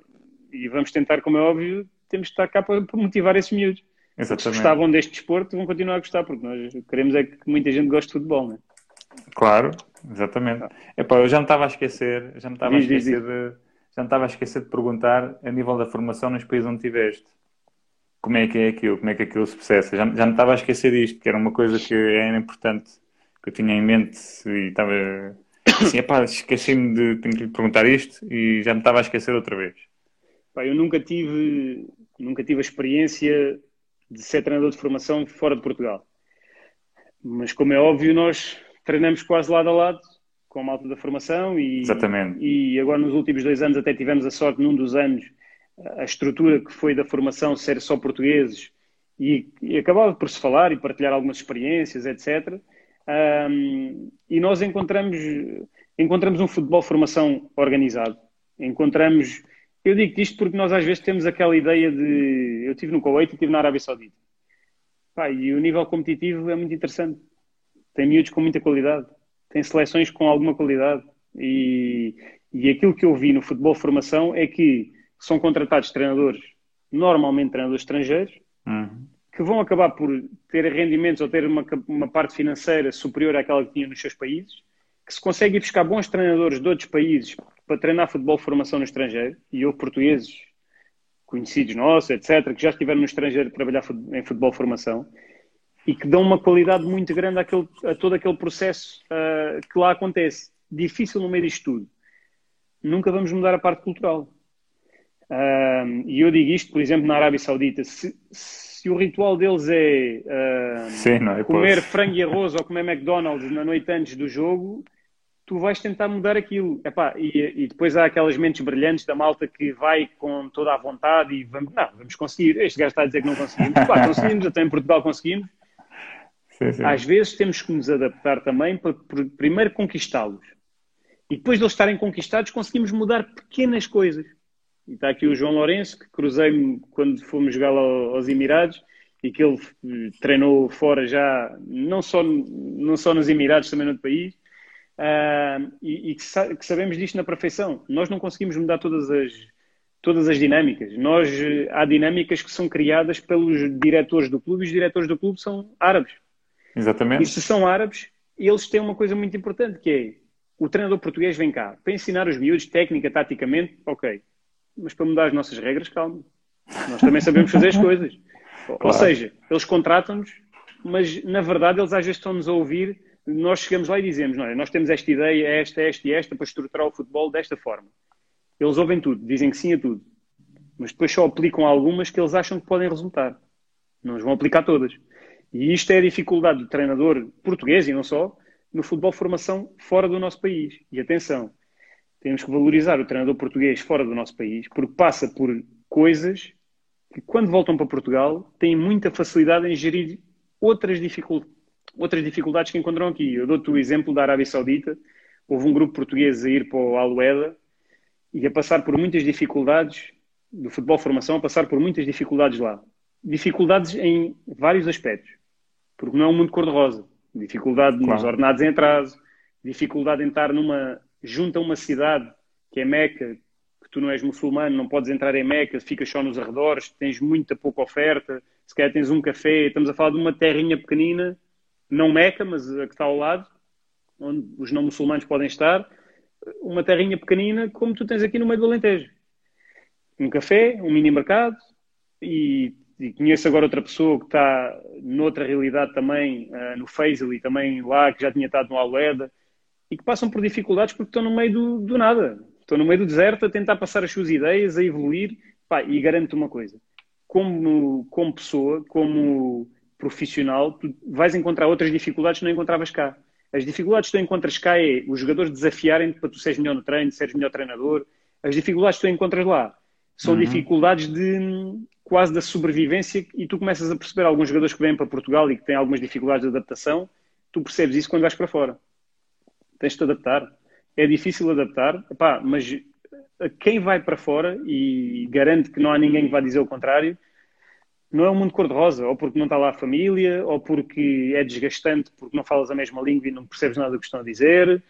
e vamos tentar, como é óbvio, temos de estar cá para, para motivar esses miúdos. Exatamente. Se gostavam deste desporto, vão continuar a gostar, porque nós queremos é que muita gente goste de futebol, não é? Claro, exatamente. Ah. Epá, eu já me estava a esquecer, já me estava diz, a esquecer diz, de já me estava a esquecer de perguntar a nível da formação nos países onde tiveste. Como é que é aquilo, como é que aquilo se processa? Já, já me estava a esquecer disto, que era uma coisa que era importante que eu tinha em mente e estava assim, epá, esqueci-me de, tenho que lhe perguntar isto e já me estava a esquecer outra vez. Pá, eu nunca tive, nunca tive a experiência de ser treinador de formação fora de Portugal. Mas como é óbvio, nós treinamos quase lado a lado com a malta da formação e, Exatamente. e agora nos últimos dois anos até tivemos a sorte num dos anos a estrutura que foi da formação ser só portugueses e, e acabava por se falar e partilhar algumas experiências, etc. Um, e nós encontramos, encontramos um futebol formação organizado. Encontramos. Eu digo isto porque nós às vezes temos aquela ideia de. Eu estive no Kuwait e estive na Arábia Saudita. Pá, e o nível competitivo é muito interessante. Tem miúdos com muita qualidade. Tem seleções com alguma qualidade. E, e aquilo que eu vi no futebol formação é que são contratados treinadores, normalmente treinadores estrangeiros, uhum que vão acabar por ter rendimentos ou ter uma, uma parte financeira superior àquela que tinham nos seus países, que se consegue ir buscar bons treinadores de outros países para treinar futebol de formação no estrangeiro, e houve portugueses conhecidos nossos, etc., que já estiveram no estrangeiro a trabalhar em futebol de formação, e que dão uma qualidade muito grande àquele, a todo aquele processo uh, que lá acontece. Difícil no meio disto tudo. Nunca vamos mudar a parte cultural. Uh, e eu digo isto, por exemplo, na Arábia Saudita. Se, se se o ritual deles é, uh, Sim, é comer posso. frango e arroz ou comer McDonald's na noite antes do jogo, tu vais tentar mudar aquilo. Epá, e, e, depois há aquelas mentes brilhantes da malta que vai com toda a vontade e vamos, não, vamos conseguir. Este gajo está a dizer que não conseguimos. Claro, [laughs] conseguimos, até em Portugal conseguimos. Sim, sim. Às vezes temos que nos adaptar também para, para primeiro conquistá-los. E depois de eles estarem conquistados, conseguimos mudar pequenas coisas. E está aqui o João Lourenço, que cruzei-me quando fomos jogar aos Emirados e que ele eh, treinou fora já, não só, não só nos Emirados, também no outro país, uh, e, e que, sa que, sabemos disto na perfeição. Nós não conseguimos mudar todas as, todas as dinâmicas. Nós, eh, há dinâmicas que são criadas pelos diretores do clube e os diretores do clube são árabes. Exatamente. E se são árabes, eles têm uma coisa muito importante, que é o treinador português vem cá para ensinar os miúdos técnica, taticamente, ok mas para mudar as nossas regras, calma. Nós também sabemos fazer as [laughs] coisas. Claro. Ou seja, eles contratam-nos, mas na verdade eles às vezes estão-nos a ouvir. Nós chegamos lá e dizemos: não, nós temos esta ideia, esta, esta e esta, para estruturar o futebol desta forma. Eles ouvem tudo, dizem que sim a tudo, mas depois só aplicam algumas que eles acham que podem resultar. Não as vão aplicar todas. E isto é a dificuldade do treinador português e não só, no futebol formação fora do nosso país. E atenção, temos que valorizar o treinador português fora do nosso país, porque passa por coisas que, quando voltam para Portugal, têm muita facilidade em gerir outras, dificult outras dificuldades que encontram aqui. Eu dou-te o exemplo da Arábia Saudita. Houve um grupo português a ir para o Al-Ueda e a passar por muitas dificuldades do futebol formação, a passar por muitas dificuldades lá. Dificuldades em vários aspectos, porque não é um mundo cor-de-rosa. Dificuldade claro. nos ordenados em atraso, dificuldade em estar numa junta uma cidade que é Meca, que tu não és muçulmano, não podes entrar em Meca, ficas só nos arredores, tens muita pouca oferta, se calhar tens um café, estamos a falar de uma terrinha pequenina, não Meca, mas a que está ao lado, onde os não muçulmanos podem estar, uma terrinha pequenina como tu tens aqui no meio do Alentejo. Um café, um mini mercado, e, e, conheço agora outra pessoa que está noutra realidade também, uh, no Faisal e também lá, que já tinha estado no Alueda, e que passam por dificuldades porque estão no meio do, do nada. Estão no meio do deserto a tentar passar as suas ideias, a evoluir. Pá, e garanto-te uma coisa: como, como pessoa, como profissional, tu vais encontrar outras dificuldades que não encontravas cá. As dificuldades que tu encontras cá é os jogadores desafiarem-te para tu seres melhor no treino, seres melhor treinador. As dificuldades que tu encontras lá são uhum. dificuldades de quase da sobrevivência e tu começas a perceber alguns jogadores que vêm para Portugal e que têm algumas dificuldades de adaptação, tu percebes isso quando vais para fora. Tens de te adaptar. É difícil adaptar, Epá, mas quem vai para fora e garante que não há ninguém que vá dizer o contrário, não é um mundo cor-de-rosa, ou porque não está lá a família, ou porque é desgastante porque não falas a mesma língua e não percebes nada do que estão a dizer,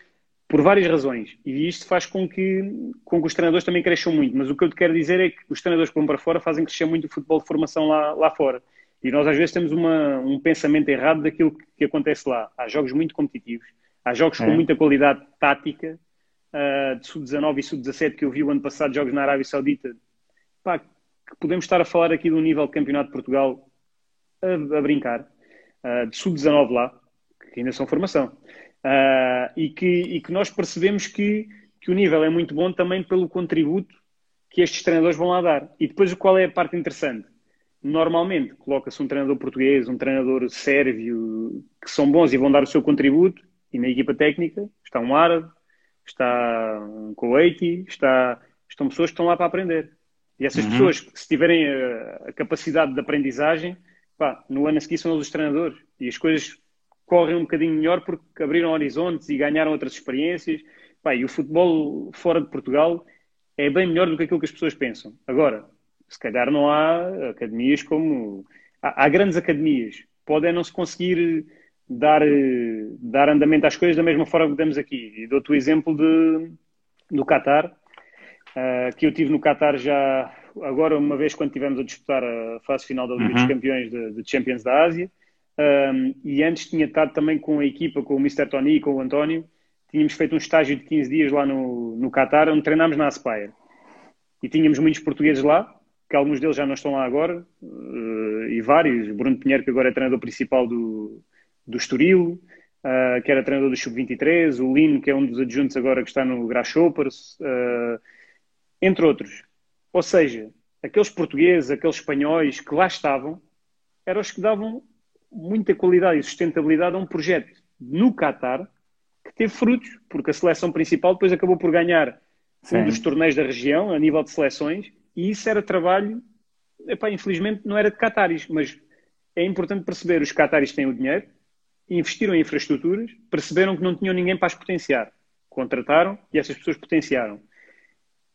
por várias razões. E isto faz com que, com que os treinadores também cresçam muito. Mas o que eu te quero dizer é que os treinadores que vão para fora fazem crescer muito o futebol de formação lá, lá fora. E nós às vezes temos uma, um pensamento errado daquilo que, que, acontece lá. Há jogos muito competitivos, há jogos é. com muita qualidade tática, uh, de sub-19 e sub-17 que eu vi o ano passado, jogos na Arábia Saudita. Pá, que podemos estar a falar aqui do nível de campeonato de Portugal a, a brincar, uh, de sub-19 lá, que ainda são formação. Uh, e, que, e que nós percebemos que, que o nível é muito bom também pelo contributo que estes treinadores vão lá dar. E depois qual é a parte interessante? Normalmente coloca-se um treinador português, um treinador sérvio, que são bons e vão dar o seu contributo, e na equipa técnica está um árabe, está um Kuwaiti, está, estão pessoas que estão lá para aprender. E essas uhum. pessoas, se tiverem a, a, capacidade de aprendizagem, pá, no ano a seguir são eles os treinadores. E as coisas correm um bocadinho melhor porque abriram horizontes e ganharam outras experiências. Pá, e o futebol fora de Portugal é bem melhor do que aquilo que as pessoas pensam. Agora, se calhar não há academias como. Há, há grandes academias. Podem não se conseguir dar, dar andamento às coisas da mesma forma que damos aqui. E dou-te o exemplo de, do Qatar uh, que eu tive no Qatar já agora uma vez quando tivemos a disputar a fase final da Liga uhum. dos Campeões de, de, Champions da Ásia. Um, e antes tinha estado também com a equipa, com o Mr. Tony e com o António. Tínhamos feito um estágio de 15 dias lá no, no Qatar onde treinámos na Aspire. E tínhamos muitos portugueses lá que alguns deles já não estão lá agora. Uh, e vários, Bruno Pinheiro que agora é treinador principal do, do Estoril uh, que era treinador do Sub-23 o Lino que é um dos adjuntos agora que está no Grasshoppers uh, entre outros. Ou seja, aqueles portugueses, aqueles espanhóis que lá estavam, eram os que davam muita qualidade e sustentabilidade a um projeto no Qatar que teve frutos, porque a seleção principal depois acabou por ganhar Sim. um dos torneios da região, a nível de seleções, e isso era trabalho, epá, infelizmente não era de Qataris, mas é importante perceber, os Qataris têm o dinheiro, investiram em infraestruturas, perceberam que não tinham ninguém para as potenciar, contrataram e essas pessoas potenciaram.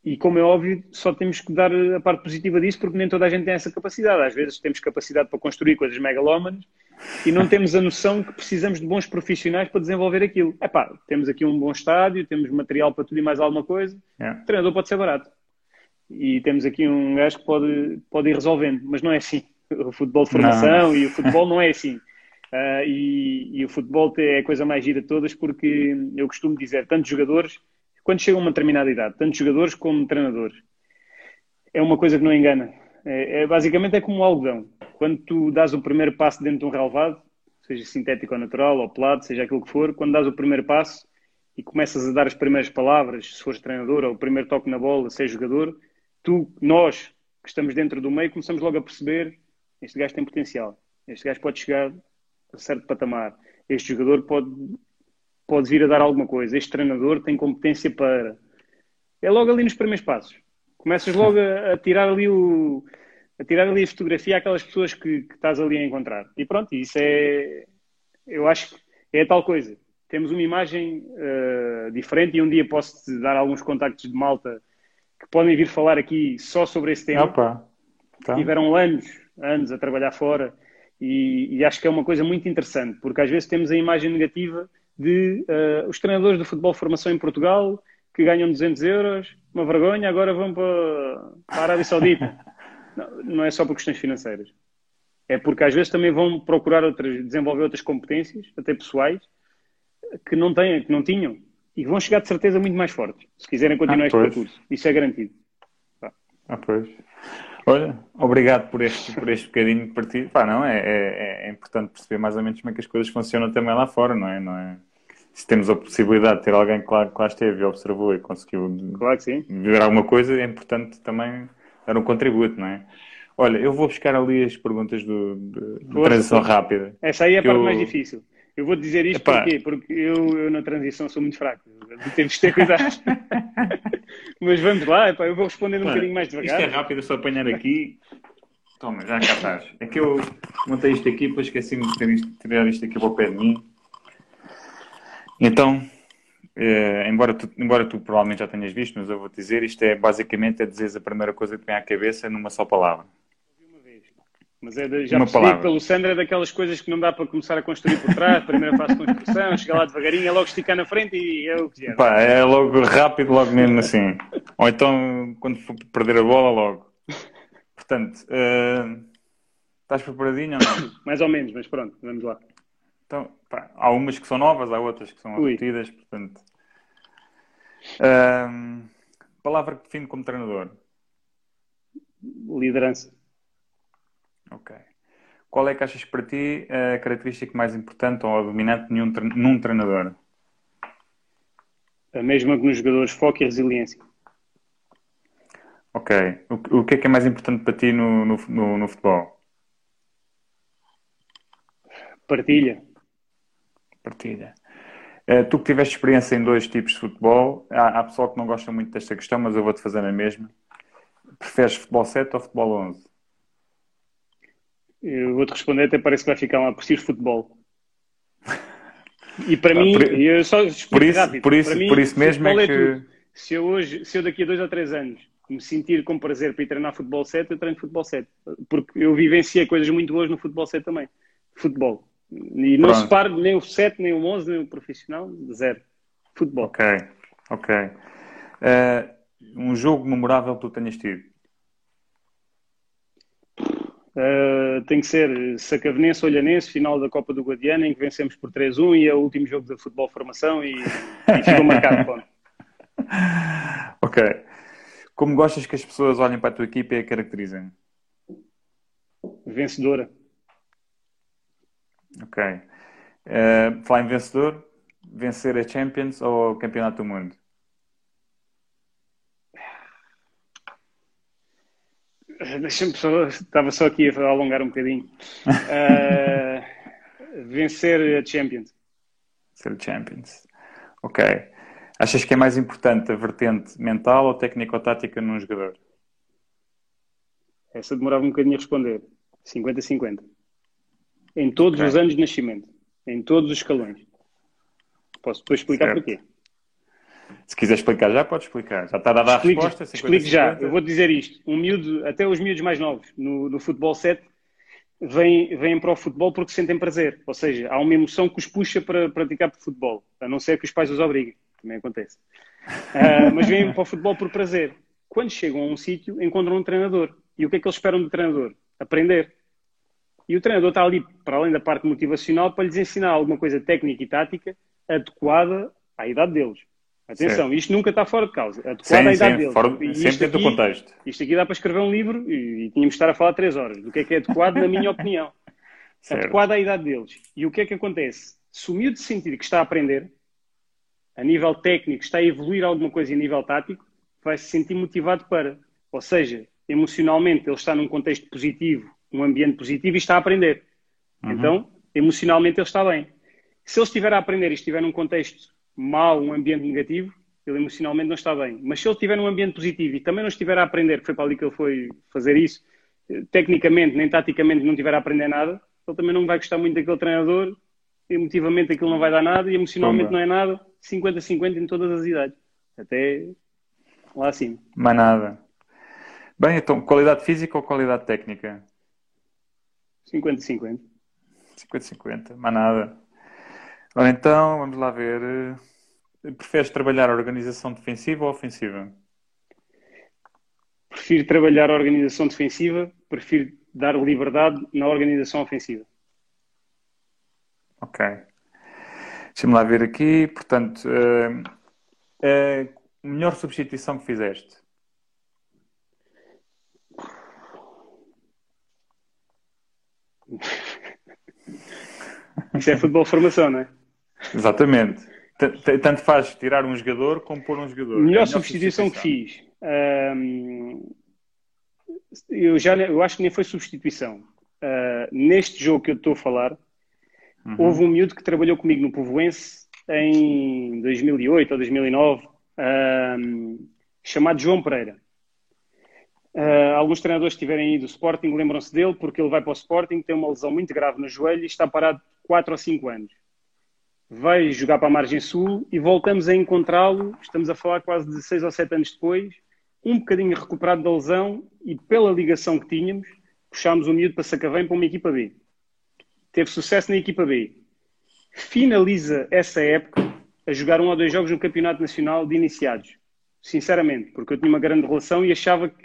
E como é óbvio, só temos que dar a parte positiva disso, porque nem toda a gente tem essa capacidade. Às vezes temos capacidade para construir coisas megalómanas e não temos a noção que precisamos de bons profissionais para desenvolver aquilo. É pá, temos aqui um bom estádio, temos material para tudo e mais alguma coisa. É. O treinador pode ser barato. E temos aqui um gajo que pode, pode ir resolvendo, mas não é assim. O futebol de formação não. e o futebol não é assim. Uh, e, e, o futebol é a coisa mais gira de todas, porque eu costumo dizer, tantos jogadores quando chegam a uma determinada idade, tanto jogadores como treinadores, é uma coisa que não engana. É, é, basicamente é como o algodão. Quando tu dás o primeiro passo dentro de um relevado, seja sintético ou natural, ou pelado, seja aquilo que for, quando dás o primeiro passo e começas a dar as primeiras palavras, se fores treinador, ou o primeiro toque na bola, seja jogador, tu, nós, que estamos dentro do meio, começamos logo a perceber este gajo tem potencial, este gajo pode chegar a certo patamar, este jogador pode pode vir a dar alguma coisa. Este treinador tem competência para. É logo ali nos primeiros passos. Começas logo a, a tirar ali o. a tirar ali a fotografia àquelas pessoas que, que estás ali a encontrar. E pronto, isso é. Eu acho que é tal coisa. Temos uma imagem uh, diferente e um dia posso-te dar alguns contactos de malta que podem vir falar aqui só sobre esse tema. Opa. Tá. Tiveram anos, anos a trabalhar fora e, e acho que é uma coisa muito interessante, porque às vezes temos a imagem negativa de uh, os treinadores de futebol de formação em Portugal que ganham 200 euros, uma vergonha, agora vão para, para a Arábia Saudita. [laughs] não, não, é só por questões financeiras. É porque às vezes também vão procurar outras, desenvolver outras competências, até pessoais, que não têm, que não tinham. E vão chegar de certeza muito mais fortes, se quiserem continuar ah, este percurso. Isso é garantido. Ah, pois. Olha, obrigado por este, por este bocadinho de partido. Pá, não, é, é, é, importante perceber mais ou menos como é que as coisas funcionam também lá fora, não é? Não é? Se temos a possibilidade de ter alguém que lá, que lá esteve e observou e conseguiu claro ver alguma coisa, é importante também dar um contributo, não é? Olha, eu vou buscar ali as perguntas do, de, de transição rápida. Essa aí é a parte eu... mais difícil. Eu vou dizer isto Epá. porquê? Porque eu, eu, na transição sou muito fraco. Temos que ter cuidado. [laughs] Mas vamos lá, epá, eu vou responder um bocadinho mais devagar. Isto é rápido, é só apanhar aqui. Toma, já cá estás. É que eu montei isto aqui, depois esqueci-me de tirar isto aqui para o pé de mim. Então, eh, embora, tu, embora tu provavelmente já tenhas visto, mas eu vou dizer, isto é basicamente é dizer a primeira coisa que vem à cabeça numa só palavra. Mas é de, já uma percebi pelo Sandra é daquelas coisas que não dá para começar a construir por trás, primeira fase de construção, [laughs] chegar lá devagarinho, é logo esticar na frente e é o que é. Pá, é logo rápido, logo mesmo assim. Ou então, quando for perder a bola, logo. Portanto, uh, estás preparadinho ou não? [coughs] Mais ou menos, mas pronto, vamos lá. Então, pá, há umas que são novas, há outras que são Ui. repetidas, portanto. Uh, palavra que define como treinador? Liderança. Ok. Qual é que achas para ti a característica mais importante ou a dominante num, num treinador? A mesma que nos jogadores, foco e resiliência. Ok. O, o que é que é mais importante para ti no, no, no, no futebol? Partilha. Partilha. Uh, tu que tiveste experiência em dois tipos de futebol, há, há pessoal que não gosta muito desta questão, mas eu vou-te fazer a mesma. Preferes futebol 7 ou futebol 11? Eu vou-te responder, até parece que vai ficar lá, preciso futebol. E para ah, mim, por, eu só por isso, rápido. Por isso, mim, por isso mesmo é, é que... Se eu hoje, se eu daqui a dois ou três anos me sentir com prazer para ir treinar futebol 7, eu treino futebol 7. Porque eu vivenciei coisas muito boas no futebol 7 também. Futebol. E não se separo nem o 7, nem o 11, nem o profissional, zero. Futebol. Ok, ok. Uh, um jogo memorável que tu tenhas tido? Uh, tem que ser Sacavenense, Olhanense, final da Copa do Guadiana, em que vencemos por 3-1 e é o último jogo da futebol formação e, e ficou marcado. Bom. [laughs] Ok. Como gostas que as pessoas olhem para a tua equipa e a caracterizem? Vencedora. Ok. Uh, falar em vencedor, vencer a Champions ou o Campeonato do Mundo? [laughs] Deixa-me só, estava só aqui a alongar um bocadinho. Uh, [laughs] vencer a Champions. Vencer a Champions. Ok. Achas que é mais importante a vertente mental ou técnico-tática num jogador? Essa demorava um bocadinho a responder. 50-50. Em todos okay. os anos de nascimento. Em todos os escalões. Posso depois explicar certo. porquê. Se quiser explicar já, pode explicar. Já está dada a explique, resposta. 50, explique já. Eu vou dizer isto. Um miúdo, até os miúdos mais novos, no, no futebol 7, vêm, vêm para o futebol porque sentem prazer. Ou seja, há uma emoção que os puxa para praticar futebol. A não ser que os pais os obriguem. Também acontece. Uh, mas vêm para o futebol por prazer. Quando chegam a um sítio, encontram um treinador. E o que é que eles esperam do treinador? Aprender. E o treinador está ali, para além da parte motivacional, para lhes ensinar alguma coisa técnica e tática adequada à idade deles. Atenção, certo. isto nunca está fora de causa. Adequado sim, à idade deles. Fora, sempre dentro do contexto. Isto aqui dá para escrever um livro e, e tínhamos de estar a falar três horas do que é que é adequado, na minha [laughs] opinião. Certo. Adequado à idade deles. E o que é que acontece? Se o miúdo sentir que está a aprender, a nível técnico, está a evoluir alguma coisa a nível tático, vai se sentir motivado para. Ou seja, emocionalmente ele está num contexto positivo, um ambiente positivo e está a aprender. Uhum. Então, emocionalmente ele está bem. Se ele estiver a aprender e estiver num contexto mal, um ambiente negativo, ele emocionalmente não está bem. Mas se ele estiver num ambiente positivo e também não estiver a aprender, que foi para ali que ele foi fazer isso, tecnicamente nem taticamente não estiver a aprender nada, ele também não vai gostar muito daquele treinador, emotivamente aquilo não vai dar nada e emocionalmente Toma. não é nada, 50-50 em todas as idades. Até lá acima. Mais nada. Bem, então, qualidade física ou qualidade técnica? 50-50. 50-50, mais nada. Ora então, vamos lá ver. Eh, preferes trabalhar a organização defensiva ou ofensiva? Prefiro trabalhar a organização defensiva, prefiro dar liberdade na organização ofensiva. Ok. Deixa-me lá ver aqui. Portanto, uh, uh, melhor substituição que fizeste? Isso é futebol formação, não é? Exatamente. Tanto faz tirar um jogador como pôr um jogador. Melhor, é melhor substituição, que fiz. Eu, já, eu acho que nem foi substituição. Uh, neste jogo que eu estou a falar, uhum. houve um miúdo que trabalhou comigo no Povoense em 2008 ou 2009, um, chamado João Pereira. Uh, alguns treinadores que tiverem ido do Sporting lembram-se dele porque ele vai para o Sporting, tem uma lesão muito grave no joelho e está parado 4 ou 5 anos. Vai jogar para a margem sul e voltamos a encontrá-lo, estamos a falar quase de 6 ou 7 anos depois, um bocadinho recuperado da lesão e pela ligação que tínhamos, puxámos o miúdo para Sacavém para uma equipa B. Teve sucesso na equipa B. Finaliza essa época a jogar um ou dois jogos no Campeonato Nacional de Iniciados. Sinceramente, porque eu tinha uma grande relação e achava que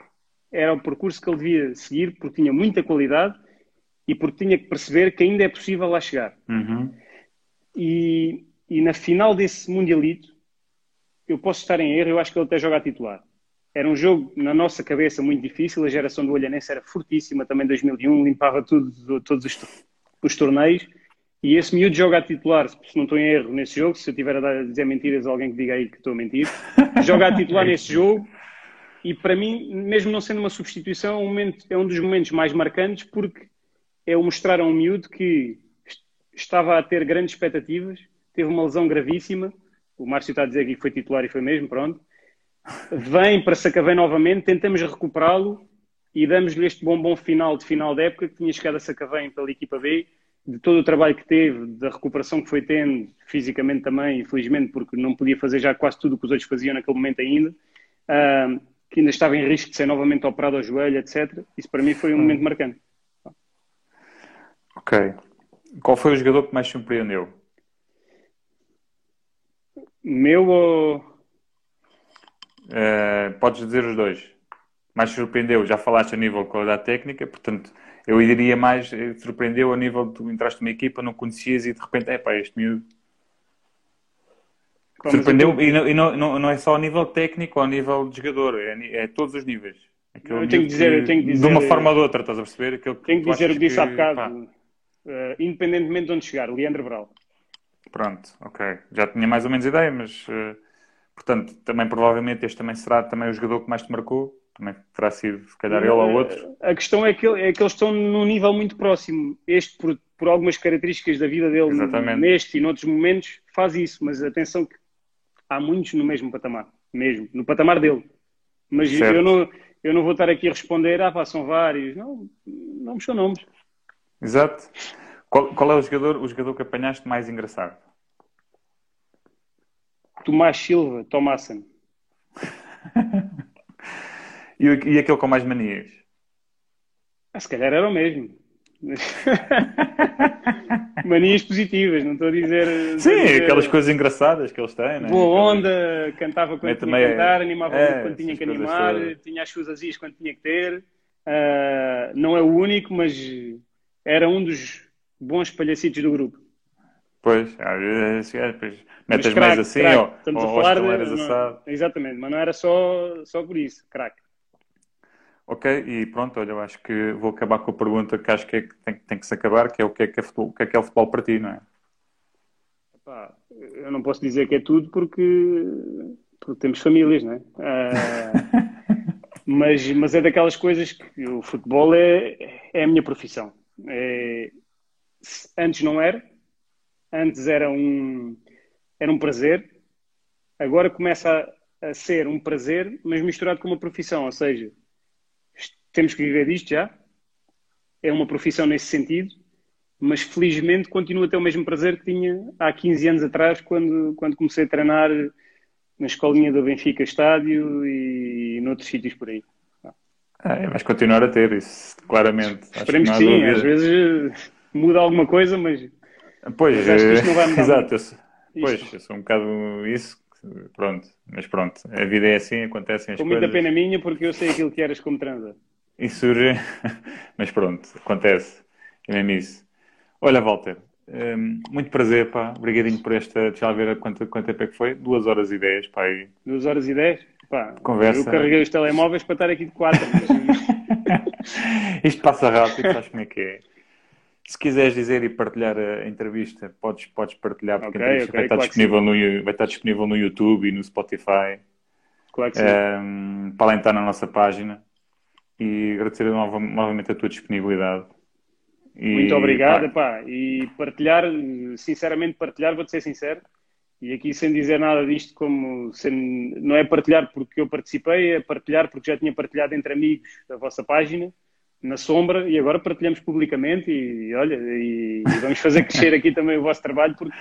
era o percurso que ele devia seguir, porque tinha muita qualidade e porque tinha que perceber que ainda é possível lá chegar. Uhum. E, e na final desse Mundialito, eu posso estar em erro, eu acho que ele até joga a titular. Era um jogo, na nossa cabeça, muito difícil. A geração do Olhanense era fortíssima, também 2001, limpava tudo, todos os, os torneios. E esse miúdo joga a titular, se não estou em erro nesse jogo, se eu estiver a dizer mentiras, alguém que diga aí que estou a mentir, [laughs] joga a titular nesse jogo. E para mim, mesmo não sendo uma substituição, é um, momento, é um dos momentos mais marcantes porque é o mostrar a um miúdo que estava a ter grandes expectativas, teve uma lesão gravíssima. O Márcio está a dizer que foi titular e foi mesmo, pronto vem para Sacavém novamente, tentamos recuperá-lo e damos-lhe este bombom final de final da época que tinha chegado a Sacavém pela equipa B, de todo o trabalho que teve, da recuperação que foi tendo, fisicamente também, infelizmente, porque não podia fazer já quase tudo o que os outros faziam naquele momento ainda, uh, que ainda estava em risco de ser novamente operado ao joelho, etc. Isso para mim foi um hum. momento marcante. Ok. Qual foi o jogador que mais surpreendeu? Meu ou Uh, podes dizer os dois. Mais surpreendeu, já falaste a nível de qualidade técnica, portanto, eu diria mais, eh, surpreendeu a nível de tu entraste numa equipa, não conhecias e de repente, é pá, este miúdo. Como surpreendeu, e, não, e não, não, não, é só a nível técnico ou a nível de jogador, é, é todos os níveis. eu tenho que dizer, eu tenho que dizer, de uma forma ou de outra, estás a perceber? Aquilo que tenho que dizer o que disse há bocado, uh, independentemente de onde chegar, Leandro Bral. Pronto, ok. Já tinha mais ou menos ideia, mas. Uh, Portanto, também provavelmente este também será também o jogador que mais te marcou. Também terá sido, se calhar, ele ou outro. A questão é que, é que eles estão num nível muito próximo. Este, por, por algumas características da vida dele, Exatamente. neste e noutros momentos, faz isso. Mas atenção que há muitos no mesmo patamar. Mesmo. No patamar dele. Mas eu não, eu não vou estar aqui a responder, ah, pá, são vários. Não, nomes são nomes. Exato. Qual, qual é o jogador, o jogador que apanhaste mais engraçado? Tomás Silva, Tomassen. [laughs] e, e aquele com mais manias? Ah, se calhar era o mesmo. [laughs] manias positivas, não estou a dizer. Sim, a dizer... aquelas coisas engraçadas que eles têm, né? Boa onda, cantava quando Mete tinha que cantar, animava é, quando tinha que animar, todas. tinha as suas azias quando tinha que ter. Uh, não é o único, mas era um dos bons palhacitos do grupo. Pois, é, depois metes mais assim, crack. ou, Estamos ou, a falar de, não, Exatamente, mas não era só, só por isso, craque. Ok, e pronto, olha, eu acho que vou acabar com a pergunta que acho que, é que tem, tem, que se acabar, que é o que é que é, futebol, o que é, que é o futebol para ti, não é? Epá, eu não posso dizer que é tudo porque, porque temos famílias, não é? Uh, [laughs] mas, mas é daquelas coisas que o futebol é, é a minha profissão. É, antes não era, Antes era um, era um prazer, agora começa a, a ser um prazer, mas misturado com uma profissão. Ou seja, temos que viver disto já. É uma profissão nesse sentido, mas felizmente continuo a ter o mesmo prazer que tinha há 15 anos atrás, quando, quando comecei a treinar na escolinha do Benfica Estádio e noutros sítios por aí. É, vais continuar a ter isso, claramente. Esperemos que, que sim, às vezes muda alguma coisa, mas Pois, mas acho que isto não vai [laughs] mudar exato. Eu, pois, eu sou um bocado isso, pronto, mas pronto, a vida é assim, acontecem as Com coisas. muita pena minha, porque eu sei aquilo que eras como transa. Isso surge, [laughs] mas pronto, acontece, é mesmo isso. Olha, Walter, um, muito prazer, pá, obrigadinho por esta, deixa lá ver quanto, quanto tempo é que foi, duas horas e dez, pá. E... Duas horas e dez? Pá, Conversa. eu carreguei os telemóveis para estar aqui de quatro. [laughs] Isto passa rápido, sabes como é que é. se quiseres dizer e partilhar a entrevista, podes, podes partilhar, porque Ok, a entrevista ok, vai, estar claro disponível no, vai estar disponível no YouTube e no Spotify, Claro que sim. ehm, para estar na nossa página. E agradecer nova- novamente a tua disponibilidade. E, Muito obrigado, pá, pá. E partilhar, sinceramente, partilhar, vou-te ser sincero. E aqui sem dizer nada disto, como sem- não é partilhar porque eu participei, é partilhar porque já tinha partilhado entre amigos a vossa página, na sombra, e agora partilhamos publicamente. E olha, e, e vamos fazer crescer aqui também o vosso trabalho, porque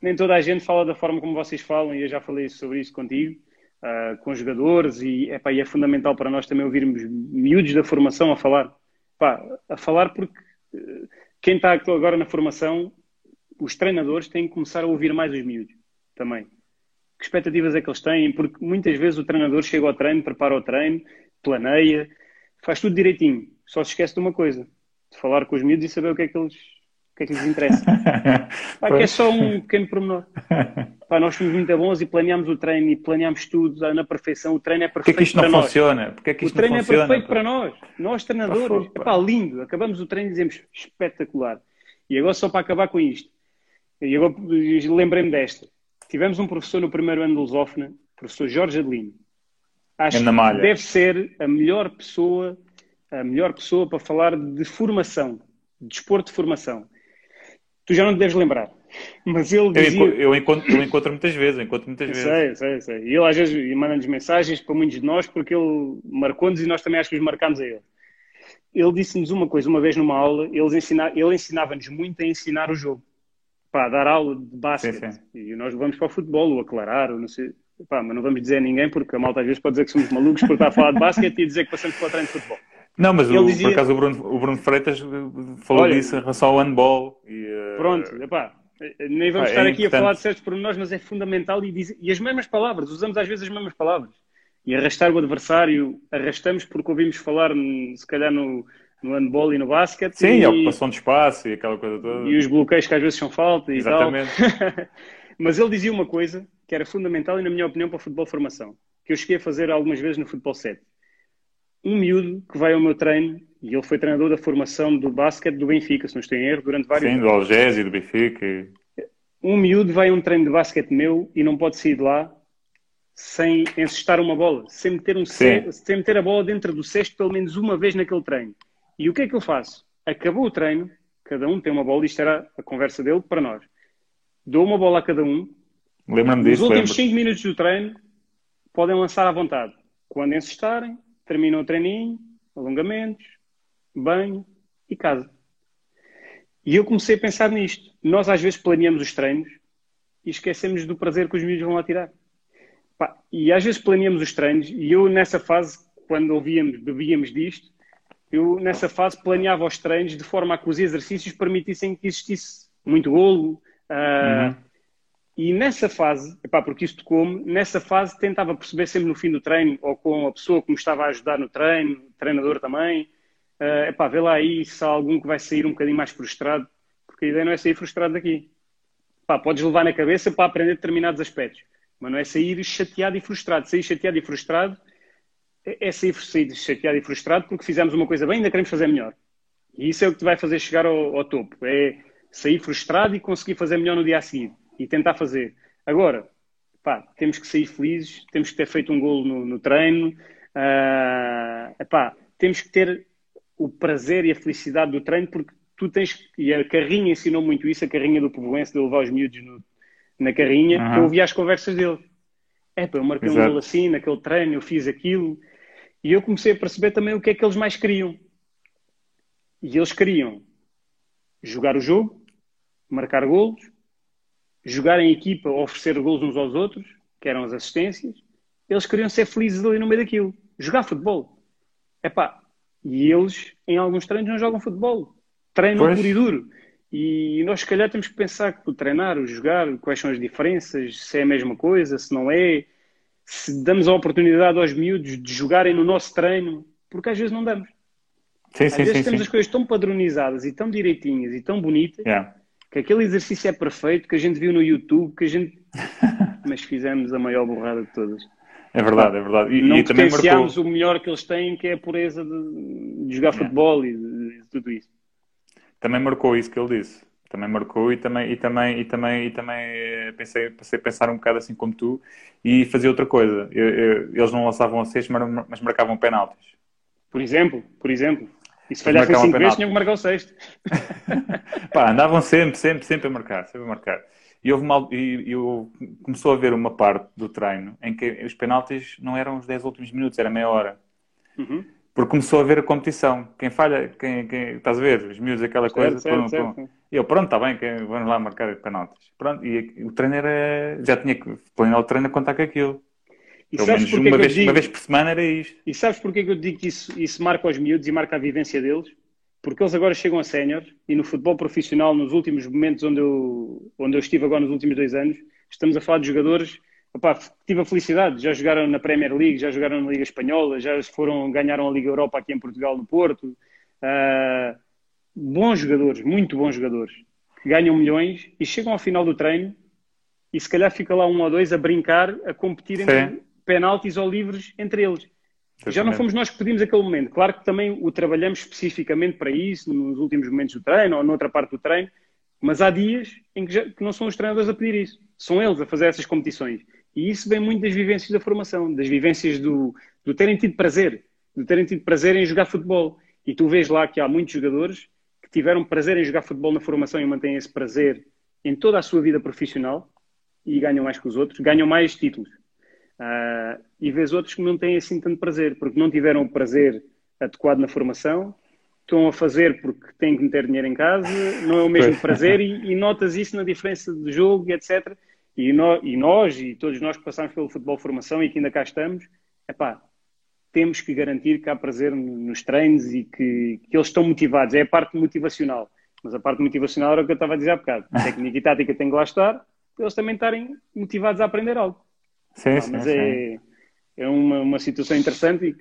nem toda a gente fala da forma como vocês falam, e eu já falei sobre isso contigo, ah, com jogadores, e, epá, e é fundamental para nós também ouvirmos miúdos da formação a falar. A falar porque eh, quem está agora na formação, os treinadores têm que começar a ouvir mais os miúdos também. Que expectativas é que eles têm? Porque muitas vezes o treinador chega ao treino, prepara o treino, planeia, faz tudo direitinho. Só se esquece de uma coisa: de falar com os miúdos e saber o que é que eles, o que é que lhes interessa. [laughs] Pá, que é só um pequeno pormenor. [laughs] Pá, nós somos muito bons e planeamos o treino e planeamos tudo na perfeição. O treino é perfeito que isto não nós. funciona? Porquê que O isto treino não é funciona? perfeito pá? para nós. Nós, treinadores. Pá, pá. Lindo. Acabamos o treino e dizemos espetacular. E agora, só para acabar com isto, e agora lembrei-me desta. Tivemos um professor no primeiro ano de Lusófona, professor Jorge Adelino. Acho que malha. deve ser a melhor pessoa, a melhor pessoa para falar de formação, de desporto de formação. Tu já não te deves lembrar, [laughs] mas ele Eu, dizia... eu encontro, eu encontro muitas vezes, encontro muitas vezes. Sei, sei, sei. E ele às vezes manda-nos mensagens para muitos de nós porque ele marcou-nos e nós também acho que os marcámos a ele. Ele disse-nos uma coisa, uma vez numa aula, ensina- ele ensinava-nos muito a ensinar o jogo. Pá, a dar aula de basquete. Sim, sim. E nós vamos para o futebol, ou aclarar, ou não sei. Pá, mas não vamos dizer a ninguém porque a malta às vezes pode dizer que somos malucos por estar a falar de basquete e dizer que passamos para o treino de futebol. Não, mas o, dizia- por acaso o Bruno, o Bruno Freitas uh, falou Olha- disso em relação ao handball. E, uh, Pronto, epá, nem vamos é estar aqui a importante. falar de certos pormenores, mas é fundamental e, diz- e as mesmas palavras, usamos às vezes as mesmas palavras. E arrastar o adversário, arrastamos porque ouvimos falar, hum, se calhar, no, no handball e no basquete. Sim, e, a ocupação de espaço e aquela coisa toda. e os bloqueios que às vezes são falta e Exatamente. tal. [laughs] mas ele dizia uma coisa que era fundamental e, na minha opinião, para o futebol formação, que eu cheguei a fazer algumas vezes no futebol 7. Um miúdo que vai ao meu treino, e ele foi treinador da formação do basquete do Benfica, se não estou em erro, durante vários Sim, anos do Algésio, do Benfica. e- um miúdo vai a um treino de basquete meu e não pode sair de lá sem encestar uma bola, sem meter, um Sim. ce- sem meter a bola dentro do cesto pelo menos uma vez naquele treino. E o que é que eu faço? Acabou o treino, cada um tem uma bola, isto era a conversa dele para nós. Dou uma bola a cada um, Lembra-me nos disso, últimos lembro. 5 minutos do treino podem lançar à vontade. Quando encestarem, terminam o treininho, alongamentos, banho e casa. E eu comecei a pensar nisto. Nós às vezes planeamos os treinos e esquecemos do prazer que os miúdos vão lá tirar. E às vezes planeamos os treinos e eu nessa fase, quando ouvíamos, bebíamos disto, eu nessa fase planeava os treinos de forma a que os exercícios permitissem que existisse muito golo. ah, Uhum. E nessa fase, epá, porque isto tocou-me, nessa fase tentava perceber sempre no fim do treino, ou com a pessoa que me estava a ajudar no treino, treinador também, uh, epá, vê lá aí se há algum que vai sair um bocadinho mais frustrado, porque a ideia não é sair frustrado daqui. Pá, podes levar na cabeça para aprender determinados aspectos, mas não é sair chateado e frustrado. Sair chateado e frustrado é é sair, sair chateado e frustrado porque fizemos uma coisa bem e ainda queremos fazer melhor. E isso é o que te vai fazer chegar ao, ao topo. É sair frustrado e conseguir fazer melhor no dia a seguir. E tentar fazer. Agora, pá, temos que sair felizes, temos que ter feito um golo no, no treino, epá, temos que ter o prazer e a felicidade do treino, porque tu tens, e a carrinha ensinou muito isso, a carrinha do Povoense, de levar os miúdos no- na carrinha, que eu ouvia as conversas dele. É, pá, eu marquei um Exato. golo assim, naquele treino, eu fiz aquilo, e eu comecei a perceber também o que é que eles mais queriam. E eles queriam jogar o jogo, marcar golos, jogar em equipa, oferecer golos uns aos outros, que eram as assistências. Eles queriam ser felizes ali no meio daquilo. Jogar futebol. Epá, e eles, em alguns treinos, não jogam futebol. Treinam Pois. puro e duro. E nós, se calhar, temos que pensar que o treinar, o jogar, quais são as diferenças, se é a mesma coisa, se não é, se damos a oportunidade aos miúdos de jogarem no nosso treino, porque às vezes não damos. Sim, Às sim, vezes sim. temos as coisas tão padronizadas e tão direitinhas e tão bonitas Yeah. que aquele exercício é perfeito, que a gente viu no YouTube, que a gente. [laughs] Mas fizemos a maior borrada de todas. É verdade, é verdade. E, não e também marcou. o melhor que eles têm, que é a pureza de, de jogar futebol e de, de tudo isso. também marcou isso que ele disse. Também marcou e também, e também, e também, e também eh, pensei, pensei pensar um bocado assim como tu e fazia outra coisa. Eu, eu, eles não lançavam a sexto, mas marcavam penaltis. Por exemplo, por exemplo. E se falhassem cinco vezes, tinham que marcar o sexto. [laughs] Pá, andavam sempre, sempre, sempre a marcar, sempre a marcar. E houve mal, e, eu começou a haver uma parte do treino em que os penaltis não eram os 10 últimos minutos, era meia hora. Uhum. Porque começou a haver a competição. Quem falha, quem, quem estás a ver, os miúdos, aquela certo, coisa. Certo, pronto, certo. E eu, pronto, está bem, que vamos lá marcar penaltis. Pronto, e o treino era. Já tinha que planear o treino a contar com aquilo. E Pelo menos uma vez, digo... uma vez por semana era isto. E sabes porquê que eu digo que isso, isso marca os miúdos e marca a vivência deles? Porque eles agora chegam a sénior e no futebol profissional, nos últimos momentos onde eu, onde eu estive agora nos últimos dois anos, estamos a falar de jogadores. Opa, tive a felicidade, já jogaram na Premier League, já jogaram na Liga Espanhola, já foram, ganharam a Liga Europa aqui em Portugal, no Porto. Uh, bons jogadores, muito bons jogadores, que ganham milhões e chegam ao final do treino e se calhar fica lá um ou dois a brincar, a competir entre penaltis ou livres entre eles. Já não fomos nós que pedimos aquele momento. Claro que também o trabalhamos especificamente para isso, nos últimos momentos do treino ou noutra parte do treino, mas há dias em que, já, que não são os treinadores a pedir isso. São eles a fazer essas competições. E isso vem muito das vivências da formação, das vivências do, do terem tido prazer, do terem tido prazer em jogar futebol. E tu vês lá que há muitos jogadores que tiveram prazer em jogar futebol na formação e mantêm esse prazer em toda a sua vida profissional e ganham mais que os outros, ganham mais títulos. Uh, e vês outros que não têm assim tanto prazer, porque não tiveram o prazer adequado na formação, estão a fazer porque têm que meter dinheiro em casa, não é o mesmo prazer, e, e notas isso na diferença de jogo, etc. E, no, e, nós, e todos nós que passamos pelo futebol formação e que ainda cá estamos, epá, temos que garantir que há prazer nos treinos e que, que eles estão motivados. É a parte motivacional. Mas a parte motivacional era o que eu estava a dizer há bocado. A [laughs] técnica e tática tem que lá estar, para eles também estarem motivados a aprender algo. Sim, ah, sim, mas é, é uma, uma situação interessante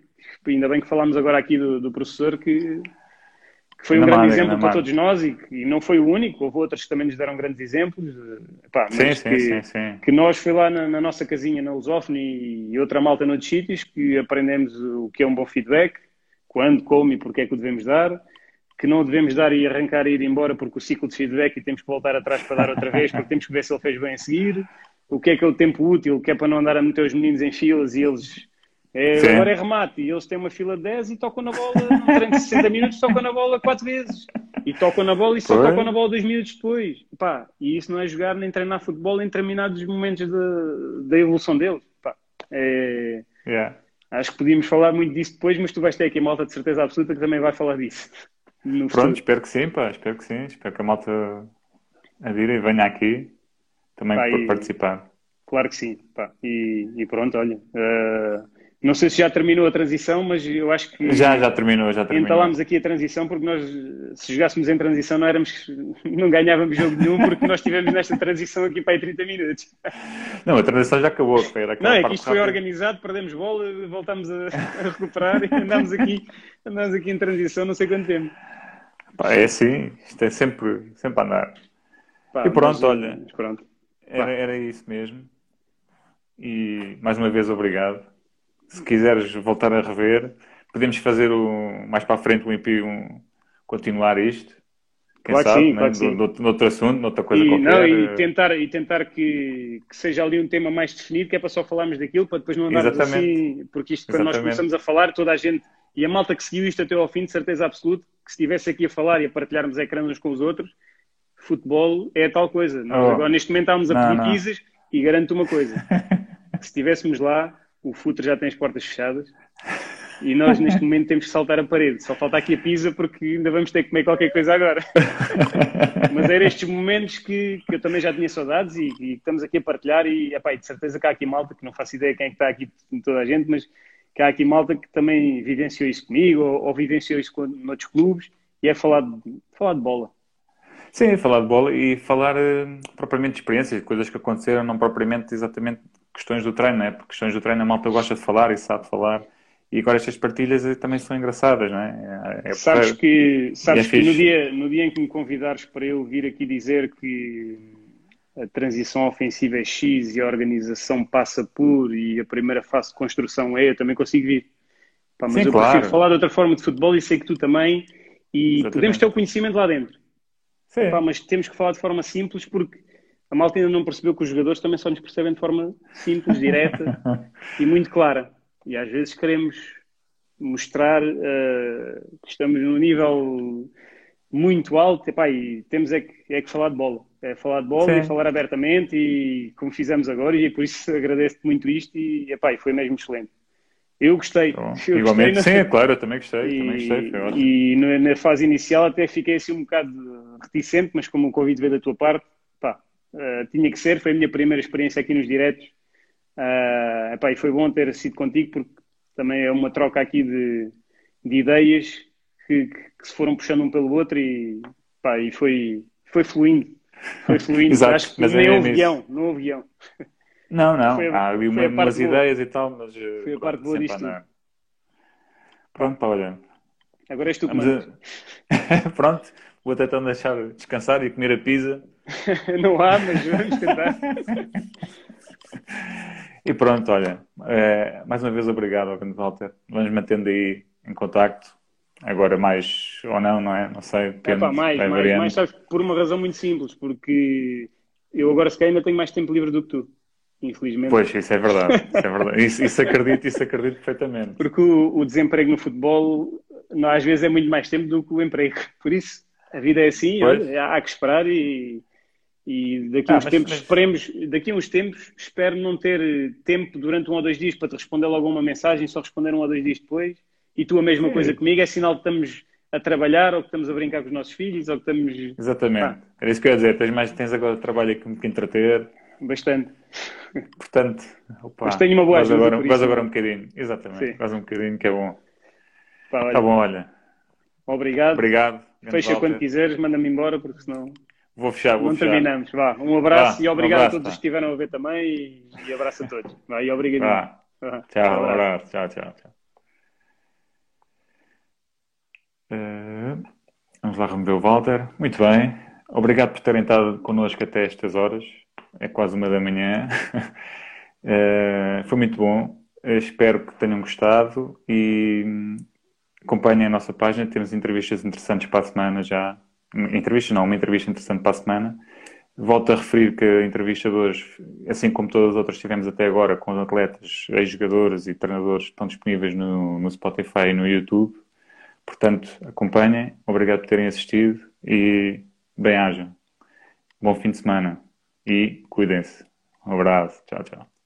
e ainda bem que falámos agora aqui do, do professor que, que foi um grande exemplo para todos nós e, e, não foi o único, houve outros que também nos deram grandes exemplos. Epá, sim, sim, que, sim, sim, que nós foi lá na, na, nossa casinha na Lusófone e, e outra malta noutros sítios que aprendemos o que é um bom feedback, quando, como e porque é que o devemos dar que não devemos dar e arrancar e ir embora porque o ciclo de feedback e temos que voltar atrás para dar outra vez porque temos que ver se ele fez bem a seguir o que é que é o tempo útil, que é para não andar a meter os meninos em filas e eles. É, agora é remate e eles têm uma fila de 10 e tocam na bola de 60 minutos, tocam na bola 4 vezes. E tocam na bola e só Foi? tocam na bola 2 minutos depois. Pá, e isso não é jogar nem treinar futebol em determinados momentos da, da evolução deles. Pá, é, yeah. Acho que podíamos falar muito disso depois, mas tu vais ter aqui a malta de certeza absoluta que também vai falar disso. Pronto, futuro. espero que sim, pá, espero que sim. Espero que a malta adira e venha aqui também pá, por e, participar. Claro que sim. Pá. E, e, pronto, olha. Uh, não sei se já terminou a transição, mas eu acho que. Já, já terminou, já terminou. Entalámos aqui a transição porque nós, se jogássemos em transição, não éramos. [laughs] não ganhávamos jogo nenhum porque nós estivemos nesta transição aqui para aí 30 minutos. Não, a transição já acabou. Foi não, é que isto foi organizado, perdemos bola, voltámos a, a recuperar e andámos aqui, andámos aqui em transição não sei quanto tempo. Pá, é assim, isto é sempre, sempre a andar. Pá, e pronto, mas, olha. Pronto. Era, era isso mesmo. E mais uma vez, obrigado. Se quiseres voltar a rever, podemos fazer o, mais para a frente um IP, um, continuar isto. Quem claro sabe, sim, né? claro no, noutro assunto, noutra coisa e, qualquer. Não, e tentar, e tentar que, que, seja ali um tema mais definido, que é para só falarmos daquilo, para depois não andarmos assim, porque isto, quando nós começamos a falar, toda a gente, e a malta que seguiu isto até ao fim, de certeza absoluta, que se estivesse aqui a falar e a partilharmos ecrãs uns com os outros, futebol é tal coisa. Nós oh. agora neste momento estamos a pedir pizzas e garanto uma coisa: [laughs] se estivéssemos lá, o futuro já tem as portas fechadas e nós [laughs] neste momento temos que saltar a parede. Só falta aqui a pizza porque ainda vamos ter que comer qualquer coisa agora. [laughs] mas eram estes momentos que, que, eu também já tinha saudades e, e estamos aqui a partilhar e, epá, e de certeza que há aqui malta, que não faço ideia quem é que está aqui toda a gente, mas que há aqui malta que também vivenciou isso comigo ou, ou vivenciou isso com, noutros clubes e é falar de, falar de bola. Sim, falar de bola e falar uh, propriamente de experiências, coisas que aconteceram, não propriamente exatamente questões do treino, né? Porque questões do treino a malta gosta de falar e sabe falar. E agora estas partilhas também são engraçadas, não é? é, é sabes que, sabes é que no, dia, no dia em que me convidares para eu vir aqui dizer que a transição ofensiva é X e a organização passa por e a primeira fase de construção é, eu também consigo vir. Pá, mas Sim, eu claro. prefiro falar de outra forma de futebol e sei que tu também e Exatamente. podemos ter o conhecimento lá dentro Epá, mas temos que falar de forma simples porque a malta ainda não percebeu que os jogadores também só nos percebem de forma simples, direta [laughs] e muito clara. E às vezes queremos mostrar uh, que estamos num nível muito alto epá, e temos é que, é que falar de bola. É falar de bola Sim. e falar abertamente e como fizemos agora e por isso agradeço-te muito isto e epá, foi mesmo excelente. Eu gostei. Bom, eu igualmente, gostei sim, é claro, eu também gostei. E, também gostei e na, fase inicial até fiquei assim um bocado reticente, mas como o convite veio da tua parte, uh, tinha que ser. Foi a minha primeira experiência aqui nos diretos. Uh, epá, e foi bom ter sido contigo, porque também é uma troca aqui de, de ideias que, que, que, se foram puxando um pelo outro e, pá, e foi, foi fluindo. Foi [laughs] fluindo. Exato, Acho que mas nem é houve guião, não houve guião. Não, não, foi, há uma, umas ideias e tal, mas. Eh, foi a parte boa disto. Pronto, olha. Agora és tu que a... [laughs] Pronto, vou até então deixar descansar e comer a pizza. [laughs] não há, mas vamos tentar. e pronto, olha, é, mais uma vez obrigado, Walter. Vamos mantendo aí em contacto. Agora mais ou não, não é? Não sei. Depende, é pá, mais, mais, mais, sabes, por uma razão muito simples, porque eu agora se calhar ainda tenho mais tempo livre do que tu infelizmente. Pois, isso é verdade. Isso, é verdade. isso, isso acredito, isso acredito perfeitamente. Porque o, o, desemprego no futebol não, às vezes é muito mais tempo do que o emprego. Por isso, a vida é assim, olha, há que esperar e, e daqui a ah, uns mas, tempos mas... esperemos, daqui a uns tempos espero não ter tempo durante um ou dois dias para te responder logo uma mensagem, só responder um ou dois dias depois. E tu a mesma Sim. coisa comigo, é sinal que estamos a trabalhar ou que estamos a brincar com os nossos filhos ou que estamos. Exatamente. Ah. Era isso que eu ia dizer. Tens, mais, tens agora trabalho aqui que entreter. Bastante. Portanto, opa, Mas tenho uma boa ajuda agora, Vais agora um bocadinho. Exatamente. Vais um bocadinho que é bom. Pá, olha. Tá bom, olha. Obrigado. Obrigado. Fecha quando quiseres, manda-me embora, porque senão. Vou fechar, vou não fechar. terminamos. Vá, um abraço Vá, e obrigado um abraço, a todos que estiveram a ver também e, abraço a todos. Vá, e obrigado. Vá. Tchau, um abraço. Tchau, tchau, tchau. Uh, vamos lá remover o Walter. Muito bem. Obrigado por terem estado connosco até estas horas é quase uma da manhã. uh, [laughs] foi muito bom. Uh, espero que tenham gostado e um, acompanhem a nossa página. Temos entrevistas interessantes para a semana já. Entrevista não, uma entrevista interessante para a semana. Volto a referir que a entrevista de hoje, assim como todas as outras que tivemos até agora, com atletas, ex-jogadores e treinadores, estão disponíveis no, no Spotify e no YouTube. Portanto, acompanhem. Obrigado por terem assistido e bem-ajam. Bom fim de semana e cuidem-se. Um abraço. Tchau, tchau.